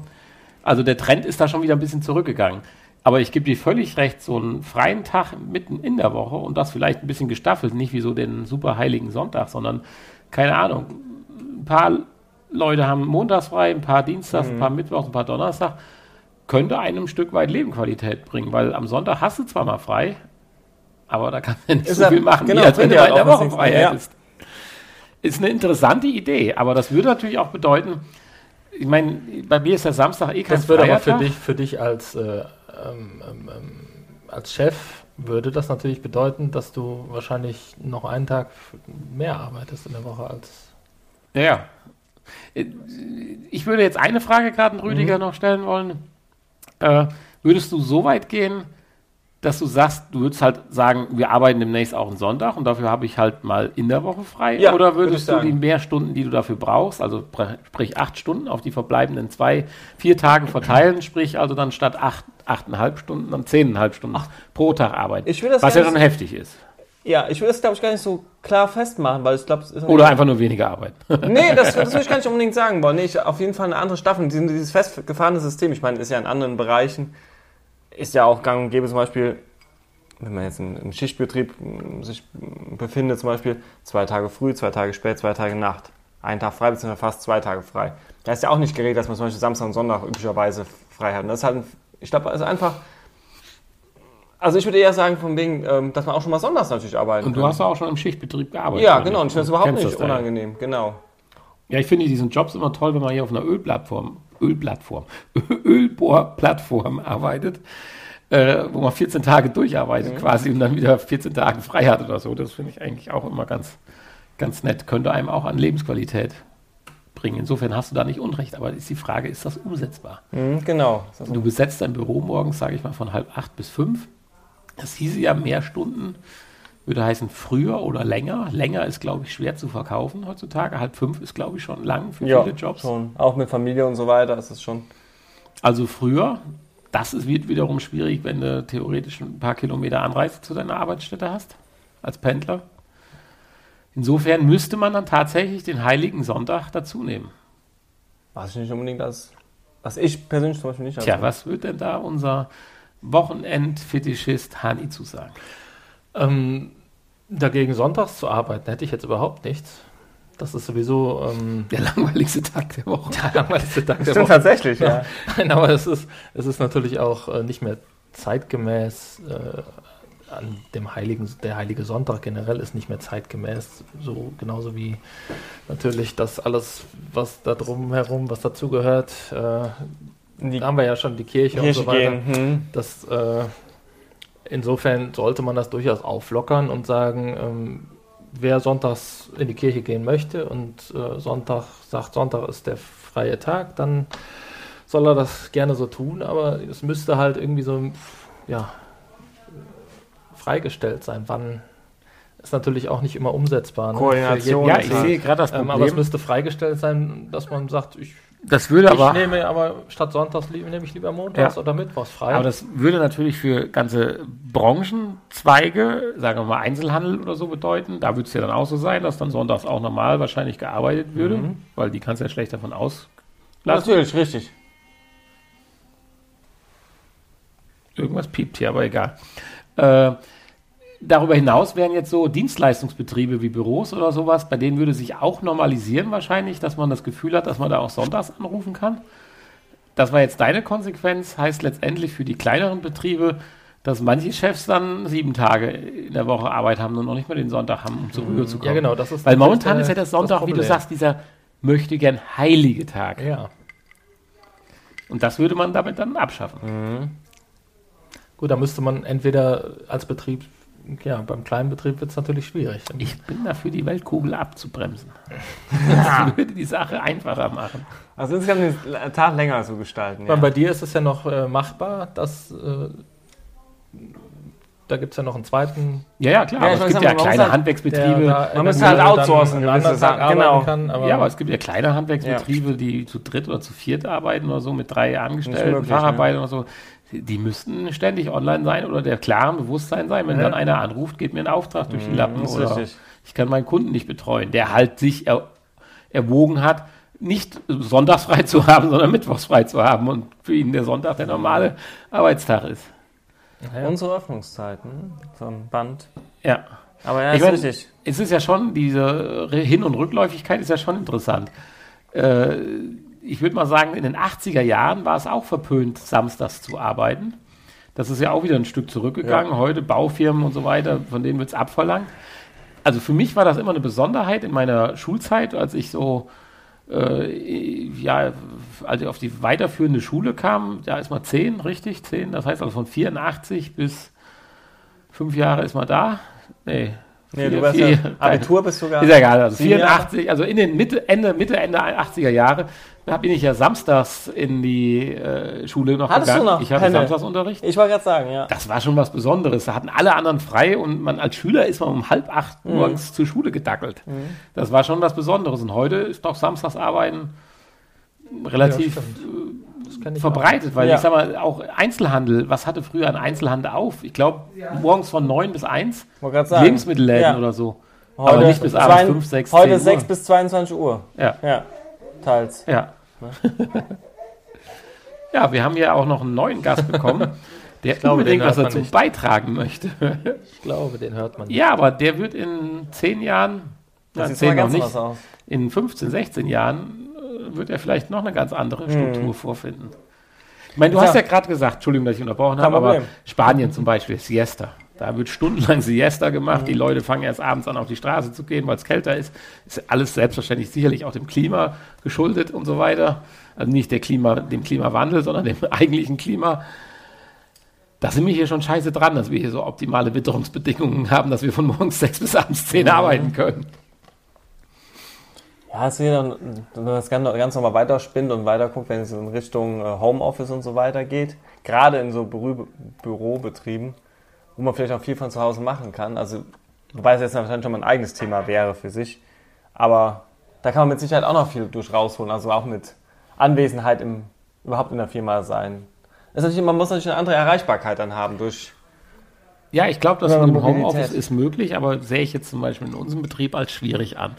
Speaker 2: Also der Trend ist da schon wieder ein bisschen zurückgegangen. Aber ich gebe dir völlig recht, so einen freien Tag mitten in der Woche und das vielleicht ein bisschen gestaffelt, nicht wie so den super heiligen Sonntag, sondern keine Ahnung, ein paar Leute haben montags frei, ein paar Dienstags,
Speaker 3: Mhm.
Speaker 2: ein paar Mittwochs, ein paar Donnerstag, könnte einem ein Stück weit Lebensqualität bringen, weil am Sonntag hast du zwar mal frei, aber da kannst du nicht
Speaker 3: Ist
Speaker 2: so viel machen,
Speaker 3: genau,
Speaker 2: wie als wenn du mal in der
Speaker 3: auch was
Speaker 2: Woche frei
Speaker 3: mehr, ja.
Speaker 2: Ist eine interessante Idee, aber das würde natürlich auch bedeuten, ich meine, bei mir ist der Samstag eh kein
Speaker 1: Das würde aber für dich, für dich als, äh, ähm, ähm, ähm, als Chef würde das natürlich bedeuten, dass du wahrscheinlich noch einen Tag mehr arbeitest in der Woche als.
Speaker 2: Ja, ja. Ich würde jetzt eine Frage gerade an
Speaker 3: Mhm.
Speaker 2: Rüdiger noch stellen wollen. Äh, würdest du so weit gehen, dass du sagst, du würdest halt sagen, wir arbeiten demnächst auch einen Sonntag und dafür habe ich halt mal in der Woche frei?
Speaker 3: Ja,
Speaker 2: Oder
Speaker 3: würde
Speaker 2: würdest
Speaker 3: ich
Speaker 2: du die mehr Stunden, die du dafür brauchst, also pr- sprich acht Stunden auf die verbleibenden zwei, vier Tage verteilen, sprich also dann statt acht, achteinhalb Stunden, dann zehneinhalb Stunden pro Tag arbeiten? Was ja schon heftig ist.
Speaker 3: Ja, ich will das, glaube ich, gar nicht so klar festmachen, weil ich glaube, es ist
Speaker 2: Oder einfach nur weniger arbeiten. [LAUGHS]
Speaker 3: Nee, das, das will ich gar nicht unbedingt sagen wollen. Nee, ich, auf jeden Fall eine andere Staffel. Dieses festgefahrene System, ich meine, ist ja in anderen Bereichen, ist ja auch gang und gäbe zum Beispiel, wenn man jetzt im, im Schichtbetrieb sich befindet, zum Beispiel zwei Tage früh, zwei Tage spät, zwei Tage Nacht. Einen Tag frei, beziehungsweise fast zwei Tage frei. Da ist ja auch nicht geregelt, dass man zum Beispiel Samstag und Sonntag üblicherweise frei hat. Und das ist halt, ein, ich glaube, es ist einfach, also ich würde eher sagen, von wegen, ähm, dass man auch schon mal sonntags natürlich arbeiten
Speaker 2: Und du
Speaker 3: kann.
Speaker 2: hast ja auch schon im Schichtbetrieb gearbeitet.
Speaker 3: Ja, genau, und ich finde das überhaupt nicht unangenehm, genau.
Speaker 2: Ja, ich finde diesen Jobs immer toll, wenn man hier auf einer Ölplattform, Ölplattform, [LAUGHS] Ölbohrplattform arbeitet, äh, wo man 14 Tage durcharbeitet
Speaker 3: Mhm.
Speaker 2: quasi und dann wieder 14 Tage frei hat oder so. Das finde ich eigentlich auch immer ganz, ganz nett. Könnte einem auch an Lebensqualität bringen. Insofern hast du da nicht Unrecht, aber ist die Frage, ist das umsetzbar?
Speaker 3: Mhm, genau. Das
Speaker 2: Du besetzt dein Büro morgens, sage ich mal, von halb acht bis fünf. Das hieße ja mehr Stunden, würde heißen früher oder länger. Länger ist, glaube ich, schwer zu verkaufen heutzutage. Halb fünf ist, glaube ich, schon lang für
Speaker 3: Ja,
Speaker 2: viele Jobs.
Speaker 3: schon. Auch mit Familie und so weiter ist es schon.
Speaker 2: Also früher, das ist, wird wiederum schwierig, wenn du theoretisch ein paar Kilometer Anreise zu deiner Arbeitsstätte hast, als Pendler. Insofern müsste man dann tatsächlich den Heiligen Sonntag dazu nehmen.
Speaker 3: Was ich nicht unbedingt als. Was ich persönlich zum Beispiel nicht als.
Speaker 2: Tja, was wird denn da unser Wochenend-Fetischist Hani zu sagen?
Speaker 1: Ähm, dagegen sonntags zu arbeiten, hätte ich jetzt überhaupt nichts. Das ist sowieso ähm,
Speaker 2: Der langweiligste Tag der Woche.
Speaker 1: der langweiligste Tag der
Speaker 3: Stimmt
Speaker 1: Woche.
Speaker 3: tatsächlich, ja. [LAUGHS]
Speaker 1: Nein, aber es ist, es ist natürlich auch äh, nicht mehr zeitgemäß. Äh, an dem Heiligen, der Heilige Sonntag generell ist nicht mehr zeitgemäß. So genauso wie natürlich das alles, was da drum herum, was dazugehört. Äh, da haben wir ja schon die Kirche,
Speaker 3: Kirche
Speaker 1: und so weiter.
Speaker 3: gehen. Hm.
Speaker 1: Das, äh, insofern sollte man das durchaus auflockern und sagen, ähm, wer sonntags in die Kirche gehen möchte und äh, Sonntag sagt, Sonntag ist der freie Tag, dann soll er das gerne so tun, aber es müsste halt irgendwie so, ja, freigestellt sein. Wann ist natürlich auch nicht immer umsetzbar. Ne?
Speaker 3: Koordination
Speaker 2: Ja, ich sehe gerade das
Speaker 1: ähm,
Speaker 2: Problem.
Speaker 1: aber es müsste freigestellt sein, dass man sagt, ich
Speaker 2: Das würde
Speaker 1: Ich
Speaker 2: aber,
Speaker 1: nehme aber statt Sonntags nehme ich lieber Montags
Speaker 2: Ja.
Speaker 1: oder Mittwochs frei.
Speaker 2: aber das würde natürlich für ganze Branchenzweige, sagen wir mal Einzelhandel oder so bedeuten. Da würde es ja dann auch so sein, dass dann sonntags auch normal wahrscheinlich gearbeitet würde, weil die kannst du ja schlecht davon auslassen.
Speaker 3: Natürlich, richtig.
Speaker 2: Irgendwas piept hier, aber egal. Äh, darüber hinaus wären jetzt so Dienstleistungsbetriebe wie Büros oder sowas, bei denen würde sich auch normalisieren wahrscheinlich, dass man das Gefühl hat, dass man da auch sonntags anrufen kann. Das war jetzt deine Konsequenz, heißt letztendlich für die kleineren Betriebe, dass manche Chefs dann sieben Tage in der Woche Arbeit haben und noch nicht mal den Sonntag haben, um zur Ruhe zu kommen.
Speaker 1: ja, genau, das ist
Speaker 2: Weil momentan ist ja der
Speaker 1: das
Speaker 2: Sonntag, wie du sagst, dieser möchte gern heilige Tag.
Speaker 1: Ja.
Speaker 2: Und das würde man damit dann abschaffen.
Speaker 1: Gut, da müsste man entweder als Betrieb, ja, beim kleinen Betrieb wird es natürlich schwierig.
Speaker 2: Ich bin dafür, die Weltkugel abzubremsen. [LAUGHS] Das würde die Sache einfacher machen.
Speaker 3: Also insgesamt den Tag länger zu gestalten. Ja.
Speaker 1: bei dir ist es ja noch äh, machbar, dass äh, da gibt es ja noch einen zweiten,
Speaker 2: Ja, ja, klar.
Speaker 3: Ja,
Speaker 2: aber es gibt ja
Speaker 3: man muss
Speaker 2: kleine
Speaker 3: halt-
Speaker 2: Handwerksbetriebe.
Speaker 3: Man müsste halt outsourcen, gewisse
Speaker 1: anderen Tag
Speaker 3: Sachen, genau.
Speaker 1: Kann, aber
Speaker 2: ja, aber es gibt ja kleine Handwerksbetriebe, die zu dritt oder zu viert arbeiten oder so mit drei Angestellten,
Speaker 3: möglich,
Speaker 2: Facharbeiter oder so. Die, müssten ständig online sein oder der klaren Bewusstsein sein, wenn
Speaker 1: Ja.
Speaker 2: dann einer anruft, geht mir ein Auftrag durch die Lappen
Speaker 3: das ist
Speaker 2: oder
Speaker 3: richtig.
Speaker 2: ich kann meinen Kunden nicht betreuen, der halt sich er, erwogen hat, nicht sonntags frei zu haben, sondern mittwochs frei zu haben und für ihn der Sonntag der normale Arbeitstag ist.
Speaker 3: Unsere Öffnungszeiten vom Band.
Speaker 2: Ja.
Speaker 3: Aber ja,
Speaker 2: Ich
Speaker 3: ist
Speaker 2: mein,
Speaker 3: richtig.
Speaker 2: Es ist ja schon, diese Hin- und Rückläufigkeit ist ja schon interessant. Äh, ich würde mal sagen, in den 80er Jahren war es auch verpönt, samstags zu arbeiten. Das ist ja auch wieder ein Stück zurückgegangen. Heute Baufirmen und so weiter, von denen wird es abverlangt. Also für mich war das immer eine Besonderheit in meiner Schulzeit, als ich so, äh, ja, als ich auf die weiterführende Schule kam, da ist man 10, richtig? 10, das heißt also von 84 bis fünf Jahre ist man da. Nee,
Speaker 3: Nee,
Speaker 2: vier-
Speaker 3: du warst ja, Abitur bist du gar
Speaker 2: ist ja egal, also
Speaker 3: Sieben Jahre?
Speaker 2: 84, also in den Mitte, Ende, Mitte, Ende 80er Jahre, da bin ich ja samstags in die äh, Schule noch
Speaker 3: Hattest du
Speaker 2: gegangen.
Speaker 3: noch
Speaker 2: ich hatte
Speaker 3: Penne?
Speaker 2: Samstagsunterricht.
Speaker 3: Ich wollte gerade sagen, ja.
Speaker 2: Das war schon was Besonderes. Da hatten alle anderen frei und man als Schüler ist man um halb acht
Speaker 3: Mhm.
Speaker 2: morgens zur Schule gedackelt. Das war schon was Besonderes. Und heute ist doch Samstagsarbeiten relativ
Speaker 1: Ja, ich
Speaker 2: verbreitet, weil
Speaker 3: Ja.
Speaker 2: ich sag mal, auch Einzelhandel, was hatte früher ein Einzelhandel auf? Ich glaube, morgens von 9 bis 1
Speaker 3: Wollte gerade sagen.
Speaker 2: Lebensmittelläden
Speaker 3: Ja.
Speaker 2: oder so.
Speaker 3: Heute
Speaker 2: aber nicht bis abends
Speaker 3: zwei-
Speaker 2: 5, 6,
Speaker 3: Heute
Speaker 2: 10
Speaker 3: 6
Speaker 2: Uhr.
Speaker 3: bis 22 Uhr.
Speaker 2: Ja,
Speaker 3: Ja, teils.
Speaker 2: ja. [LAUGHS] ja, wir haben ja auch noch einen neuen Gast bekommen, [LAUGHS] der
Speaker 1: glaube,
Speaker 2: unbedingt was dazu
Speaker 1: nicht.
Speaker 2: beitragen möchte.
Speaker 1: Ich glaube, den hört man.
Speaker 2: ja, aber der wird in 10 Jahren,
Speaker 3: Das
Speaker 2: na,
Speaker 3: sieht
Speaker 2: 10
Speaker 3: mal
Speaker 2: noch
Speaker 3: ganz
Speaker 2: nicht, in 15, 16 Jahren wird er vielleicht noch eine ganz andere Struktur vorfinden. Ich meine, du
Speaker 3: Ja.
Speaker 2: hast ja gerade gesagt, Entschuldigung, dass ich unterbrochen habe, aber. Spanien zum Beispiel, Siesta. Da wird stundenlang Siesta gemacht. Die Leute fangen erst abends an, auf die Straße zu gehen, weil es kälter ist. Ist alles selbstverständlich sicherlich auch dem Klima geschuldet und so weiter. Also nicht der Klima, dem Klimawandel, sondern dem [LAUGHS] eigentlichen Klima. Da sind wir hier schon scheiße dran, dass wir hier so optimale Witterungsbedingungen haben, dass wir von morgens sechs bis abends zehn arbeiten können.
Speaker 3: Ja, es wieder, wenn man das ganz, nochmal weiterspinnt und weiter guckt, wenn es in Richtung äh, Homeoffice und so weiter geht, gerade in so Bürö Bürobetrieben, wo man vielleicht auch viel von zu Hause machen kann. Also, wobei es jetzt wahrscheinlich schon mal ein eigenes Thema wäre für sich. Aber da kann man mit Sicherheit auch noch viel durch rausholen. Also auch mit Anwesenheit im, überhaupt in der Firma sein. Das ist man muss natürlich eine andere Erreichbarkeit dann haben durch.
Speaker 2: Ja, ich glaube, das mit dem. Homeoffice ist möglich, aber sehe ich jetzt zum Beispiel in unserem Betrieb als schwierig an.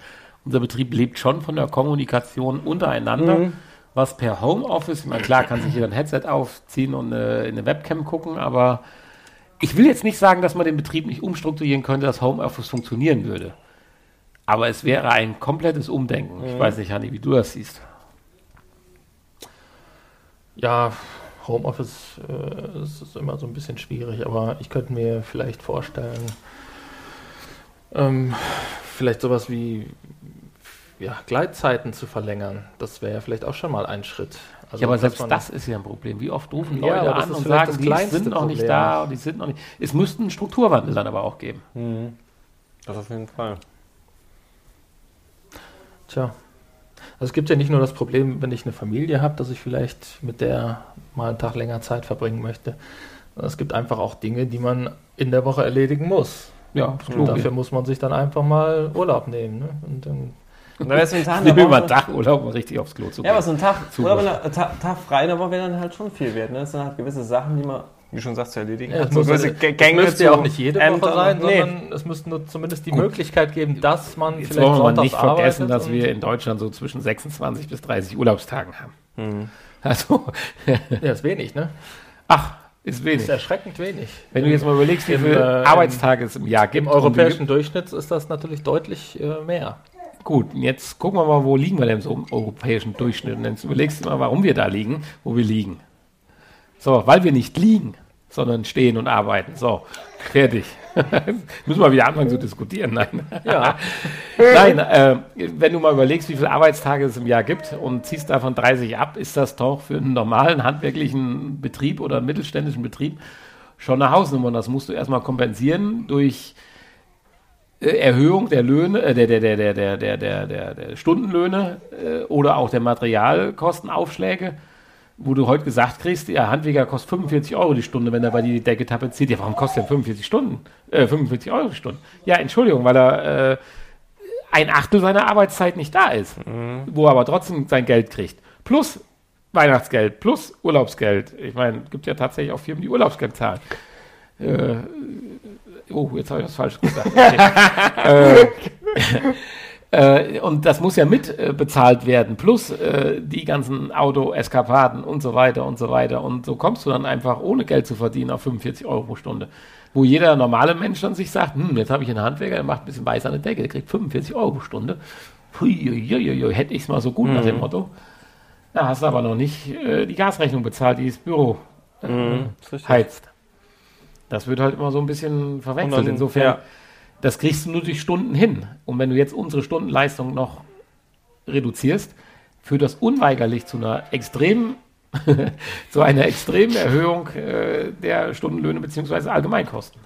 Speaker 2: Unser Betrieb lebt schon von der Kommunikation untereinander, was per Homeoffice, ich meine, klar kann sich jeder ein Headset aufziehen und eine, in eine Webcam gucken, aber ich will jetzt nicht sagen, dass man den Betrieb nicht umstrukturieren könnte, dass Homeoffice funktionieren würde. Aber es wäre ein komplettes Umdenken. Ich weiß nicht, Hanni, wie du das siehst.
Speaker 1: Ja, Homeoffice äh, ist immer so ein bisschen schwierig, aber ich könnte mir vielleicht vorstellen, ähm, vielleicht sowas wie ja, Gleitzeiten zu verlängern. Das wäre ja vielleicht auch schon mal ein Schritt. Also,
Speaker 2: ja, aber selbst
Speaker 1: man-
Speaker 2: das ist ja ein Problem. Wie oft rufen
Speaker 1: Ja,
Speaker 2: Leute an und sagen, die sind noch nicht
Speaker 1: Problem.
Speaker 2: da und die sind noch nicht. Es müsste einen Strukturwandel dann aber auch geben.
Speaker 3: Das auf jeden Fall.
Speaker 1: Tja. Also es gibt ja nicht nur das Problem, wenn ich eine Familie habe, dass ich vielleicht mit der mal einen Tag länger Zeit verbringen möchte. Es gibt einfach auch Dinge, die man in der Woche erledigen muss.
Speaker 2: Ja,
Speaker 1: Und dafür muss man sich dann einfach mal Urlaub nehmen. Ne? Und dann
Speaker 3: Und dann wär's so ein Tag,
Speaker 2: Ich
Speaker 3: in der
Speaker 2: nehme immer
Speaker 3: Woche-
Speaker 2: einen Tag Urlaub, um richtig aufs Klo zu
Speaker 3: Ja, aber
Speaker 2: gehen.
Speaker 3: so ein Tag, wenn ein Tag, Tag frei in der Woche wäre dann halt schon viel wert. Ne? Es sind halt gewisse Sachen, die man, wie schon sagst, zu erledigen
Speaker 1: Ja,
Speaker 3: hat.
Speaker 1: es muss,
Speaker 3: gewisse
Speaker 1: es
Speaker 3: G- Gänge
Speaker 1: müsste ja auch nicht jede
Speaker 3: Ämtern.
Speaker 1: Woche sein,
Speaker 3: Nee.
Speaker 1: sondern es müsste nur zumindest die
Speaker 2: Gut.
Speaker 1: Möglichkeit geben, dass man
Speaker 2: Jetzt
Speaker 1: vielleicht
Speaker 2: wollen wir nicht vergessen, dass wir in Deutschland so zwischen 26 bis 30 Urlaubstagen haben.
Speaker 3: Hm.
Speaker 2: Also, [LAUGHS]
Speaker 1: Ja, ist wenig, ne?
Speaker 2: ach, ist
Speaker 1: Ist
Speaker 2: wenig.
Speaker 1: erschreckend wenig.
Speaker 2: Wenn du jetzt mal überlegst, wie viele
Speaker 1: äh,
Speaker 2: Arbeitstage es im Jahr gibt.
Speaker 1: Im europäischen Durchschnitt ist das natürlich deutlich äh, mehr.
Speaker 2: Gut, jetzt gucken wir mal, wo liegen wir denn so im europäischen Durchschnitt? Und jetzt überlegst du mal, warum wir da liegen, wo wir liegen. So, weil wir nicht liegen, sondern stehen und arbeiten. So, fertig. [LAUGHS] Müssen wir wieder anfangen zu diskutieren. Nein.
Speaker 1: Ja. [LAUGHS]
Speaker 2: Nein, äh, wenn du mal überlegst, wie viele Arbeitstage es im Jahr gibt und ziehst davon 30 ab, ist das doch für einen normalen handwerklichen Betrieb oder einen mittelständischen Betrieb schon eine Hausnummer. Und das musst du erstmal kompensieren durch Erhöhung der Löhne, äh, der, der, der, der, der, der, der, der, der Stundenlöhne äh, oder auch der Materialkostenaufschläge, wo du heute gesagt kriegst, der Handwerker kostet 45 Euro die Stunde, wenn er bei dir die Decke tapeziert. Ja, warum kostet er 45 Stunden? Äh, 45 Euro die Stunde. Ja, Entschuldigung, weil er äh, ein Achtel seiner Arbeitszeit nicht da ist, wo er aber trotzdem sein Geld kriegt. Plus Weihnachtsgeld, plus Urlaubsgeld. Ich meine, es gibt ja tatsächlich auch Firmen, die Urlaubsgeld zahlen. Äh, oh, jetzt habe ich was falsch gesagt. Okay. [LAUGHS] äh, äh, und das muss ja mit äh, bezahlt werden, plus äh, die ganzen Auto-Eskapaden und so weiter und so weiter. Und so kommst du dann einfach ohne Geld zu verdienen auf 45 Euro pro Stunde. Wo jeder normale Mensch dann sich sagt, hm, jetzt habe ich einen Handwerker, der macht ein bisschen weiß an der Decke, der kriegt 45 Euro pro Stunde. Hui, hui, hui, hui, hätte ich es mal so gut nach dem Motto. Da hast du aber noch nicht äh, die Gasrechnung bezahlt, die das Büro
Speaker 3: Mhm,
Speaker 2: heizt. Das wird halt immer so ein bisschen verwechselt.
Speaker 3: Dann-
Speaker 2: Insofern,
Speaker 3: ja.
Speaker 2: das kriegst du nur durch Stunden hin. Und wenn du jetzt unsere Stundenleistung noch reduzierst, führt das unweigerlich zu einer extremen, [LAUGHS] zu einer extremen Erhöhung äh, der Stundenlöhne bzw. Allgemeinkosten.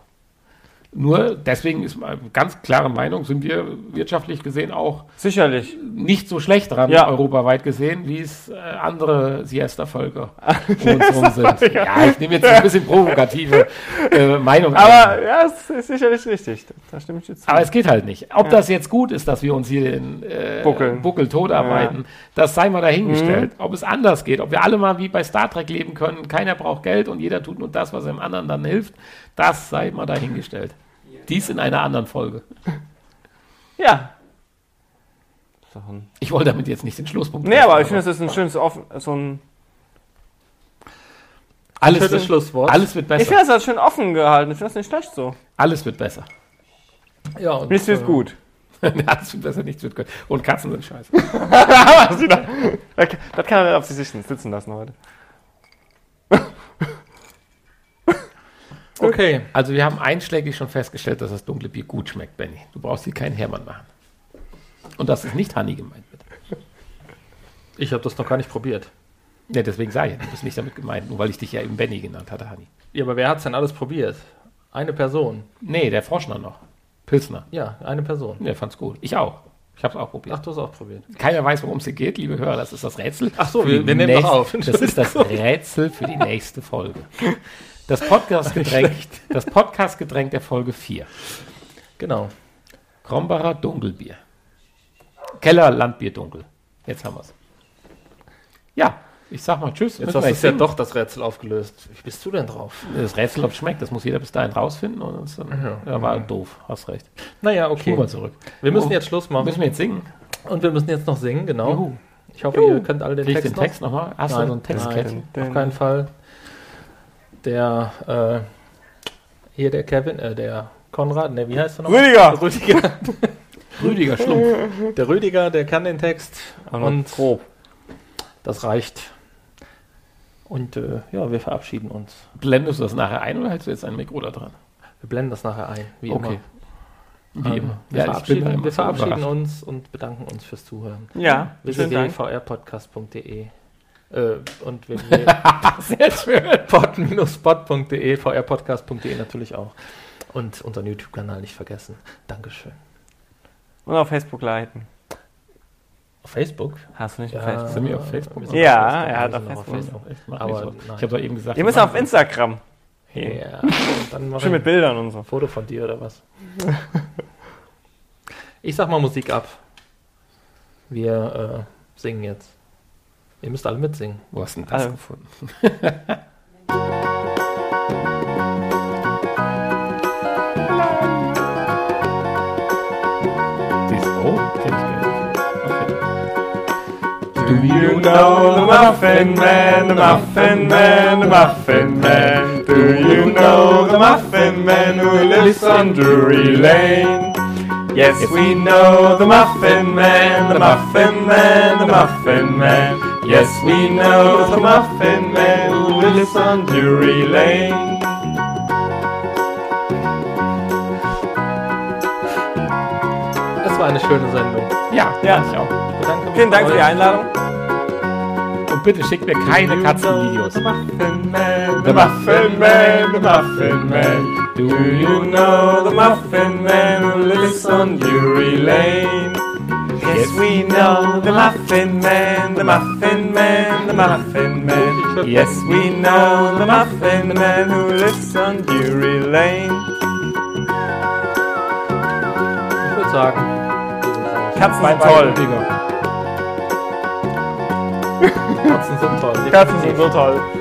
Speaker 2: Nur deswegen ist meine ganz klare Meinung, sind wir wirtschaftlich gesehen auch
Speaker 3: Sicherlich.
Speaker 2: nicht so schlecht dran,
Speaker 3: Ja.
Speaker 2: europaweit gesehen, wie es äh, andere Siesta-Völker [LAUGHS] um uns herum sind. Ja, ich nehme jetzt ein bisschen provokative äh, Meinung.
Speaker 3: Aber ja, es ist sicherlich richtig. Da stimme ich dir zu.
Speaker 2: Aber es geht halt nicht. Ob das jetzt gut ist, dass wir uns hier in äh,
Speaker 3: Buckeln.
Speaker 2: Buckel tot arbeiten, das sei mal dahingestellt. Ob es anders geht, ob wir alle mal wie bei Star Trek leben können, keiner braucht Geld und jeder tut nur das, was dem anderen dann hilft, das sei mal dahingestellt. Dies in einer anderen Folge.
Speaker 3: ja.
Speaker 2: Ich wollte damit jetzt nicht den Schlusspunkt
Speaker 3: Nee, aber ich finde, das ist ein schönes, offen, so ein.
Speaker 2: alles,
Speaker 1: Schönes
Speaker 2: wird,
Speaker 1: Schlusswort.
Speaker 2: alles wird
Speaker 3: Ich
Speaker 2: besser.
Speaker 3: finde das halt schön offen gehalten. Ich finde das nicht schlecht so.
Speaker 2: Alles wird besser.
Speaker 1: Ja, und,
Speaker 3: Nichts wird
Speaker 1: äh,
Speaker 3: gut. [LAUGHS]
Speaker 2: alles wird besser, nichts wird gut. Und Katzen sind scheiße. [LAUGHS] [LAUGHS]
Speaker 3: Das kann er auf sich sitzen lassen heute.
Speaker 1: Okay.
Speaker 2: Also wir haben einschlägig schon festgestellt, dass das dunkle Bier gut schmeckt, Benny. Du brauchst hier keinen Hermann machen. Und dass es nicht Honey gemeint wird.
Speaker 1: Ich habe das noch gar nicht probiert.
Speaker 2: Ja, deswegen sage ich, du bist nicht damit gemeint, nur weil ich dich ja eben Benny genannt hatte, Honey.
Speaker 1: Ja, aber wer hat's denn alles probiert? Eine Person.
Speaker 2: Nee, der Froschner noch. Pilsner.
Speaker 1: Ja, eine Person.
Speaker 2: Der fand's gut. Ich auch. Ich habe es auch probiert.
Speaker 1: Ach, du hast auch probiert.
Speaker 2: Keiner weiß, worum es hier geht, liebe Hörer. Das ist das Rätsel.
Speaker 1: Ach so, wir- wir nehmen noch auf.
Speaker 2: Das ist das Rätsel für die nächste Folge. Das Podcast-Getränk das Podcast [LAUGHS] -Getränk der Folge 4.
Speaker 1: Genau.
Speaker 2: Krombacher Dunkelbier. Keller Landbier Dunkel. Jetzt haben wir's. Ja, ich sag mal Tschüss.
Speaker 1: Jetzt hast
Speaker 2: wir
Speaker 1: du es ja doch das Rätsel aufgelöst. Wie bist du denn drauf?
Speaker 2: Das Rätsel, ob es schmeckt, das muss jeder bis dahin rausfinden. Und dann,
Speaker 1: Ja.
Speaker 2: ja, war doof, hast recht.
Speaker 1: Naja,
Speaker 2: Okay. mal zurück.
Speaker 1: Wir müssen
Speaker 2: Oh,
Speaker 1: jetzt Schluss machen.
Speaker 2: Müssen wir jetzt singen?
Speaker 1: Und wir müssen jetzt noch singen, genau.
Speaker 2: Juhu.
Speaker 1: Ich hoffe,
Speaker 2: Juhu.
Speaker 1: ihr könnt alle den
Speaker 2: Krieg
Speaker 1: Text,
Speaker 2: den Text nochmal? Hast du
Speaker 1: Nein,
Speaker 2: so ein Textkästchen?
Speaker 1: noch? Auf keinen Fall. Der, äh, hier der Kevin, äh, der Konrad, ne, wie heißt er noch?
Speaker 3: Rüdiger!
Speaker 1: Rüdiger. [LAUGHS]
Speaker 2: Rüdiger Schlumpf. [LAUGHS]
Speaker 1: Der Rüdiger, der kann den Text. Und
Speaker 3: grob.
Speaker 1: das reicht. Und äh, ja, wir verabschieden uns.
Speaker 2: Blendest du das nachher ein oder hältst du jetzt ein Mikro da dran?
Speaker 1: Wir blenden das nachher ein, wie
Speaker 2: Okay.
Speaker 1: immer.
Speaker 2: Wie
Speaker 1: Ähm,
Speaker 2: immer.
Speaker 1: Wir
Speaker 2: Ja,
Speaker 1: verabschieden,
Speaker 2: immer
Speaker 1: wir verabschieden uns und bedanken uns fürs Zuhören.
Speaker 3: Ja,
Speaker 1: www.vrpodcast.de äh, und www. [LAUGHS]
Speaker 2: Sehr schön.
Speaker 1: pod-spot.de, vrpodcast.de natürlich auch. Und unseren YouTube-Kanal nicht vergessen. Dankeschön.
Speaker 3: Und auf Facebook leiten.
Speaker 1: Auf Facebook?
Speaker 3: Hast du nicht auf
Speaker 1: Ja.
Speaker 3: Facebook?
Speaker 2: Sind wir auf Facebook?
Speaker 1: Wir
Speaker 3: Ja,
Speaker 1: auf Facebook,
Speaker 3: er hat auf Facebook.
Speaker 2: Echt, mach
Speaker 1: Aber.
Speaker 2: Ich habe doch eben gesagt,
Speaker 3: Ihr
Speaker 2: wir
Speaker 3: müsst auf Instagram.
Speaker 1: Ja. Und [LAUGHS] dann mach
Speaker 3: Schön mit Bildern und so.
Speaker 1: ein Foto von dir oder was? Ich sag mal Musik ab. Wir äh, singen jetzt. Ihr müsst alle mitsingen.
Speaker 2: Wo hast du denn das
Speaker 3: Also.
Speaker 2: gefunden? [LAUGHS] Dies, oh, kenn ich gar nicht. Okay.
Speaker 3: Do you know the Muffin Man, the Muffin Man, the Muffin Man? Do you know the Muffin Man who lives on Drury Lane? Yes, we know the Muffin Man, the Muffin Man, the Muffin Man. Yes, we know the Muffin Man who lives on Drury Lane.
Speaker 1: Das war eine schöne Sendung.
Speaker 2: Ja,
Speaker 3: Ja.
Speaker 2: ich auch.
Speaker 1: Bedanke mich
Speaker 3: Vielen Dank für die. Einladung.
Speaker 2: Und bitte schickt mir keine Katzenvideos.
Speaker 3: The Muffin Man, the Muffin Man, the Muffin Man. Do you know the Muffin Man who lives on Drury Lane? Yes, we know the Muffin Man, the Muffin Man, the Muffin Man. Yes, we know the Muffin Man who lives on Drury Lane.
Speaker 1: Ich würde sagen,
Speaker 3: Katzen sind toll.
Speaker 2: Digga. [LAUGHS]
Speaker 1: Katzen sind toll.
Speaker 3: Katzen sind so toll.